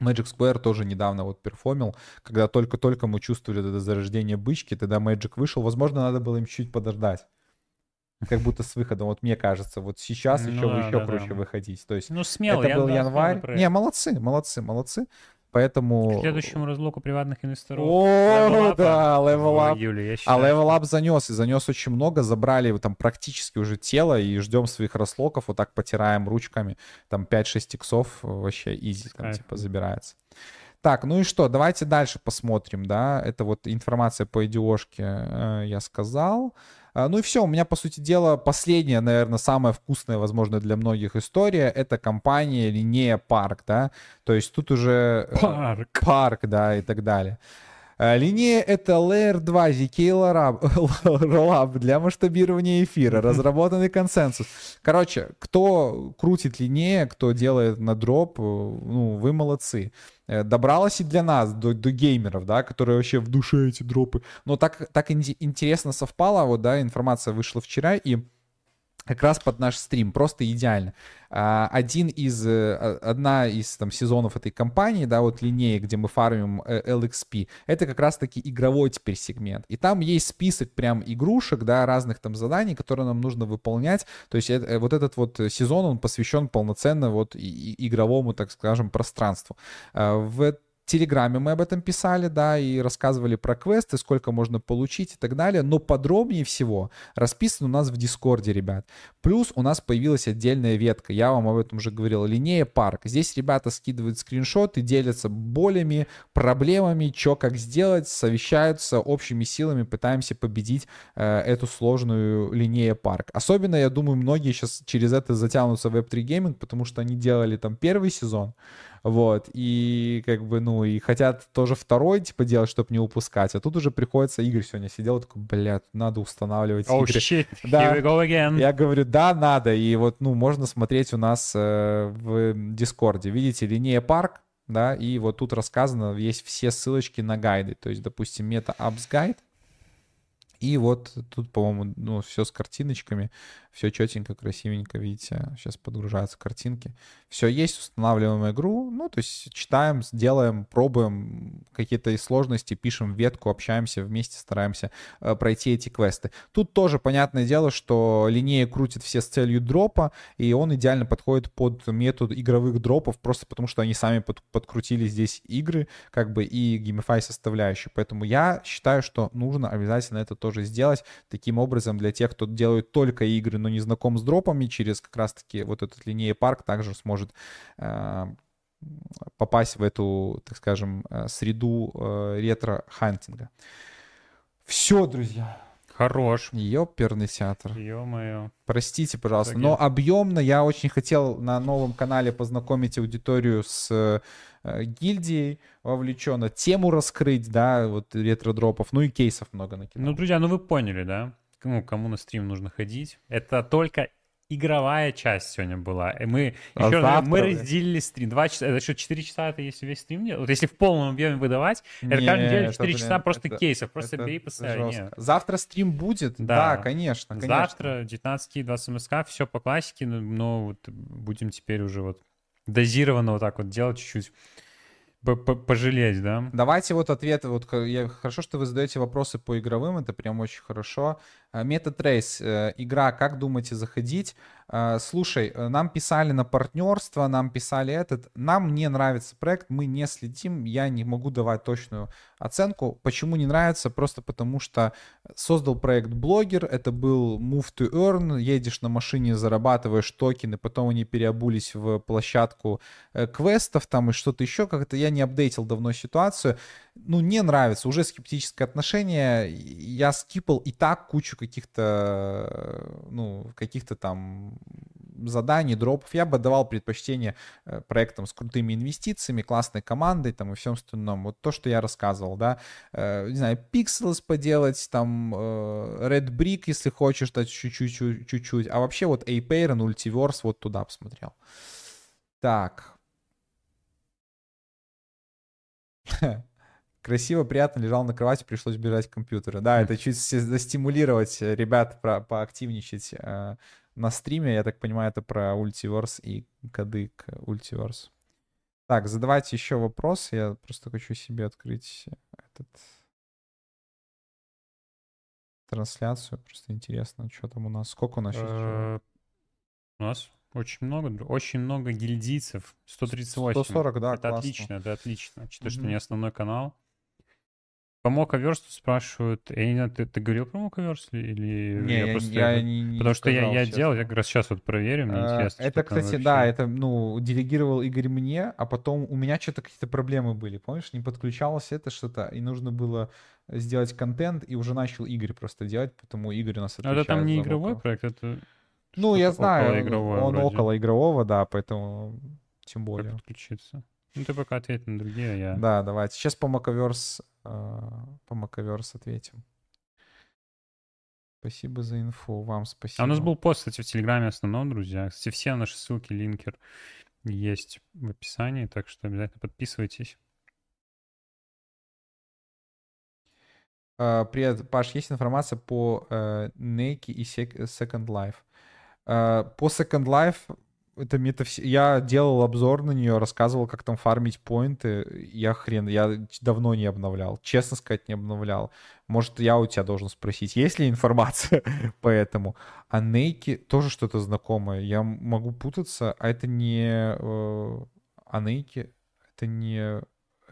Magic Square тоже недавно вот перформил, когда только-только мы чувствовали это зарождение бычки, тогда Magic вышел, возможно, надо было им чуть подождать. как будто с выходом, вот мне кажется, вот сейчас Ну еще, да, еще да, круче да. выходить. То есть Ну, смело. это я был да, январь. Не, молодцы, молодцы, молодцы. Поэтому... К следующему разлоку приватных инвесторов. О, Level Up. да, я А Up занес, и занес очень много, забрали там практически уже тело, и ждем своих разлоков, вот так потираем ручками, там 5-6 иксов, вообще изи, там типа забирается. Так, ну и что, давайте дальше посмотрим, да, это вот информация по IDO-шке э, я сказал. А, Ну и все, у меня, по сути дела, последняя, наверное, самая вкусная, возможно, для многих история, это компания Linea Park, да, то есть тут уже... э, Парк. парк, да, и так далее. Э, Линея — это Layer 2 ZK Rollup для масштабирования эфира, разработанный консенсус. Короче, кто крутит линея, кто делает на дроп, э, ну, вы молодцы. Э, Добралась и для нас, до, до геймеров, да, которые вообще в душе эти дропы. Но так, так интересно совпало, вот, да, информация вышла вчера, и как раз под наш стрим, просто идеально. А, Один из, э, а- одна из там сезонов этой компании, да, вот линеи, где мы фармим э, LXP, это как раз-таки игровой теперь сегмент. И там есть список прям игрушек, да, разных там заданий, которые нам нужно выполнять. То есть это- э, вот этот вот сезон, он посвящен полноценно вот игровому, так скажем, пространству. А, В Телеграме мы об этом писали, да, и рассказывали про квесты, сколько можно получить и так далее, но подробнее всего расписано у нас в Дискорде, ребят. Плюс у нас появилась отдельная ветка, я вам об этом уже говорил, линея парк. Здесь ребята скидывают скриншоты, делятся болями, проблемами, что как сделать, совещаются общими силами, пытаемся победить э, эту сложную линея парк. Особенно, я думаю, многие сейчас через это затянутся в Web3 Gaming, потому что они делали там первый сезон, вот, и как бы, ну, и хотят тоже второй, типа, делать, чтобы не упускать, а тут уже приходится, Игорь сегодня сидел, такой, блядь, надо устанавливать Oh игры. shit, Да. here we go again. Я говорю, да, надо. И вот, ну, можно смотреть у нас э, в Дискорде. Видите, линея парк, да, и вот тут рассказано, есть все ссылочки на гайды. То есть, допустим, мета apps гайд. И вот тут, по-моему, ну, все с картиночками, все четенько, красивенько, видите, сейчас подгружаются картинки. Все есть, устанавливаем игру, ну, то есть читаем, делаем, пробуем какие-то сложности, пишем ветку, общаемся вместе, стараемся э, пройти эти квесты. Тут тоже понятное дело, что линея крутит все с целью дропа, и он идеально подходит под метод игровых дропов, просто потому что они сами под- подкрутили здесь игры, как бы и геймифай составляющую. Поэтому я считаю, что нужно обязательно это тоже сделать. Таким образом, для тех, кто делает только игры, но не знаком с дропами, через как раз-таки вот этот линея парк также сможет э, попасть в эту, так скажем, э, среду э, ретро-хантинга. Все, друзья. Хорош. Ёперный театр. Ё-моё. Простите, пожалуйста. итоге- Но объемно я очень хотел на новом канале познакомить аудиторию с э, гильдией вовлеченно, тему раскрыть, да, вот ретро-дропов, ну и кейсов много накинул. Ну, друзья, ну вы поняли, да? Ну, кому на стрим нужно ходить. Это только игровая часть сегодня была. И мы, А еще завтра, мы разделили стрим. Два часа, это что, 4 часа это если весь стрим делать? Вот если в полном объеме выдавать, это Не, каждую неделю это, 4 блин, часа просто это- кейсов. Просто это бери, поставь. Завтра стрим будет? Да, Да. конечно, конечно. Завтра 19 20 МСК, все по классике, но, но вот будем теперь уже вот дозированно вот так вот делать чуть-чуть. Пожалеть, да? Давайте вот ответы. Вот я, хорошо, что вы задаете вопросы по игровым, это прям очень хорошо. MetaTrace, э, игра, как думаете заходить? А, Слушай, э, нам писали на партнерство, нам писали этот. Нам не нравится проект, мы не следим, я не могу давать точную оценку. Почему не нравится? Просто потому что создал проект блогер, это был Move to Earn, едешь на машине, зарабатываешь токены, потом они переобулись в площадку э, квестов там и что-то еще, как-то я не апдейтил давно ситуацию. Ну, не нравится, уже скептическое отношение. Я скипал и так кучу каких-то, э, ну, каких-то там заданий, дропов. Я бы давал предпочтение э, проектам с крутыми инвестициями, классной командой там и всем остальном. Вот то, что я рассказывал, да. Э, Не знаю, Pixels поделать, там Red Brick, если хочешь, то чуть-чуть, чуть-чуть. А вообще вот Apeiron, Ultiverse, вот туда посмотрел. Так. Красиво, приятно, лежал на кровати, пришлось бежать к компьютеру. Да, это чуть застимулировать э, ребят про, поактивничать э, на стриме. Я так понимаю, это про Ultiverse и коды к Ultiverse. Так, задавайте еще вопросы. Я просто хочу себе открыть этот трансляцию. Просто интересно, что там у нас, сколько у нас сейчас? Э, У нас очень много, очень много гильдийцев. 138. 140, да, Это классно. отлично, это отлично. Учитывая, что Мгм. не основной канал. По Моковерсту спрашивают, я не знаю, ты, ты говорил про Моковерст или Не, я, просто я это- не, не Потому что я, я честно. делал, я как раз сейчас вот проверю, мне А, интересно. Это, кстати, да, вообще. это, ну, делегировал Игорь мне, а потом у меня что-то какие-то проблемы были, помнишь, не подключалось это что-то, и нужно было сделать контент, и уже начал Игорь просто делать, потому Игорь у нас Но это там отвечает не игровой проект, это Ну, я знаю, он вроде. около игрового, да, поэтому тем Как более. подключиться. Ну, ты пока ответь на другие, а я... Да, давайте. Сейчас по Маковерс, по Маковерс ответим. Спасибо за инфу, вам спасибо. А у нас был пост, кстати, в Телеграме основном, друзья. Кстати, все наши ссылки, линкер есть в описании, так что обязательно подписывайтесь. А, Привет, Паш, есть информация по э, Nike и Sec- Second Life? По Second Life это метавс... Я делал обзор на нее, рассказывал, как там фармить поинты. Я хрен, я давно не обновлял. Честно сказать, не обновлял. Может, я у тебя должен спросить, есть ли информация по этому. А Nike тоже что-то знакомое. Я могу путаться, а это не... э, А Nike это не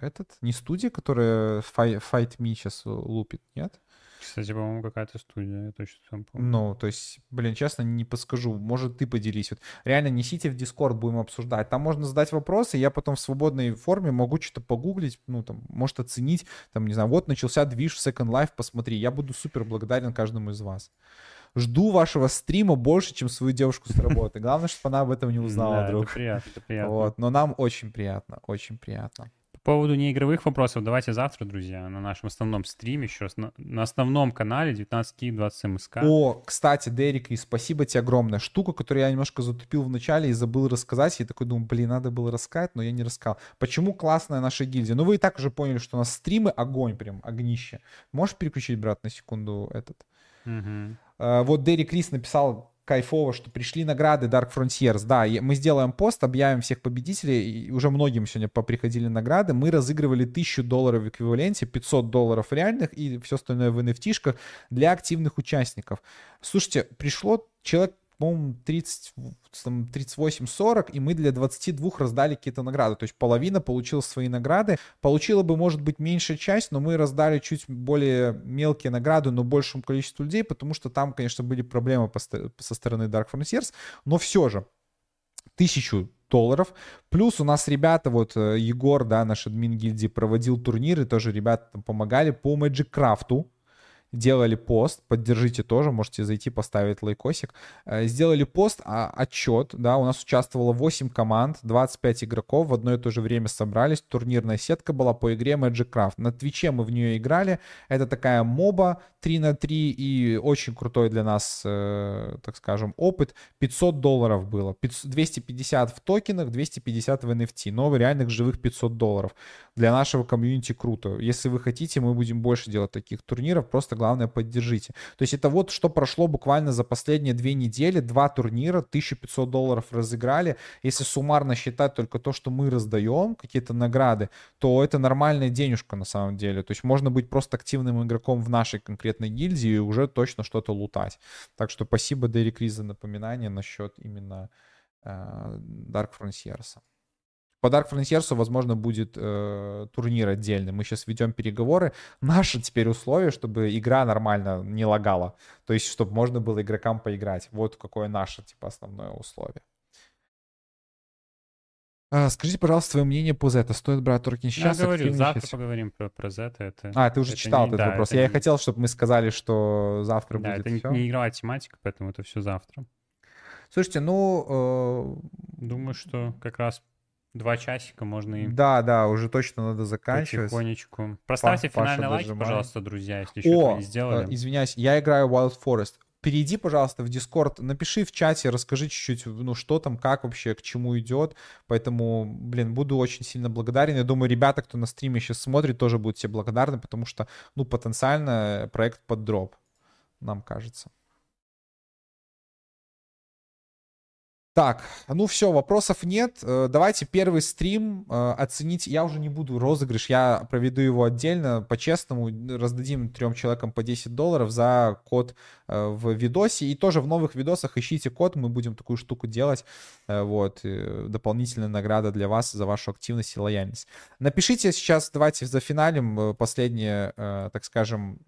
этот, не студия, которая Fight, Fight Me сейчас лупит, нет? Кстати, по-моему, какая-то студия, я точно там помню. Ну, то есть, блин, честно, не подскажу. Может, ты поделись. Вот реально несите в Discord, будем обсуждать. Там можно задать вопросы, я потом в свободной форме могу что-то погуглить, ну, там, может, оценить, там, не знаю, вот начался движ в Second Life, посмотри. Я буду супер благодарен каждому из вас. Жду вашего стрима больше, чем свою девушку с работы. Главное, чтобы она об этом не узнала, друг. это приятно, это приятно. Вот, но нам очень приятно, очень приятно. По поводу неигровых вопросов, давайте завтра, друзья, на нашем основном стриме, еще раз, на, на основном канале 19 Киев 20 МСК. О, кстати, Дерек, и спасибо тебе огромное. Штука, которую я немножко затупил в начале и забыл рассказать. Я такой думаю, блин, надо было рассказать, но я не рассказал. Почему классная наша гильдия? Ну, вы и так уже поняли, что у нас стримы огонь прям, огнище. Можешь переключить, брат, на секунду этот? Э, Вот Дерри Крис написал кайфово, что пришли награды Dark Frontiers. Да, мы сделаем пост, объявим всех победителей. И уже многим сегодня поприходили награды. Мы разыгрывали 1000 долларов в эквиваленте, 500 долларов реальных и все остальное в NFT-шках для активных участников. Слушайте, пришло человек по-моему, 30, там, 38-40, и мы для 22 раздали какие-то награды. То есть половина получила свои награды. Получила бы, может быть, меньшая часть, но мы раздали чуть более мелкие награды, но большему количеству людей, потому что там, конечно, были проблемы со стороны Dark Frontiers. Но все же, тысячу долларов. Плюс у нас ребята, вот э, Егор, да, наш админ гильдии, проводил турниры, тоже ребята там помогали по Magic Craft делали пост, поддержите тоже, можете зайти поставить лайкосик. Э, Сделали пост, а, отчет, да, у нас участвовало 8 команд, 25 игроков, в одно и то же время собрались, турнирная сетка была по игре Magic Craft. На Твиче мы в нее играли, это такая моба 3 на 3 и очень крутой для нас, э, так скажем, опыт. 500 долларов было, 500 250 в токенах, 250 в NFT, но реальных живых 500 долларов. Для нашего комьюнити круто. Если вы хотите, мы будем больше делать таких турниров, просто главное поддержите. То есть это вот что прошло буквально за последние две недели, два турнира, 1500 долларов разыграли. Если суммарно считать только то, что мы раздаем, какие-то награды, то это нормальная денежка на самом деле. То есть можно быть просто активным игроком в нашей конкретной гильдии и уже точно что-то лутать. Так что спасибо, Дерек Риз, за напоминание насчет именно э, Dark Frontiers. По Dark Frontiers, возможно, будет э, турнир отдельный. Мы сейчас ведем переговоры. Наше теперь условие, чтобы игра нормально не лагала. То есть, чтобы можно было игрокам поиграть. Вот какое наше, типа, основное условие. А, скажите, пожалуйста, свое мнение по Z. Стоит брать Я сейчас? говорю, активнее завтра сейчас? поговорим про, про Z. Это, А, ты уже это читал не- этот да, вопрос. это Я не- хотел, чтобы мы сказали, что завтра Да, будет это не, всё. не игровая тематика, поэтому это все завтра. Слушайте, ну, Думаю, что как раз два часика можно и да, да, уже точно надо заканчивать. потихонечку. Проставьте Паша финальный лайк, дожимает. пожалуйста, друзья, если еще О, не сделали. э, извиняюсь, я играю Wild Forest. Перейди, пожалуйста, в Discord, напиши в чате, расскажи чуть-чуть, ну, что там, как вообще, к чему идет. Поэтому, блин, буду очень сильно благодарен. Я думаю, ребята, кто на стриме сейчас смотрит, тоже будут тебе благодарны, потому что, ну, потенциально проект под дроп, нам кажется. Так, ну все, вопросов нет. Э, давайте первый стрим э, оценить. Я уже не буду розыгрыш, я проведу его отдельно, по-честному. Раздадим трем человекам по 10 долларов за код э, в видосе. И тоже в новых видосах ищите код, мы будем такую штуку делать. Вот, дополнительная награда для вас за вашу активность и лояльность. Напишите сейчас, давайте зафиналим последнее, так скажем,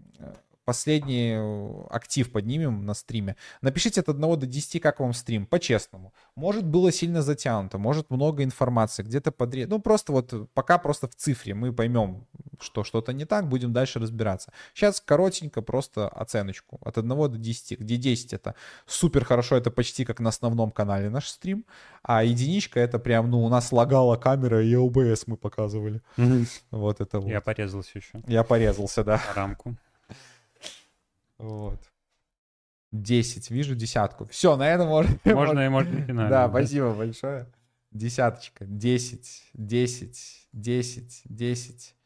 последний э, актив поднимем на стриме. Напишите от 1 до 10, как вам стрим, по-честному. Может, было сильно затянуто, может, много информации, где-то подрез... Ну, просто вот пока просто в цифре мы поймем, что что-то не так, будем дальше разбираться. Сейчас коротенько просто оценочку от 1 до 10, где 10 это супер хорошо, это почти как на основном канале наш стрим, а единичка это прям, ну, у нас лагала камера и OBS мы показывали. Вот это вот. Я порезался еще. Я порезался, да. Рамку. Вот. 10, вижу десятку. Все, на этом можно... Можно и можно финально. Да, спасибо большое. Десяточка. 10, 10, 10, 10.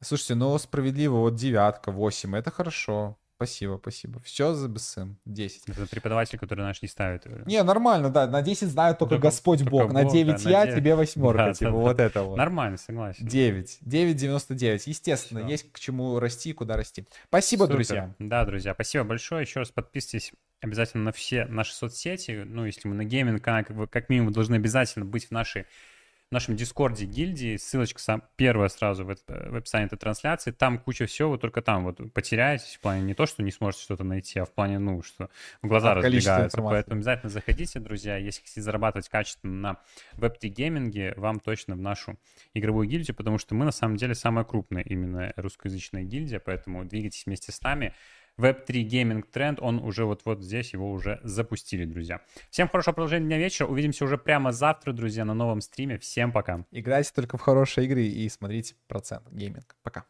Слушайте, ну справедливо, вот девятка, 8, это хорошо. Спасибо, спасибо. Все за БСМ. 10. Это преподаватель, который наш не ставит. Не, нормально, да. На 10 знаю только, только Господь только Бог. На 9 да, я, на 9... тебе восьмерка. Да, типа да, вот да. это вот. Нормально, согласен. 9. 9,99. Естественно, Все. есть к чему расти, куда расти. Спасибо, Супер. друзья. Да, друзья, спасибо большое. Еще раз подписывайтесь обязательно на все наши соцсети. Ну, если мы на гейминг, как, как минимум, должны обязательно быть в нашей в нашем дискорде гильдии, ссылочка сам, первая сразу в, в описании этой трансляции, там куча всего, вы только там вот потеряетесь в плане не то, что не сможете что-то найти, а в плане, ну, что в глаза а, разбегаются. Поэтому обязательно заходите, друзья, если хотите зарабатывать качественно на Web3 гейминге, вам точно в нашу игровую гильдию, потому что мы на самом деле самая крупная именно русскоязычная гильдия, поэтому двигайтесь вместе с нами. Web3 гейминг тренд, он уже вот-вот здесь, его уже запустили, друзья. Всем хорошего продолжения дня вечера. Увидимся уже прямо завтра, друзья, на новом стриме. Всем пока. Играйте только в хорошие игры и смотрите процент гейминг. Пока.